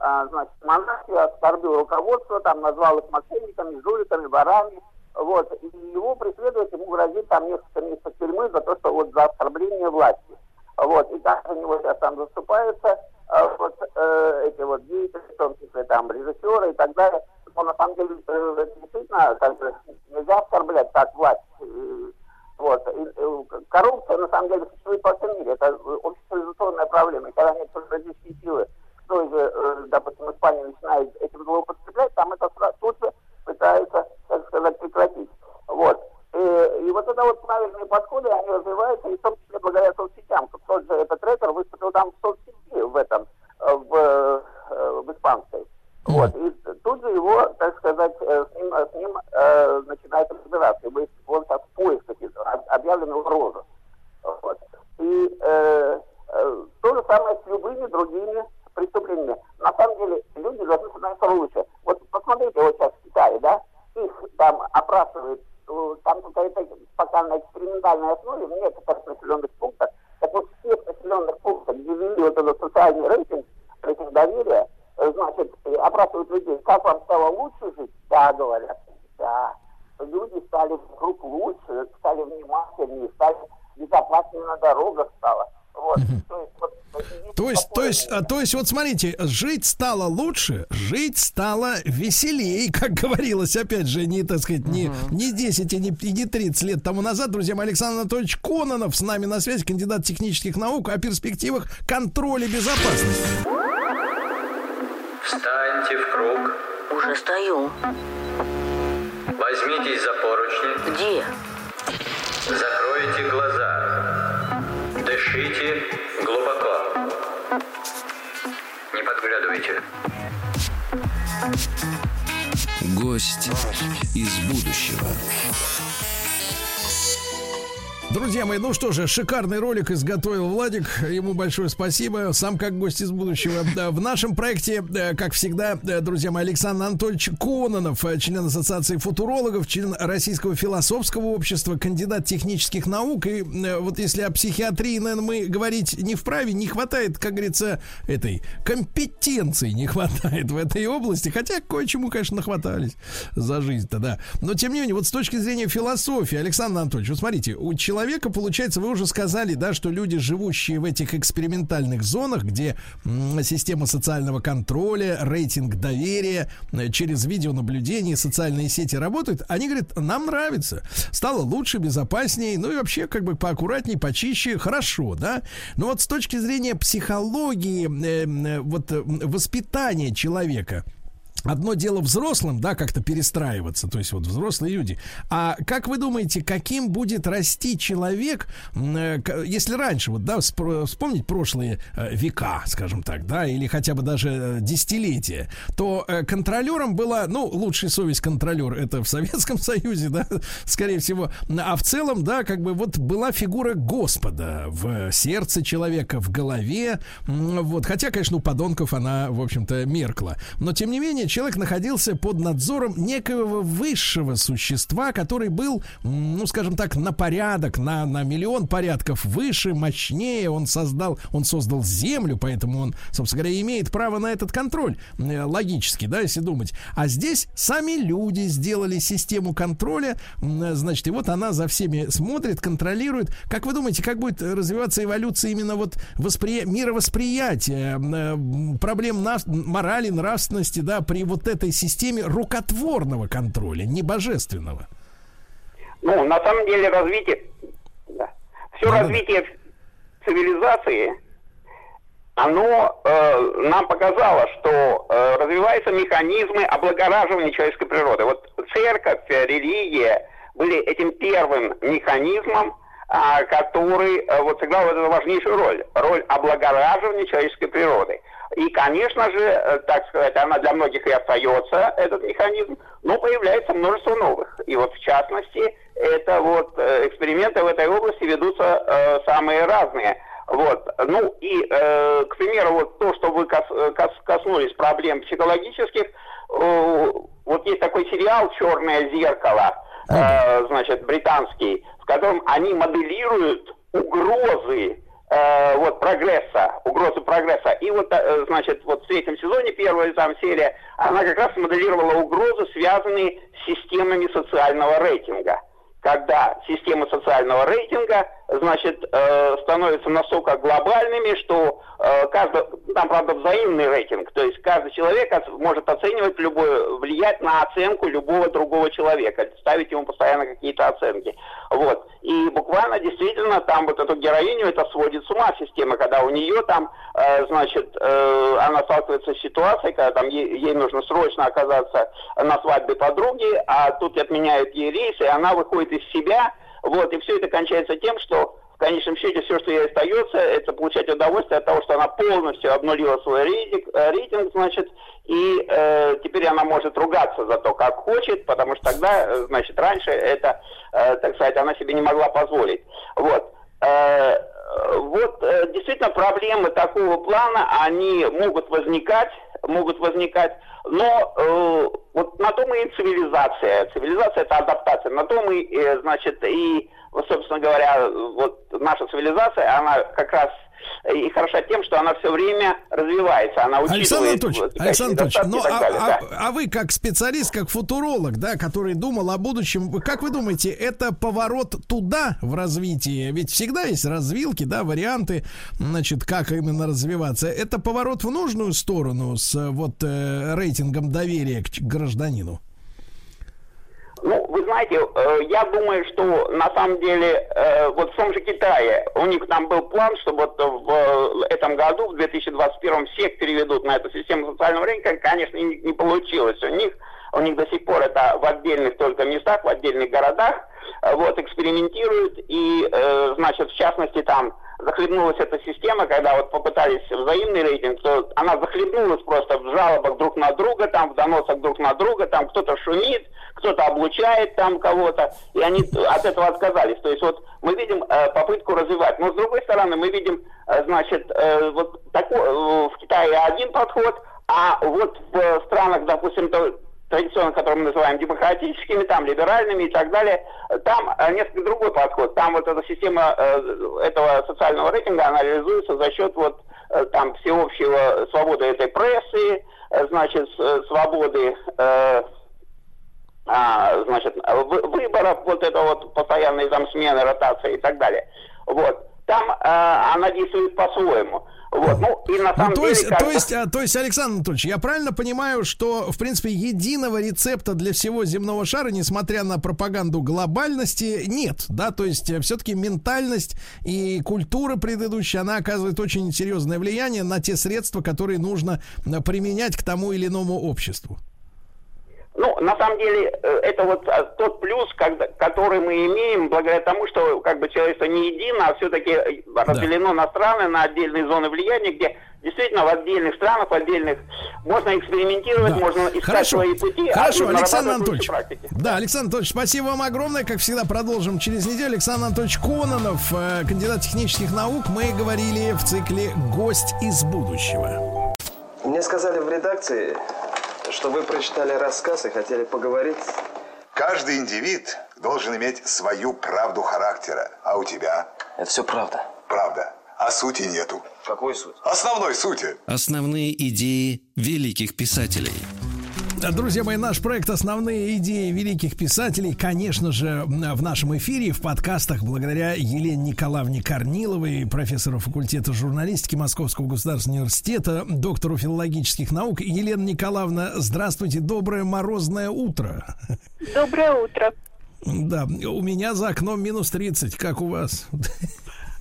Speaker 19: а, значит, монархию, оскорбил руководство, там назвал их мошенниками, жуликами, ворами, вот, и его преследуют, ему грозит там несколько месяцев тюрьмы за то, что вот за оскорбление власти. Вот, и так за него сейчас там заступаются а, вот э, эти вот деятели, в том числе там режиссеры и так далее. Но на самом деле э, действительно как бы нельзя оскорблять так власть. Э, Вот. И, коррупция на самом деле существует во всем мире. Это общецивилизационная проблема. И когда некоторые политические силы в той же, допустим, Испании начинают этим злоупотреблять, там это тут же пытаются, так сказать, прекратить. Вот. И, и вот это вот правильные подходы, они развиваются, и в том числе благодаря соцсетям. Тот же этот рэпер выступил там в соцсети в этом, э, в, э, в испанской. Вот. И тут же его, так сказать, э, с ним, с ним э, начинают разбираться. Ибо он сейчас в поисках, об- объявлен его розыск. Вот. И э, э, то же самое с любыми другими преступлениями. На самом деле люди должны становиться лучше. Вот посмотрите, вот сейчас в Китае, да, их там опрашивают, э, там какая-то пока на экспериментальной основе, в некоторых населенных пунктах, так вот в всех населенных пунктах, где ввели вот этот социальный рейтинг, рейтинг доверия, э, значит, опрашивают людей, как вам стало лучше жить? Да, говорят, да. Люди стали вокруг лучше, стали внимательнее, стали безопаснее на дорогах стало. Вот. То есть, вот,
Speaker 1: То есть, то есть, а, то есть, вот смотрите, жить стало лучше, жить стало веселее, как говорилось, опять же, не, так сказать, не, не 10 и не, и не 30 лет тому назад, друзья мои, Александр Анатольевич Кононов с нами на связи, кандидат технических наук о перспективах контроля безопасности.
Speaker 17: Встаньте в круг.
Speaker 18: Уже стою.
Speaker 17: Возьмитесь за поручни.
Speaker 18: Где?
Speaker 17: Закройте Не подглядывайте.
Speaker 3: Гость из будущего.
Speaker 1: Друзья мои, ну что же, шикарный ролик изготовил Владик. Ему большое спасибо. Сам как гость из будущего. В нашем проекте, э, как всегда, э, друзья мои, Александр Анатольевич Кононов, э, член Ассоциации футурологов, член Российского философского общества, кандидат технических наук. И вот если о психиатрии, наверное, мы говорить не вправе, не хватает, как говорится, этой компетенции не хватает в этой области. Хотя кое-чему, конечно, нахватались за жизнь-то, да. Но, тем не менее, вот с точки зрения философии, Александр Анатольевич, вот смотрите, у человека, получается, вы уже сказали, да, что люди, живущие в этих экспериментальных зонах, где система социального контроля, рейтинг доверия, э, через видеонаблюдение, социальные сети работают, они говорят, нам нравится, стало лучше, безопаснее, ну и вообще как бы поаккуратнее, почище, хорошо, да. Но вот с точки зрения психологии, э, э, вот э, воспитания человека, Одно дело взрослым, да, как-то перестраиваться, то есть вот взрослые люди. А как вы думаете, каким будет расти человек, э, если раньше, вот, да, вспомнить прошлые э, века, скажем так, да, или хотя бы даже э, десятилетия, то контролером была, ну, лучшая совесть контролер, это в Советском Союзе, да, скорее всего, а в целом, да, как бы вот была фигура Господа в сердце человека, в голове, вот, хотя, конечно, у подонков она, в общем-то, меркла, но, тем не менее, человек находился под надзором некоего высшего существа, который был, ну, скажем так, на порядок, на, на миллион порядков выше, мощнее. Он создал, он создал землю, поэтому он, собственно говоря, имеет право на этот контроль. Э, Логически, да, если думать. А здесь сами люди сделали систему контроля, м, значит, и вот она за всеми смотрит, контролирует. Как вы думаете, как будет развиваться эволюция именно вот воспри... мировосприятия, м, проблем нав- морали, нравственности, да, при вот этой системе рукотворного контроля, не божественного?
Speaker 19: Ну, на самом деле развитие, да, все развитие цивилизации, оно э, нам показало, что э, развиваются механизмы облагораживания человеческой природы. Вот церковь, э, религия были этим первым механизмом, а, который э, вот сыграл эту важнейшую роль, роль облагораживания человеческой природы. И, конечно же, э, так сказать, она для многих и остается, этот механизм, но появляется множество новых. И вот, в частности, это вот э, эксперименты в этой области ведутся э, самые разные. Вот. Ну и, э, к примеру, вот то, что вы кос- э, кос- коснулись проблем психологических, э, вот есть такой сериал «Черное зеркало», э, значит, британский, в котором они моделируют угрозы э, вот прогресса, угрозы прогресса. И вот, э, значит, вот в третьем сезоне, первая там серия, она как раз моделировала угрозы, связанные с системами социального рейтинга. Когда системы социального рейтинга, значит, э, становятся настолько глобальными, что э, каждый, там, правда, взаимный рейтинг, то есть каждый человек может оценивать любое, влиять на оценку любого другого человека, ставить ему постоянно какие-то оценки. Вот. И буквально действительно там вот эту героиню это сводит с ума система, когда у нее там, э, значит, она сталкивается с ситуацией, когда там ей, ей нужно срочно оказаться на свадьбе подруги, а тут отменяют ей рейс, и она выходит из себя, вот, и все это кончается тем, что в конечном счете все, что ей остается, это получать удовольствие от того, что она полностью обнулила свой рейтинг, э, рейтинг значит, и э, теперь она может ругаться за то, как хочет, потому что тогда, э, значит, раньше это, э, так сказать, она себе не могла позволить. Вот. Э, вот э, действительно проблемы такого плана, они могут возникать, могут возникать, но э, вот на то мы и цивилизация. Цивилизация это адаптация. На то мы, э, значит, и, собственно говоря, вот наша цивилизация, она как раз и хороша тем, что она все время развивается, она
Speaker 1: Александр
Speaker 19: учитывает...
Speaker 1: Анатольевич,
Speaker 19: вот,
Speaker 1: Александр Анатольевич, ну, а,
Speaker 19: далее,
Speaker 1: а-
Speaker 19: да.
Speaker 1: а вы как специалист, как футуролог, да, который думал о будущем, как вы думаете, это поворот туда в развитии? Ведь всегда есть развилки, да, варианты, значит, как именно развиваться. Это поворот в нужную сторону с э, вот э, рейтингом доверия к гражданину?
Speaker 19: Ну, вы знаете, э, я думаю, что на самом деле э, вот в том же Китае у них там был план, что вот в э, этом году, в 2021 всех переведут на эту систему социального рынка, конечно, не, не получилось у них. У них до сих пор это в отдельных только местах, в отдельных городах, э, вот, экспериментируют, и, э, значит, в частности, там захлебнулась эта система, когда вот попытались взаимный рейтинг, то она захлебнулась просто в жалобах друг на друга, там, в доносах друг на друга, там кто-то шумит, кто-то облучает там кого-то, и они от этого отказались. То есть вот мы видим э, попытку развивать. Но с другой стороны мы видим, э, значит, э, вот такой, э, в Китае один подход, а вот в странах, допустим, то- традиционно, которые мы называем демократическими, там, либеральными и так далее, там э, несколько другой подход. Там вот эта система э, этого социального рейтинга, она реализуется за счет вот э, там всеобщего свободы этой прессы, значит, свободы а, значит, вы- выборов, вот это вот постоянные там смены, ротации и так далее. Вот. Там э, она действует по-своему. Вот. Ну, и на самом
Speaker 1: Ну, то,
Speaker 19: деле...
Speaker 1: есть, то,
Speaker 19: бы-
Speaker 1: есть, а, то есть, Александр Анатольевич, я правильно понимаю, что, в принципе, единого рецепта для всего земного шара, несмотря на пропаганду глобальности, нет, да, то есть все-таки ментальность и культура предыдущая, она оказывает очень серьезное влияние на те средства, которые нужно э, применять к тому или иному обществу.
Speaker 19: Ну, на самом деле, э, это вот э, тот плюс, когда- который мы имеем благодаря тому, что как бы человечество не едино, а все-таки разделено на страны, на отдельные зоны влияния, где действительно в отдельных странах, в отдельных можно экспериментировать, можно искать
Speaker 1: Хорошо.
Speaker 19: свои пути,
Speaker 1: Хорошо,
Speaker 19: а
Speaker 1: Александр Анатольевич. Да, Александр Анатольевич, спасибо вам огромное. Как всегда, продолжим через неделю. Александр Анатольевич Кононов, э, кандидат технических наук. Мы говорили в цикле «Гость из будущего».
Speaker 18: Мне сказали в редакции, что вы прочитали рассказ и хотели поговорить.
Speaker 20: Каждый индивид должен иметь свою правду характера. А у тебя?
Speaker 18: Это все правда.
Speaker 20: Правда. А сути нету.
Speaker 18: Какой суть?
Speaker 20: Основной сути.
Speaker 3: Основные идеи великих писателей.
Speaker 1: Друзья мои, наш проект «Основные идеи великих писателей», конечно же, в нашем эфире, в подкастах, благодаря Елене Николаевне Корниловой, профессору факультета журналистики Московского государственного университета, доктору филологических наук. Елена Николаевна, здравствуйте, доброе морозное утро.
Speaker 21: Доброе утро.
Speaker 1: Да, у меня за окном минус 30, как у вас?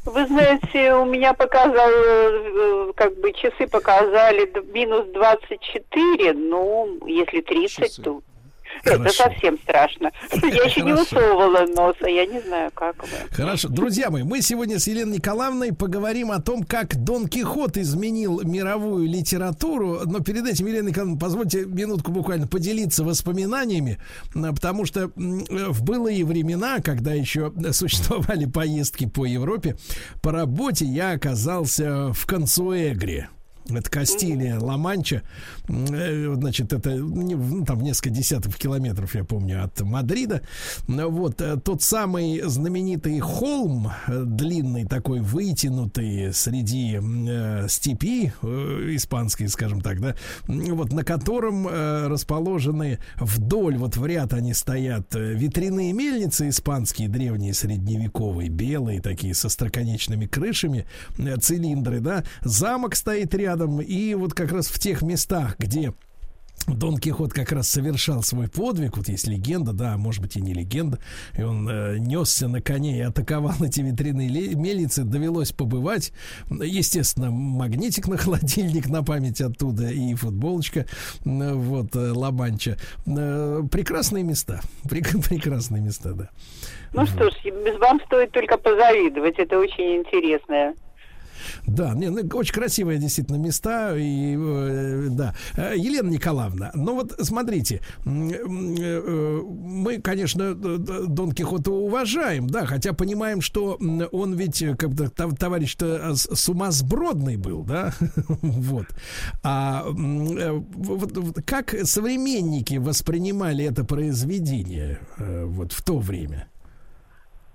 Speaker 21: Вы знаете, у меня показал, э, как бы часы показали минус 24, ну, если 30, то это совсем страшно. Я еще не высовывала носа, я не знаю, как вы.
Speaker 1: Хорошо. Друзья мои, мы сегодня с Еленой Николаевной поговорим о том, как Дон Кихот изменил мировую литературу. Но перед этим, Елена Николаевна, позвольте минутку буквально поделиться воспоминаниями, потому что э, в былые времена, когда еще существовали поездки по Европе, по работе я оказался в Консуэгре. Это Кастилия, Ла-Манча. Э, Значит, это ну, там несколько десятков километров, я помню, от Мадрида. Вот э, тот самый знаменитый холм, э, длинный такой, вытянутый среди э, степи э, испанской, скажем так, да, вот на котором э, расположены вдоль, вот в ряд они стоят ветряные мельницы испанские, древние, средневековые, белые такие, со строконечными крышами, э, цилиндры, да, замок стоит рядом, и вот как раз в тех местах, где Дон Кихот как раз совершал свой подвиг. Вот есть легенда, да, может быть и не легенда. И он э, несся на коне и атаковал эти ветряные мельницы. Довелось побывать. Естественно, магнитик на холодильник на память оттуда и футболочка. Вот, э, Ла-Манча. Э, Прекрасные места. Прек- Прекрасные места, да.
Speaker 21: Ну что ж, вам стоит только позавидовать, это очень интересно.
Speaker 1: Да, не, ну, очень красивые действительно места. И, э, да. Э, Елена Николаевна, ну вот смотрите, э, мы, конечно, Дон Кихота уважаем, да, хотя понимаем, что он ведь как-то товарищ-то сумасбродный был, да, вот. А вот, как современники воспринимали это произведение вот в то время?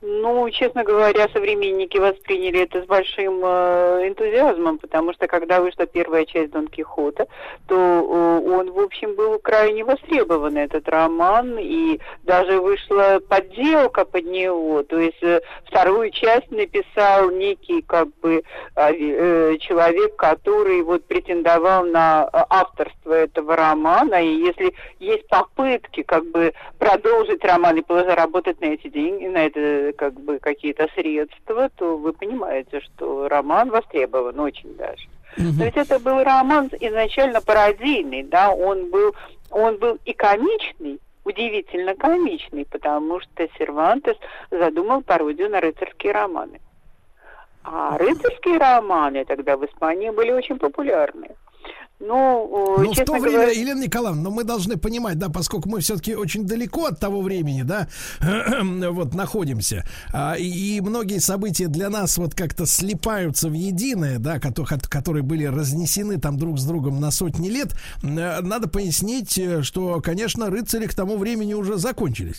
Speaker 21: Ну, честно говоря, современники восприняли это с большим э, энтузиазмом, потому что когда вышла первая часть Дон Кихота, то э, он, в общем, был крайне востребован, этот роман, и даже вышла подделка под него, то есть э, вторую часть написал некий, как бы, э, человек, который вот претендовал на э, авторство этого романа, и если есть попытки, как бы, продолжить роман и заработать на эти деньги, на это как бы какие-то средства, то вы понимаете, что роман востребован очень даже. Но ведь это был роман изначально пародийный, да, он был, он был и комичный, удивительно комичный, потому что Сервантес задумал пародию на рыцарские романы. А рыцарские романы тогда в Испании были очень популярны. Ну,
Speaker 1: ну в то время, говоря... Елена Николаевна, но мы должны понимать, да, поскольку мы все-таки очень далеко от того времени, да, вот находимся, а, и, и многие события для нас вот как-то слипаются в единое, да, которые, которые были разнесены там друг с другом на сотни лет, надо пояснить, э, что, конечно, рыцари к тому времени уже закончились.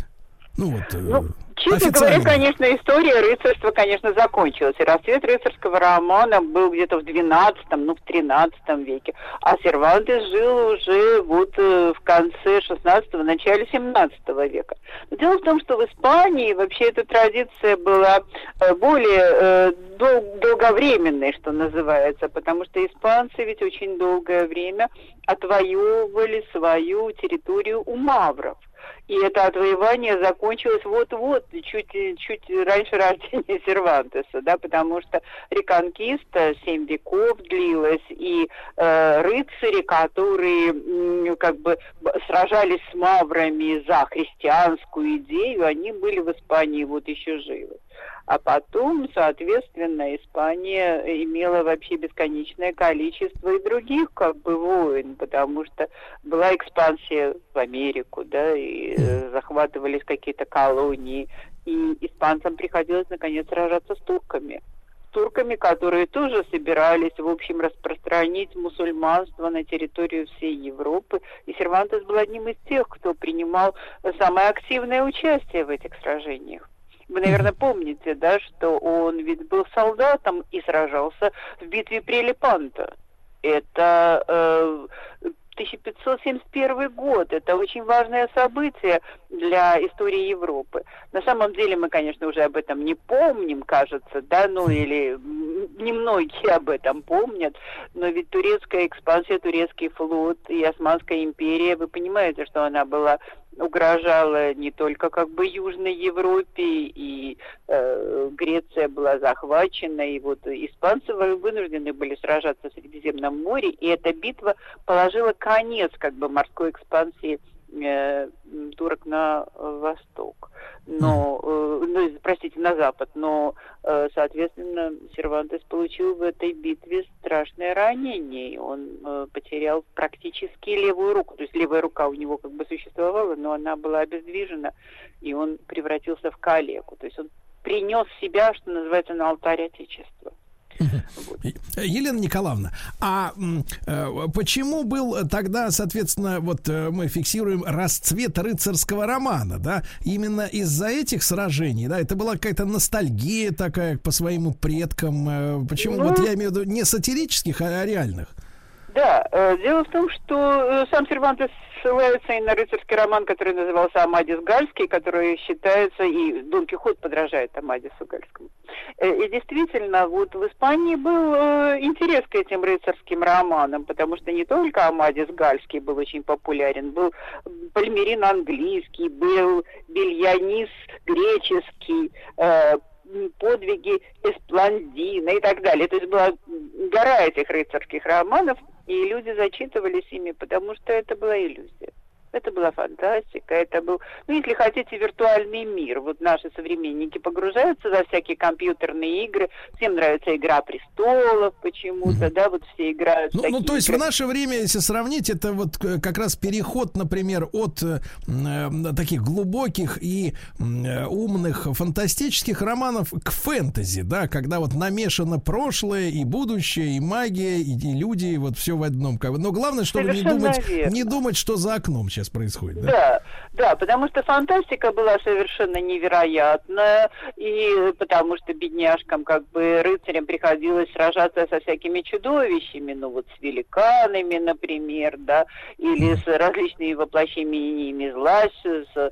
Speaker 1: Ну вот. Э, ну,
Speaker 21: честно говоря, конечно, история рыцарства, конечно, закончилась. И расцвет рыцарского романа был где-то в 12 ну, в 13 веке. А Сервантес жил уже вот э, в конце 16-го, начале 17 века. Но дело в том, что в Испании вообще эта традиция была э, более дол долговременной, что называется, потому что испанцы ведь очень долгое время отвоевывали свою территорию у мавров. И это отвоевание закончилось вот-вот, чуть, чуть раньше рождения Сервантеса, да, потому что реконкиста семь веков длилась, и э, рыцари, которые как бы сражались с маврами за христианскую идею, они были в Испании вот еще живы. А потом, соответственно, Испания имела вообще бесконечное количество и других как бы войн, потому что была экспансия в Америку, да, и э, захватывались какие-то колонии, и испанцам приходилось наконец сражаться с турками турками, которые тоже собирались, в общем, распространить мусульманство на территорию всей Европы. И Сервантес был одним из тех, кто принимал самое активное участие в этих сражениях. Вы, наверное, помните, да, что он ведь был солдатом и сражался в битве при Лепанто. Это э, 1571 год. Это очень важное событие для истории Европы. На самом деле мы, конечно, уже об этом не помним, кажется, да, ну или немногие об этом помнят, но ведь турецкая экспансия, турецкий флот и Османская империя, вы понимаете, что она была угрожала не только как бы Южной Европе, и э, Греция была захвачена, и вот испанцы вынуждены были сражаться в Средиземном море, и эта битва положила конец как бы морской экспансии турок на восток, но, э, ну, простите, на запад, но, э, соответственно, Сервантес получил в этой битве страшное ранение, он э, потерял практически левую руку, то есть левая рука у него как бы существовала, но она была обездвижена, и он превратился в калеку, то есть он принес себя, что называется, на алтарь Отечества.
Speaker 1: Елена Николаевна, а э, почему был тогда, соответственно, вот э, мы фиксируем расцвет рыцарского романа, да, именно из-за этих сражений, да, это была какая-то ностальгия такая по своим предкам, э, почему, ну, вот я имею в виду не сатирических, а реальных?
Speaker 21: Да, дело в том, что сам Сервантес ссылается и на рыцарский роман, который назывался «Амадис Гальский», который считается, и Дон Кихот подражает Амадису Гальскому. Э, и действительно, вот в Испании был интерес к этим рыцарским романам, потому что не только Амадис Гальский был очень популярен, был Пальмерин английский, был Бельянис греческий, подвиги Эспландина и так далее. То есть была гора этих рыцарских романов, и люди зачитывались ими, потому что это была иллюзия. Это была фантастика, это был, ну, если хотите, виртуальный мир. Вот наши современники погружаются за всякие компьютерные игры. Всем нравится «Игра престолов» почему-то, да, вот все играют в
Speaker 1: Ну, ну, то есть в
Speaker 21: игры.
Speaker 1: наше время, если сравнить, это вот э, как раз переход, например, от э, м, таких глубоких и э, умных фантастических романов к фэнтези, да, когда вот намешано прошлое и будущее, и магия, и, и люди, вот все в одном. Но главное, чтобы не думать,
Speaker 21: верно.
Speaker 1: не думать, что за окном сейчас происходит. Да?
Speaker 21: Да, да, потому что фантастика была совершенно невероятная, и потому что бедняжкам, как бы рыцарям приходилось сражаться со всякими чудовищами, ну вот с великанами, например, да, или с различными воплощениями зла, с, с-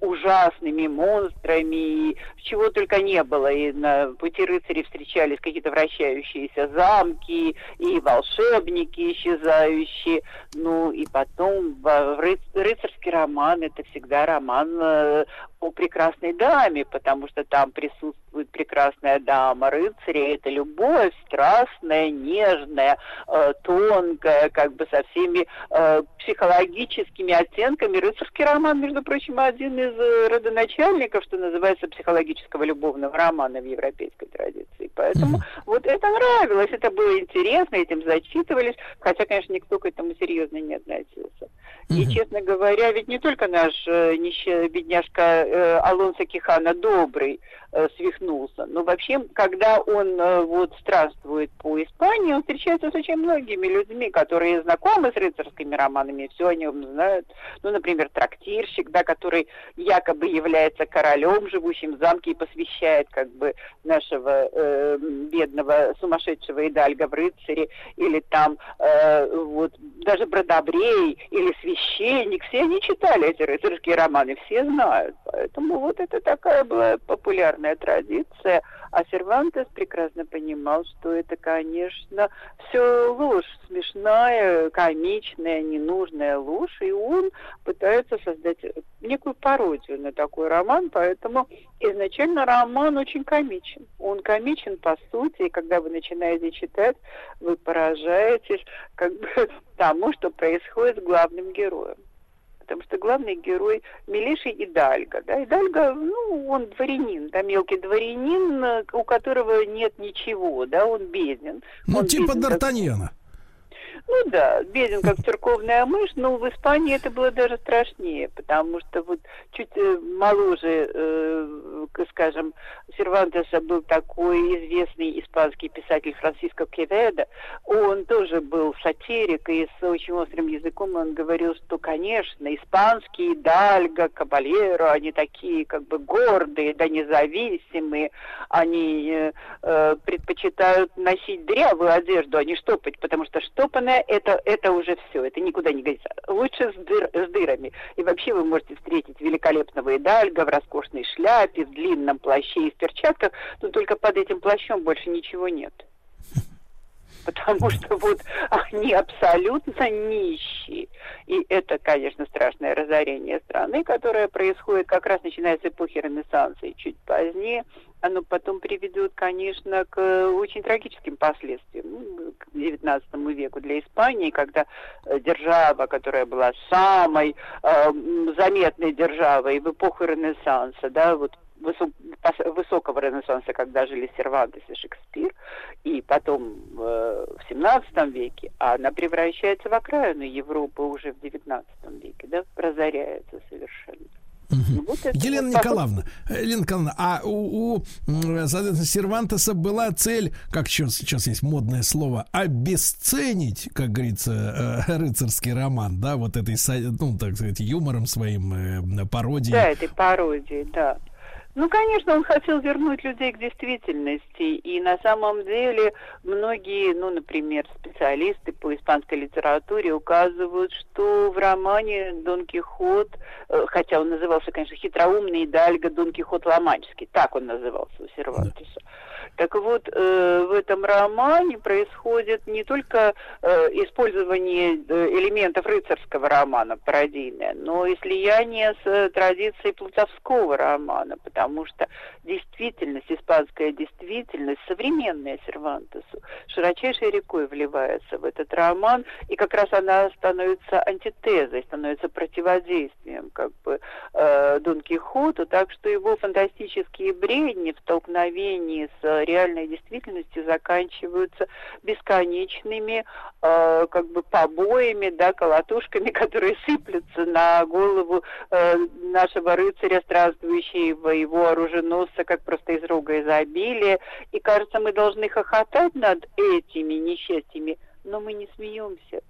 Speaker 21: ужасными монстрами, и чего только не было. И на пути рыцарей встречались какие-то вращающиеся замки, и волшебники исчезающие, ну и потом в ры- рыцарский роман это всегда роман э, о прекрасной даме, потому что там присутствует прекрасная дама рыцаря, это любовь страстная, нежная, э, тонкая, как бы со всеми э, психологическими оттенками. Рыцарский роман, между прочим, один из э, родоначальников, что называется, психологического любовного романа в европейской традиции. Поэтому вот это нравилось, это было интересно, этим зачитывались, хотя, конечно, никто к этому серьезно не относился. И, честно говоря, ведь не только наш э, нищий бедняжка э, Алонсо Кихана добрый э, свихнулся, но вообще, когда он э, вот странствует по Испании, он встречается с очень многими людьми, которые знакомы с рыцарскими романами, все о нем знают. Ну, например, трактирщик, да, который якобы является королем, живущим в замке и посвящает как бы нашего э, бедного сумасшедшего Идальга в рыцаре, или там э, вот даже Бродобрей, или священник, все они читали эти рыцарские романы, все знают. Поэтому вот это такая была популярная традиция. А Сервантес прекрасно понимал, что это, конечно, все ложь, смешная, комичная, ненужная ложь, и он пытается создать некую пародию на такой роман, поэтому изначально роман очень комичен. Он комичен по сути, и когда вы начинаете читать, вы поражаетесь как бы тому, что происходит с главным героем. Потому что главный герой милейший Идальго. Да? Идальго, ну, он дворянин, да, мелкий дворянин, э, у которого нет ничего, да, он беден.
Speaker 1: Ну,
Speaker 21: Он
Speaker 1: типа Д'Артаньяна.
Speaker 21: Ну да, беден как церковная мышь, но в Испании это было даже страшнее, потому что вот чуть э, моложе, э, скажем, Сервантеса был такой известный испанский писатель Франциско Кеведо, он тоже был сатирик, и с очень острым языком он говорил, что, конечно, испанские Дальго, Кабалеро, они такие как бы гордые, да независимые, они э, э, предпочитают носить дрявую одежду, а не штопать, потому что штопанное это, это уже все, это никуда не годится. Лучше с, дыр- с дырами. И вообще вы можете встретить великолепного Идальга в роскошной шляпе, в длинном плаще и в перчатках, но только под этим плащом больше ничего нет. Потому что вот они абсолютно нищие. И это, конечно, страшное разорение страны, которое происходит как раз начиная с эпохи Ренессанса и чуть позднее. Оно потом приведет, конечно, к очень трагическим последствиям ну, к XIX веку для Испании, когда э, держава, которая была самой э, заметной державой в эпоху Ренессанса, да, вот высокого Ренессанса, когда жили Сервантес и Шекспир, и потом э, в 17 веке, а она превращается в окраину Европы уже в 19 веке, да, разоряется совершенно. Вот это
Speaker 1: Елена
Speaker 21: вот так вот.
Speaker 1: Николаевна, э, Елена Николаевна, а у, у соответственно, Сервантеса была цель, как сейчас, сейчас есть модное слово, обесценить, как говорится, э, рыцарский роман, да, вот этой, ну, так сказать, юмором своим, э, пародией.
Speaker 21: Да, этой пародии, да. Ну, конечно, он хотел вернуть людей к действительности, и на самом деле многие, ну, например, специалисты по испанской литературе указывают, что в романе Дон Кихот, э, хотя он назывался, конечно, хитроумный Идальго Дон Кихот Ломанческий, так он назывался у Сервантеса, Так вот, э, в этом романе происходит не только э, использование э, элементов рыцарского романа пародийное, но и слияние с э, традицией плутовского романа, потому что действительность, испанская действительность, современная Сервантесу, широчайшей рекой вливается в этот роман, и как раз она становится антитезой, становится противодействием как бы э, Дон Кихоту, так что его фантастические бредни в столкновении с реальной действительностью заканчиваются бесконечными э, как бы побоями, да, колотушками, которые сыплются на голову э, нашего рыцаря, странствующего его оруженосца, как просто из рога изобилия. И кажется, мы должны хохотать над этими несчастьями, но мы не смеемся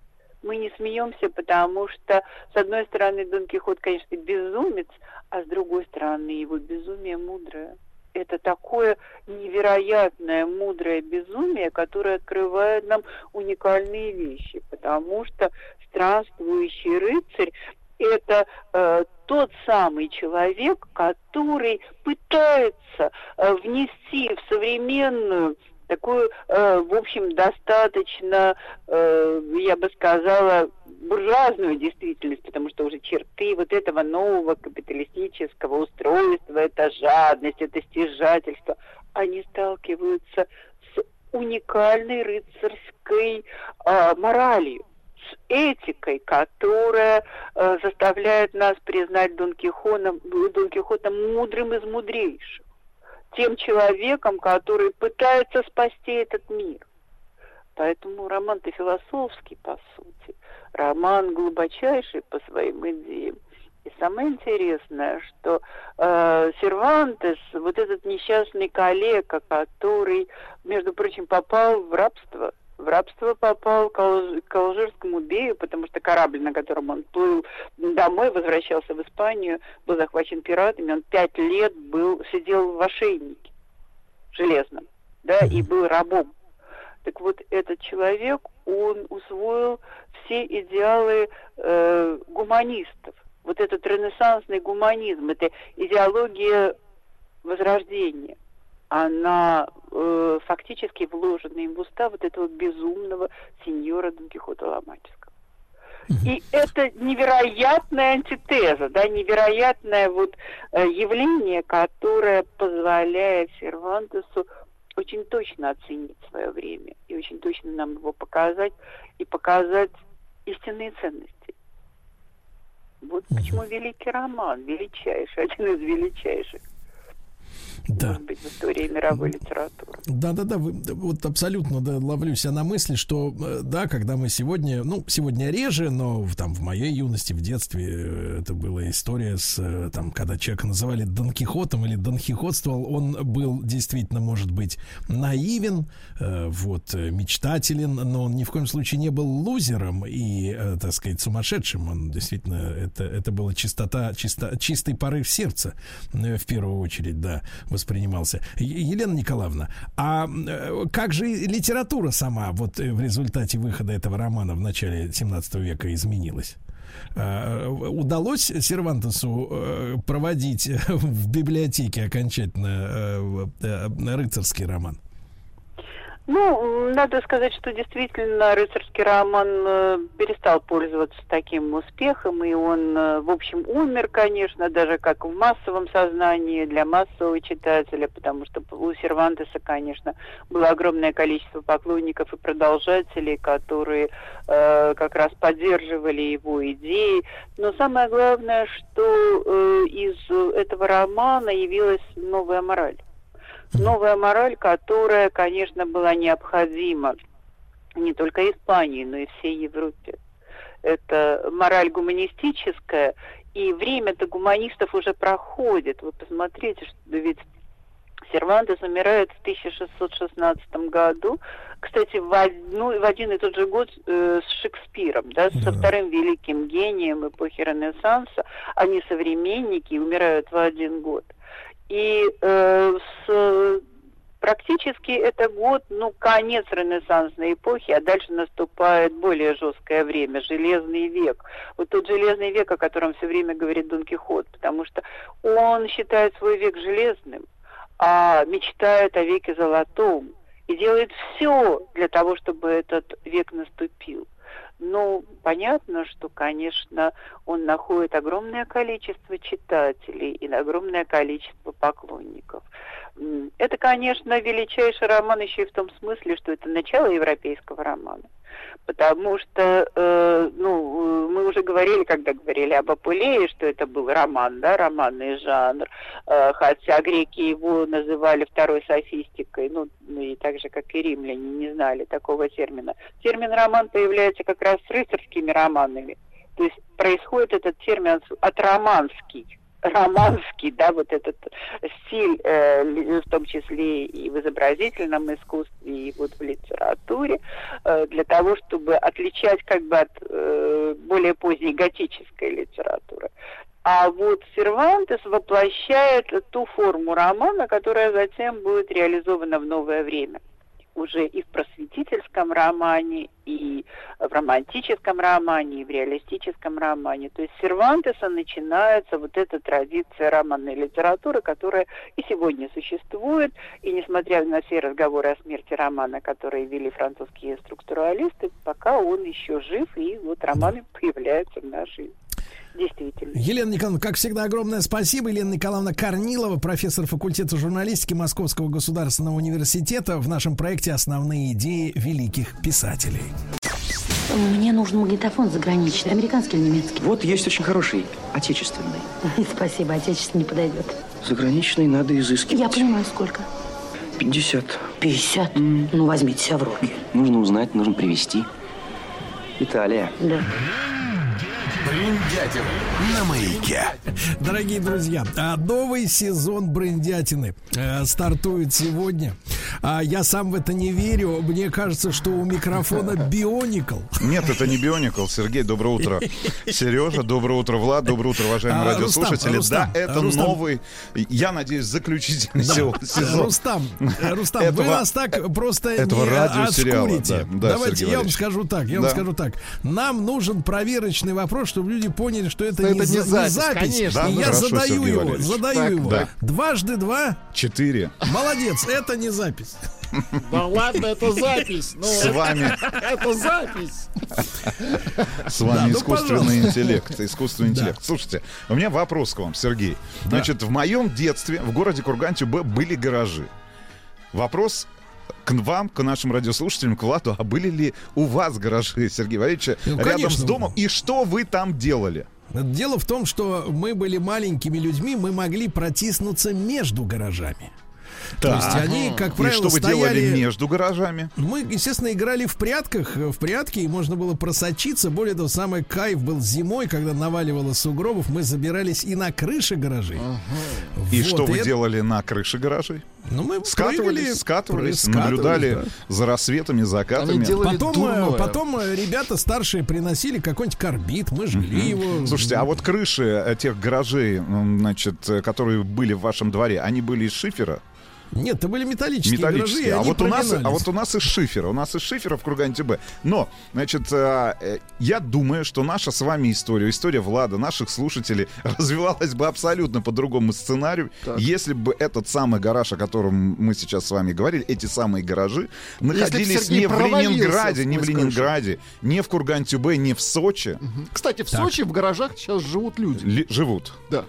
Speaker 21: мы не смеемся, потому что, с одной стороны, Дон Кихот, конечно, безумец, а с другой стороны, его безумие мудрое. Это такое невероятное, мудрое безумие, которое открывает нам уникальные вещи, потому что странствующий рыцарь это э, тот самый человек, который пытается э, внести в современную такую, э, в общем, достаточно, э, я бы сказала, буржуазную действительность, потому что уже черты вот этого нового капиталистического устройства, это жадность, это стяжательство, они сталкиваются с уникальной рыцарской э, моралью с этикой, которая э, заставляет нас признать Дон Кихота, Дон Кихота мудрым из мудрейших тем человеком, который пытается спасти этот мир. Поэтому роман-то философский, по сути. Роман глубочайший по своим идеям. И самое интересное, что э, Сервантес, вот этот несчастный коллега, который, между прочим, попал в рабство, в рабство попал к, Алж... к алжирскому бею, потому что корабль, на котором он плыл домой, возвращался в Испанию, был захвачен пиратами, он пять лет был, сидел в ошейнике железном, да, и был рабом. Так вот, этот человек, он усвоил все идеалы э, гуманистов. Вот этот ренессансный гуманизм, это идеология возрождения – она э, фактически вложена им в уста вот этого безумного сеньора Дон Кихота Ломаческого. И это невероятная антитеза, да, невероятное вот э, явление, которое позволяет Сервантесу очень точно оценить свое время и очень точно нам его показать и показать истинные ценности. Вот почему великий роман, величайший, один из величайших
Speaker 1: да.
Speaker 21: может быть, в истории мировой литературы.
Speaker 1: Да, да, да, вы, вот абсолютно да, ловлю себя на мысли, что э, да, когда мы сегодня, ну, сегодня реже, но там в моей юности, в детстве э, это была история с, э, там, когда человека называли Дон Кихотом или Дон Кихотствовал, он был действительно, может быть, наивен, вот, мечтателен, но он ни в коем случае не был лузером и, так сказать, сумасшедшим. Он действительно, это, это была чистота, чисто, чистый порыв сердца, в первую очередь, да воспринимался. Елена Николаевна, а э, как же литература сама вот э, в результате выхода этого романа в начале 17 века изменилась? Э, удалось Сервантесу проводить в библиотеке окончательно рыцарский роман?
Speaker 21: Ну, надо сказать, что действительно рыцарский роман э, перестал пользоваться таким успехом, и он, э, в общем, умер, конечно, даже как в массовом сознании для массового читателя, потому что у Сервантеса, конечно, было огромное количество поклонников и продолжателей, которые э, как раз поддерживали его идеи. Но самое главное, что э, из этого романа явилась новая мораль новая мораль, которая, конечно, была необходима не только Испании, но и всей Европе. Это мораль гуманистическая, и время-то гуманистов уже проходит. Вы посмотрите, что ведь Сервантес умирает в 1616 году, кстати, в, одну, в один и тот же год э, с Шекспиром, да, да, со вторым великим гением эпохи Ренессанса. Они современники и умирают в один год. И э, с, практически это год, ну, конец ренессансной эпохи, а дальше наступает более жесткое время, железный век. Вот тот железный век, о котором все время говорит Дон Кихот, потому что он считает свой век железным, а мечтают о веке золотом и делают все для того, чтобы этот век наступил. Ну, понятно, что, конечно, он находит огромное количество читателей и огромное количество поклонников. Это, конечно, величайший роман еще и в том смысле, что это начало европейского романа. Потому что, э, ну, э, мы уже говорили, когда говорили об Апулее, что это был роман, да, романный жанр, Э, хотя греки его называли второй софистикой, ну, и так же, как и римляне, не знали такого термина. Термин роман появляется как раз с рыцарскими романами. То есть происходит этот термин от романский, романский, да, вот этот стиль, э, в том числе и в изобразительном искусстве, и вот в литературе, э, для того, чтобы отличать как бы от э, более поздней готической литературы. А вот Сервантес воплощает ту форму романа, которая затем будет реализована в новое время уже и в просветительском романе, и в романтическом романе, и в реалистическом романе. То есть с Сервантеса начинается вот эта традиция романной литературы, которая и сегодня существует. И несмотря на все разговоры о смерти романа, которые вели французские структуралисты, пока он еще жив, и вот романы появляются в нашей действительности.
Speaker 1: Елена Николаевна, как всегда, огромное спасибо. Елена Николаевна Корнилова, профессор факультета журналистики Московского государственного университета в нашем проекте «Основные идеи великих писателей».
Speaker 22: Мне нужен магнитофон заграничный, американский или немецкий.
Speaker 23: Вот есть очень хороший, отечественный.
Speaker 22: Спасибо, отечественный не подойдет.
Speaker 23: Заграничный надо изыскивать.
Speaker 22: Я понимаю, сколько.
Speaker 23: 50.
Speaker 22: 50? Ну, возьмите себя в руки.
Speaker 23: Нужно узнать, нужно привезти. Италия.
Speaker 22: Да.
Speaker 3: Бриндятин на маяке.
Speaker 1: Дорогие друзья, а, новый сезон брендятины э, стартует сегодня. А, Я сам в это не верю. Мне кажется, что у микрофона бионикл.
Speaker 24: Нет, это не Бионикл. Сергей, доброе утро. Сережа, доброе утро. Влад, доброе утро, уважаемые
Speaker 1: А,
Speaker 24: радиослушатели.
Speaker 1: Рустам,
Speaker 24: да, это
Speaker 1: Рустам.
Speaker 24: новый, я надеюсь, заключительный
Speaker 1: Да.
Speaker 24: се- сезон.
Speaker 1: Рустам, Рустам, вы
Speaker 24: Этого-
Speaker 1: нас так просто
Speaker 24: этого
Speaker 1: не отскурите.
Speaker 24: да, да,
Speaker 1: Давайте
Speaker 24: Сергей
Speaker 1: я вам скажу так, я
Speaker 24: Да.
Speaker 1: вам скажу так. Нам нужен проверочный вопрос, чтобы люди поняли, что это,
Speaker 2: Что
Speaker 1: не,
Speaker 2: это не
Speaker 1: за-
Speaker 2: запись, конечно.
Speaker 24: Да,
Speaker 1: я
Speaker 24: хорошо,
Speaker 1: задаю
Speaker 24: Сергей
Speaker 1: его,
Speaker 24: Валерьевич.
Speaker 1: задаю
Speaker 24: Так,
Speaker 1: его.
Speaker 24: да.
Speaker 1: Дважды два.
Speaker 24: Четыре.
Speaker 1: Молодец, это не запись.
Speaker 2: Да ладно, это запись. Ну,
Speaker 24: С вами.
Speaker 2: Это запись.
Speaker 24: С вами
Speaker 1: Да, ну,
Speaker 24: искусственный интеллект. Искусственный интеллект. Слушайте, у меня вопрос к вам, Сергей. Значит, в моем детстве в городе Курган-Тюбе были гаражи. Вопрос к вам, к нашим радиослушателям, к Владу, а были ли у вас гаражи, Сергей Валерьевич,
Speaker 1: Ну,
Speaker 24: рядом
Speaker 1: конечно.
Speaker 24: с домом? И что вы там делали?
Speaker 1: Дело в том, что мы были маленькими людьми, мы могли протиснуться между гаражами. То есть они, как
Speaker 24: И
Speaker 1: правило,
Speaker 24: что вы
Speaker 1: стояли...
Speaker 24: делали между гаражами?
Speaker 1: Мы, естественно, играли в прятках, э, в прятки, и можно было просочиться. Более того, самый кайф был зимой, когда наваливало сугробов, мы забирались и на крыши гаражей.
Speaker 24: И
Speaker 1: Вот,
Speaker 24: что вы делали на крыше гаражей?
Speaker 1: Ну, мы
Speaker 24: скатывались,
Speaker 1: прыгали,
Speaker 24: скатывались, наблюдали
Speaker 1: да.
Speaker 24: за рассветами, закатами.
Speaker 1: потом, э, потом э, ребята старшие приносили какой-нибудь карбид, мы жгли его.
Speaker 24: Слушайте, а вот крыши тех гаражей, значит, которые были в вашем дворе, они были из шифера?
Speaker 1: Нет, это были металлические,
Speaker 24: Металлические.
Speaker 1: гаражи,
Speaker 24: а, вот у нас, а вот у нас из шифера. У нас из шифера в Кургане-ТБ. Но, значит, э, э, я думаю, что наша с вами история, история Влада, наших слушателей развивалась бы абсолютно по другому сценарию, если бы этот самый гараж, о котором мы сейчас с вами говорили, эти самые гаражи, находились не в Ленинграде, не в. Ленинграде, не в Курган-Тюбе, не в Сочи.
Speaker 2: Кстати, в
Speaker 24: Так.
Speaker 2: Сочи в гаражах сейчас живут люди.
Speaker 24: Ли- живут.
Speaker 2: Да.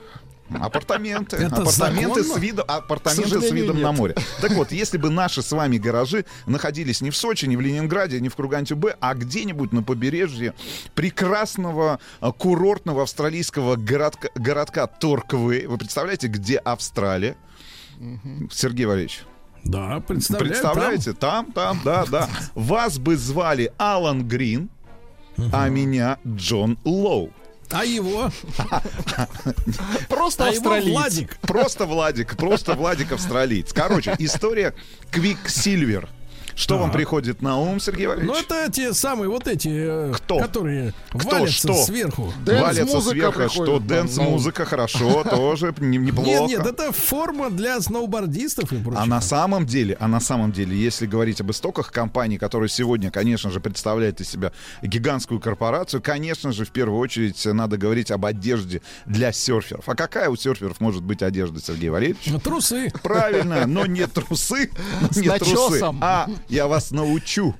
Speaker 24: Апартаменты.
Speaker 2: Это
Speaker 24: апартаменты с видом, апартаменты с видом
Speaker 2: нет.
Speaker 24: на море. Так вот, если бы наши с вами гаражи находились не в Сочи, не в Ленинграде, не в Курган-Тюбе, а где-нибудь на побережье прекрасного а, курортного австралийского городка, городка Торквей. Вы представляете, где Австралия? Сергей Валерьевич.
Speaker 1: Да, представляю,
Speaker 24: Представляете? Там, там, да, да. Вас бы звали Алан Грин, а меня Джон Лоу.
Speaker 1: А его?
Speaker 2: Просто
Speaker 1: А его
Speaker 2: австралиец.
Speaker 1: Владик.
Speaker 24: Просто Владик, просто Владик австралиец. Короче, история Quiksilver. Что вам
Speaker 1: Так.
Speaker 24: приходит на ум, Сергей Валерьевич?
Speaker 1: Ну, это те самые вот эти, э,
Speaker 24: Кто?
Speaker 1: которые
Speaker 24: Кто
Speaker 1: валятся
Speaker 24: что?
Speaker 1: сверху.
Speaker 24: Валятся сверху, что dance -музыка, хорошо, тоже не- неплохо.
Speaker 1: Нет, нет, это форма для сноубордистов и прочего.
Speaker 24: А на самом деле, а на самом деле, если говорить об истоках компании, которая сегодня, конечно же, представляет из себя гигантскую корпорацию, конечно же, в первую очередь надо говорить об одежде для серферов. А какая у серферов может быть одежда, Сергей Валерьевич?
Speaker 1: Ну, трусы.
Speaker 24: Правильно, но не трусы,
Speaker 1: С
Speaker 24: не трусы, а я вас научу.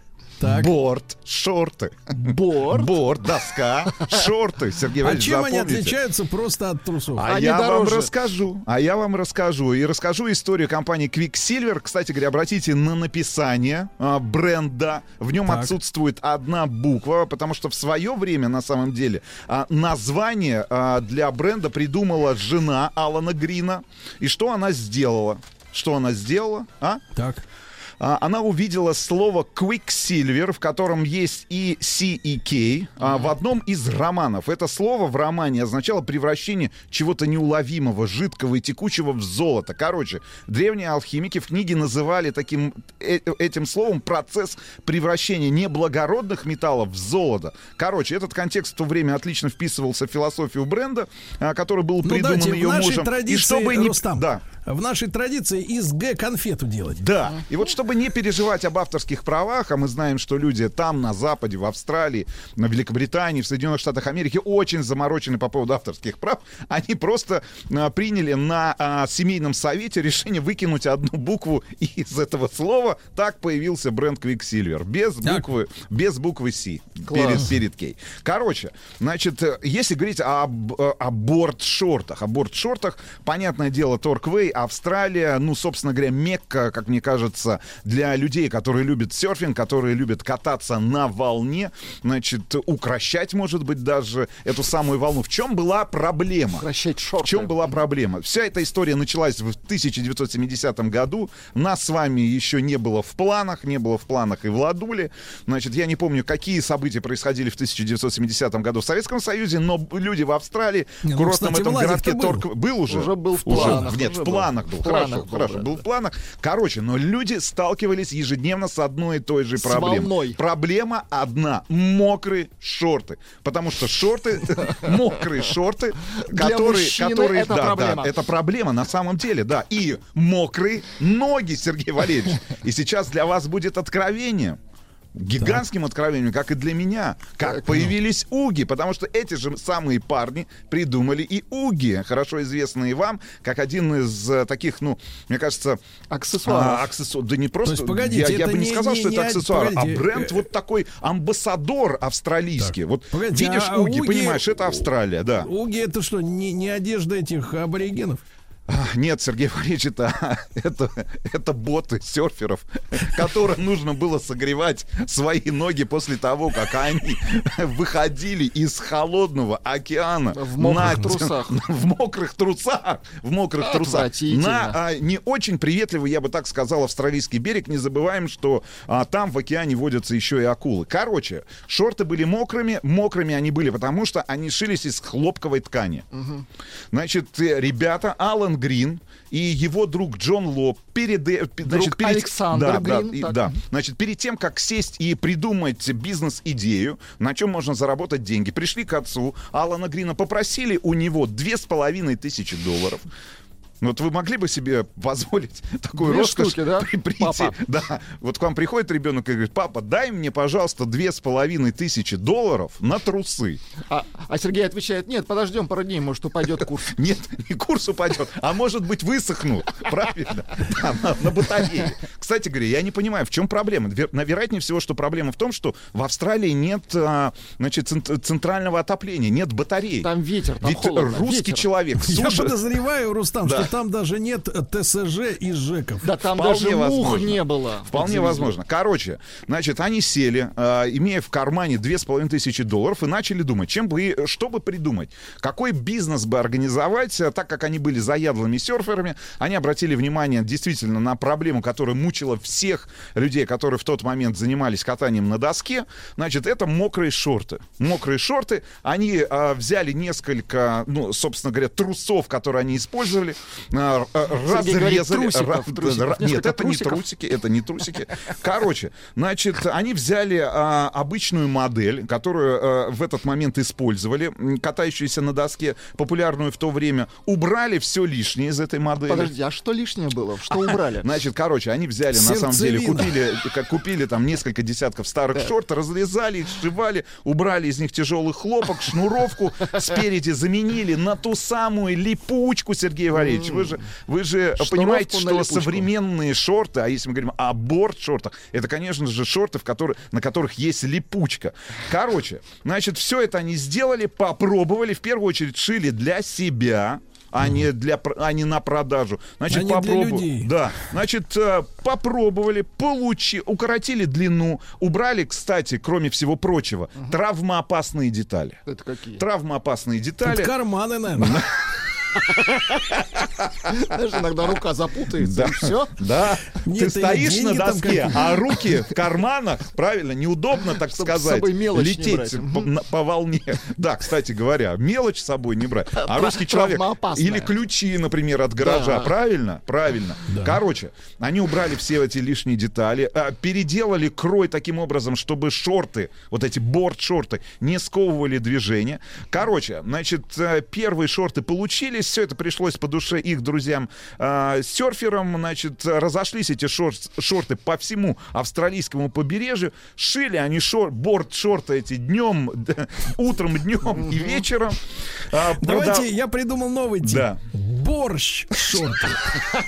Speaker 24: Борт, шорты.
Speaker 2: Борт?
Speaker 24: Борт, доска, шорты. Сергей
Speaker 1: А
Speaker 24: Валерьевич,
Speaker 1: чем они
Speaker 24: запомните.
Speaker 1: отличаются просто от трусов?
Speaker 24: А я вам расскажу. А я вам расскажу. И расскажу историю компании Quicksilver. Кстати говоря, обратите на написание а, бренда. В нем
Speaker 1: Так.
Speaker 24: отсутствует одна буква, потому что в свое время, на самом деле, а, название а, для бренда придумала жена Алана Грина. И что она сделала? Что она сделала? А?
Speaker 1: Так.
Speaker 24: А, Она увидела слово Quicksilver, в котором есть и C, и K, а, в одном из романов. Это слово в романе означало превращение чего-то неуловимого, жидкого и текучего в золото. Короче, древние алхимики в книге называли таким э- этим словом процесс превращения неблагородных металлов в золото. Короче, этот контекст в то время отлично вписывался в философию бренда, а, который был
Speaker 1: Ну,
Speaker 24: придуман
Speaker 1: дайте,
Speaker 24: ее
Speaker 1: в нашей
Speaker 24: мужем.
Speaker 1: традиции,
Speaker 24: и чтобы не...
Speaker 1: Рустам,
Speaker 24: Да.
Speaker 1: В нашей традиции из Г конфету делать.
Speaker 24: Да. И вот чтобы не переживать об авторских правах, а мы знаем, что люди там, на Западе, в Австралии, на Великобритании, в Соединенных Штатах Америки очень заморочены по поводу авторских прав, они просто а, приняли на а, семейном совете решение выкинуть одну букву из этого слова. Так появился бренд Quicksilver. Без буквы, без буквы C.
Speaker 2: Класс.
Speaker 24: Перед, перед Кей. Короче, значит, э, если говорить об, э, о борт-шортах, о борт-шортах, понятное дело, Торквей, Австралия, ну, собственно говоря, Мекка, как мне кажется, для людей, которые любят серфинг, которые любят кататься на волне, значит, укращать, может быть, даже эту самую волну. В чем была проблема?
Speaker 2: Укращать шорты.
Speaker 24: В чем была проблема? Вся эта история началась в 1970 году. Нас с вами еще не было в планах, не было в планах и в Ладуле. Значит, я не помню, какие события происходили в 1970 году в Советском Союзе, но люди в Австралии,
Speaker 1: Не,
Speaker 24: в
Speaker 1: ну,
Speaker 24: курортном
Speaker 1: кстати,
Speaker 24: этом городке
Speaker 1: был.
Speaker 24: Торк... Был уже?
Speaker 2: Уже был в
Speaker 24: Уже.
Speaker 2: планах,
Speaker 24: Нет,
Speaker 2: уже
Speaker 24: в
Speaker 2: был.
Speaker 24: Планах был.
Speaker 2: В
Speaker 24: хорошо,
Speaker 2: планах был,
Speaker 24: хорошо, был в планах. Короче, но люди сталкивались ежедневно с одной и той же
Speaker 2: С
Speaker 24: проблемой.
Speaker 2: волной.
Speaker 24: Проблема одна. Мокрые шорты. Потому что шорты, мокрые шорты, которые, которые,
Speaker 2: это
Speaker 24: да,
Speaker 2: проблема.
Speaker 24: да, это проблема на самом деле, да. И мокрые ноги, Сергей Валерьевич. И сейчас для вас будет откровение. Гигантским откровением, как и для меня, как появились уги, потому что эти же самые парни придумали и уги, хорошо известные вам, как один из э, таких, ну, мне кажется,
Speaker 2: Аксессуаров.
Speaker 24: а, аксессу- Да не просто.
Speaker 1: есть, погодите,
Speaker 24: я, я бы не
Speaker 1: не-
Speaker 24: сказал,
Speaker 1: не-
Speaker 24: что
Speaker 1: не
Speaker 24: это аксессуар,
Speaker 1: погодите,
Speaker 24: а бренд
Speaker 1: э,
Speaker 24: вот такой амбассадор австралийский. Вот
Speaker 1: Погодите,
Speaker 24: видишь
Speaker 1: а
Speaker 24: уги,
Speaker 1: уги-
Speaker 24: понимаешь, это Австралия, да.
Speaker 1: Уги это что, не, не одежда этих аборигенов?
Speaker 24: Нет, Сергей Валерьевич, это, это, это боты серферов, которым нужно было согревать свои ноги после того, как они выходили из холодного океана
Speaker 2: В мокрых
Speaker 24: на-
Speaker 2: трусах.
Speaker 24: В мокрых трусах. В мокрых трусах. На а, не очень приветливый, я бы так сказал, австралийский берег. Не забываем, что а, там в океане водятся еще и акулы. Короче, шорты были мокрыми. Мокрыми они были, потому что они шились из хлопковой ткани. Значит, э, ребята, Алан Грин и его друг Джон Лоб перед, э, значит, перед-
Speaker 2: Александр
Speaker 24: да,
Speaker 2: Грин,
Speaker 24: да, и- да. Значит, перед тем, как сесть и придумать бизнес-идею, на чем можно заработать деньги, пришли к отцу Алана Грина, попросили у него две с половиной тысячи долларов. Ну, Вот вы могли бы себе позволить такую
Speaker 2: Две
Speaker 24: роскошь
Speaker 2: штуки, да,
Speaker 24: при- прийти?
Speaker 2: папа?
Speaker 24: Да. Вот к вам приходит ребенок и говорит, папа, дай мне, пожалуйста, две с половиной тысячи долларов на трусы.
Speaker 2: А, а Сергей отвечает, нет, подождем пару дней, может, упадет курс.
Speaker 24: Нет, не курс упадет, а может быть высохнут. Правильно? Да, на, на батарее. Кстати говоря, я не понимаю, в чем проблема. Вероятнее всего, что проблема в том, что в Австралии нет а, значит, цент- центрального отопления, нет батарей.
Speaker 2: Там ветер, там
Speaker 24: Ведь
Speaker 2: холодно,
Speaker 24: русский
Speaker 2: ветер.
Speaker 24: человек
Speaker 1: Я подозреваю, Рустам,
Speaker 24: Да.
Speaker 1: что там даже нет ТСЖ и ЖЭКов.
Speaker 2: Да там
Speaker 24: Вполне
Speaker 2: даже мух
Speaker 24: возможно.
Speaker 2: не было.
Speaker 24: Вполне возможно. Короче, значит, они сели, э, имея в кармане две с половиной тысячи долларов, и начали думать, чем бы, что бы придумать, какой бизнес бы организовать, Э, так как они были заядлыми серферами, они обратили внимание действительно на проблему, которая мучила всех людей, которые в тот момент занимались катанием на доске. Значит, это мокрые шорты. Мокрые шорты. Они э, взяли несколько, ну, собственно говоря, трусов, которые они использовали,
Speaker 2: Сергей говорит,
Speaker 24: разрезали...
Speaker 2: трусиков, трусиков,
Speaker 24: Нет, это не трусики, это не трусики. Короче, значит, они взяли а, обычную модель, которую а, в этот момент использовали, катающуюся на доске, популярную в то время, убрали все лишнее из этой модели.
Speaker 2: Подожди, а что лишнее было? Что убрали?
Speaker 24: Значит, короче, они взяли, на самом деле, купили, как купили там несколько десятков старых шорт, разрезали их, сшивали, убрали из них тяжелый хлопок, шнуровку спереди заменили на ту самую липучку, Сергей Валерьевич. Вы же, вы же
Speaker 2: Шнуровку
Speaker 24: понимаете, что современные шорты, а если мы говорим о борт-шортах, это, конечно же, шорты, в которые, на которых есть липучка. Короче, значит, все это они сделали, попробовали, в первую очередь шили для себя, а не для а не на продажу. Значит,
Speaker 1: А людей.
Speaker 24: Да, значит, э, попробовали, получи, укоротили длину, убрали, кстати, кроме всего прочего, травмоопасные детали.
Speaker 2: Это какие?
Speaker 24: Травмоопасные детали.
Speaker 1: Тут карманы, наверное.
Speaker 2: Знаешь, иногда рука запутается,
Speaker 24: Да,
Speaker 2: и все.
Speaker 24: да.
Speaker 1: Нет,
Speaker 24: Ты стоишь на доске, а руки в карманах, правильно, неудобно, так
Speaker 2: Чтоб с
Speaker 24: сказать,
Speaker 2: собой мелочь не
Speaker 24: лететь
Speaker 2: брать.
Speaker 24: по, по волне. Да, кстати говоря, мелочь с собой не брать. А русский человек... Или ключи, например, от гаража,
Speaker 2: Да.
Speaker 24: правильно? Правильно. Короче, они убрали все эти лишние детали, а, переделали крой таким образом, чтобы шорты, вот эти борт-шорты, не сковывали движение. Короче, значит, э, первые шорты получились, все это пришлось по душе их друзьям э, серферам, значит, разошлись эти шор- шорты по всему австралийскому побережью, шили они шор- борт-шорты эти днем, утром, днем и вечером. А,
Speaker 1: Давайте, я придумал новый тип. Борщ шорты.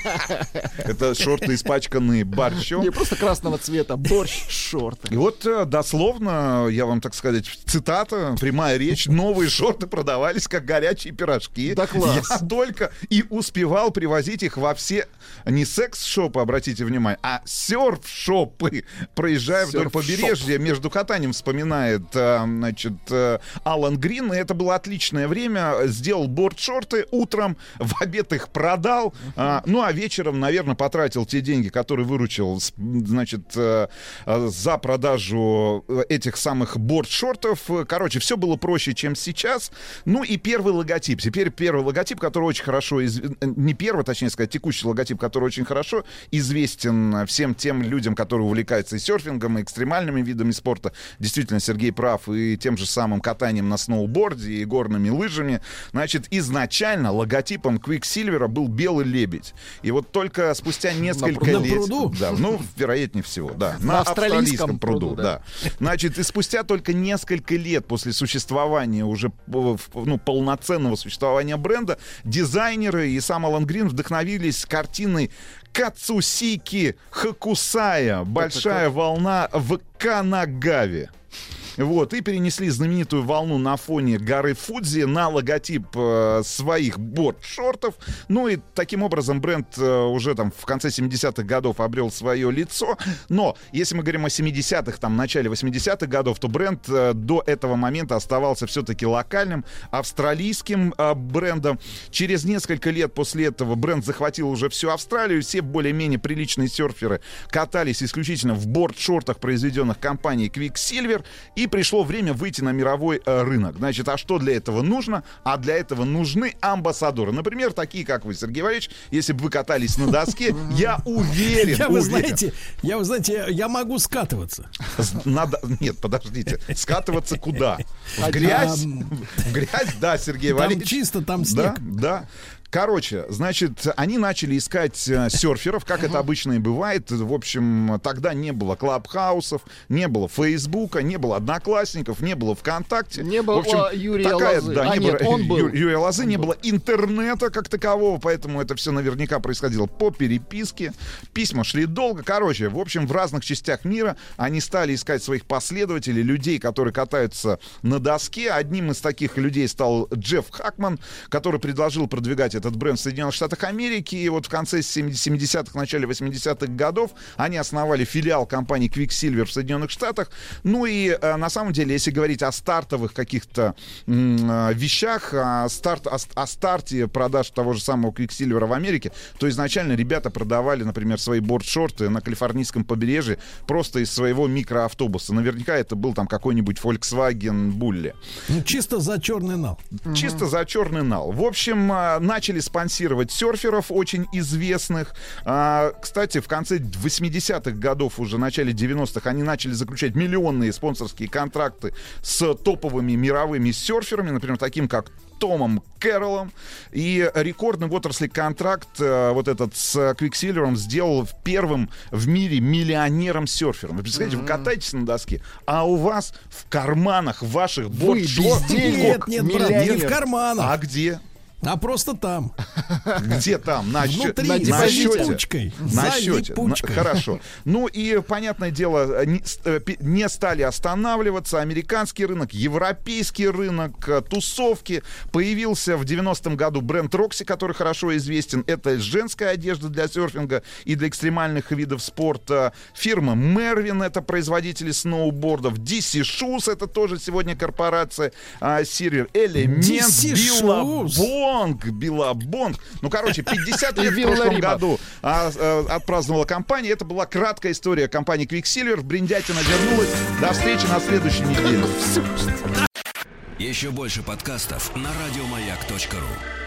Speaker 24: Это шорты, испачканные борщом.
Speaker 2: Не просто красного цвета, борщ, шорты.
Speaker 24: И вот э, дословно, я вам так сказать, цитата, прямая речь, новые шорты продавались как горячие пирожки.
Speaker 2: Да класс.
Speaker 24: Я только и успевал привозить их во все, не секс-шопы, обратите внимание, а серф-шопы, проезжая вдоль побережья, между катанием вспоминает, э, значит, э, Алан Грин, и это было отличное время, сделал борт-шорты утром, в обед их продал, а, ну а вечером, наверное, потратил те деньги, которые выручил, значит, э, э, за продажу этих самых борт-шортов. Короче, все было проще, чем сейчас. Ну и первый логотип. Теперь первый логотип, который очень хорошо, из- э, не первый, точнее сказать, текущий логотип, который очень хорошо известен всем тем людям, которые увлекаются и серфингом, и экстремальными видами спорта. Действительно, Сергей прав, и тем же самым катанием на сноуборде, и горными лыжами. Значит, изначально логотипом Quicksilver был белый лебедь. И вот только спустя несколько.
Speaker 1: На
Speaker 24: лет...
Speaker 1: пруду?
Speaker 24: Да, ну, вероятнее всего, да.
Speaker 2: На
Speaker 24: На,
Speaker 2: австралийском
Speaker 24: австралийском, пруду,
Speaker 2: пруду,
Speaker 24: да. Значит, и спустя только несколько лет после существования уже э, ну, полноценного существования бренда, дизайнеры и сам Алан Грин вдохновились картиной Кацусики Хакусая «Большая волна в Канагаве». Вот, и перенесли знаменитую волну на фоне горы Фудзи на логотип э, своих борт-шортов. Ну и таким образом бренд э, уже там в конце 70-х годов обрел свое лицо. Но если мы говорим о 70-х, там, начале 80-х годов, то бренд э, до этого момента оставался все-таки локальным, австралийским э, брендом. Через несколько лет после этого бренд захватил уже всю Австралию. Все более-менее приличные серферы катались исключительно в борт-шортах, произведенных компанией Quicksilver. И пришло время выйти на мировой э, рынок. Значит, а что для этого нужно? А для этого нужны амбассадоры. Например, такие, как вы, Сергей Валерьевич. Если бы вы катались на доске, я уверен,
Speaker 1: Я, вы знаете, я, вы знаете, я могу скатываться.
Speaker 24: надо... Нет, подождите. Скатываться куда? В
Speaker 1: А,
Speaker 24: грязь? В грязь, да, Сергей
Speaker 1: Там
Speaker 24: Валерьевич.
Speaker 1: чисто, там
Speaker 24: Да,
Speaker 1: снег.
Speaker 24: да. Короче, значит, они начали искать э, серферов, как это обычно и бывает. В общем, тогда не было клабхаусов, не было Фейсбука, не было Одноклассников, не было ВКонтакте.
Speaker 2: Не было
Speaker 24: В общем,
Speaker 2: Юрия
Speaker 24: такая,
Speaker 2: Лозы.
Speaker 24: Да,
Speaker 2: А,
Speaker 24: не
Speaker 2: нет,
Speaker 24: было
Speaker 2: он был.
Speaker 24: Ю- Юрия Лозы, не было интернета как такового, поэтому это все наверняка происходило по переписке. Письма шли долго. Короче, в общем, в разных частях мира они стали искать своих последователей, людей, которые катаются на доске. Одним из таких людей стал Джефф Хакман, который предложил продвигать этот бренд в Соединенных Штатах Америки. И вот в конце 70-х, начале 80-х годов они основали филиал компании Quicksilver в Соединенных Штатах. Ну и э, на самом деле, если говорить о стартовых каких-то э, вещах, о, старт, о, о старте продаж того же самого Quicksilver в Америке, то изначально ребята продавали, например, свои борт-шорты на калифорнийском побережье просто из своего микроавтобуса. Наверняка это был там какой-нибудь Volkswagen Bulli.
Speaker 1: Ну, чисто за черный нал.
Speaker 24: Чисто за черный нал. В общем, а, начали начали спонсировать серферов очень известных. А, кстати, в конце 80-х годов, уже в начале 90-х, они начали заключать миллионные спонсорские контракты с топовыми мировыми серферами, например, таким как Томом Кэрроллом. И рекордный в отрасли контракт э, вот этот с Квиксильвером сделал первым в мире миллионером-серфером. Вы представляете, вы катаетесь на доске, а у вас в карманах ваших
Speaker 1: Вы
Speaker 24: борт
Speaker 1: Нет, нет, брат, не в карманах.
Speaker 24: А где?
Speaker 1: А просто там.
Speaker 24: Где там? На,
Speaker 1: Внутри,
Speaker 24: на,
Speaker 1: за
Speaker 24: счете.
Speaker 1: липучкой.
Speaker 24: На
Speaker 1: За
Speaker 24: счете.
Speaker 1: липучкой.
Speaker 24: На- Хорошо. Ну и, понятное дело, не, э, не стали останавливаться. Американский рынок, европейский рынок, э, тусовки. Появился в 90-м году бренд Roxy, который хорошо известен. Это женская одежда для серфинга и для экстремальных видов спорта. Фирма Mervin, это производители сноубордов. DC Shoes, это тоже сегодня корпорация а, сервер. Element,
Speaker 1: DC
Speaker 24: Billabong, Billabong. Ну, короче, 50 лет в прошлом году а, а, отпраздновала компания. Это была краткая история компании Quiksilver. В Брендятина вернулась. До встречи на следующей неделе.
Speaker 3: Еще больше подкастов на радиомаяк.ру.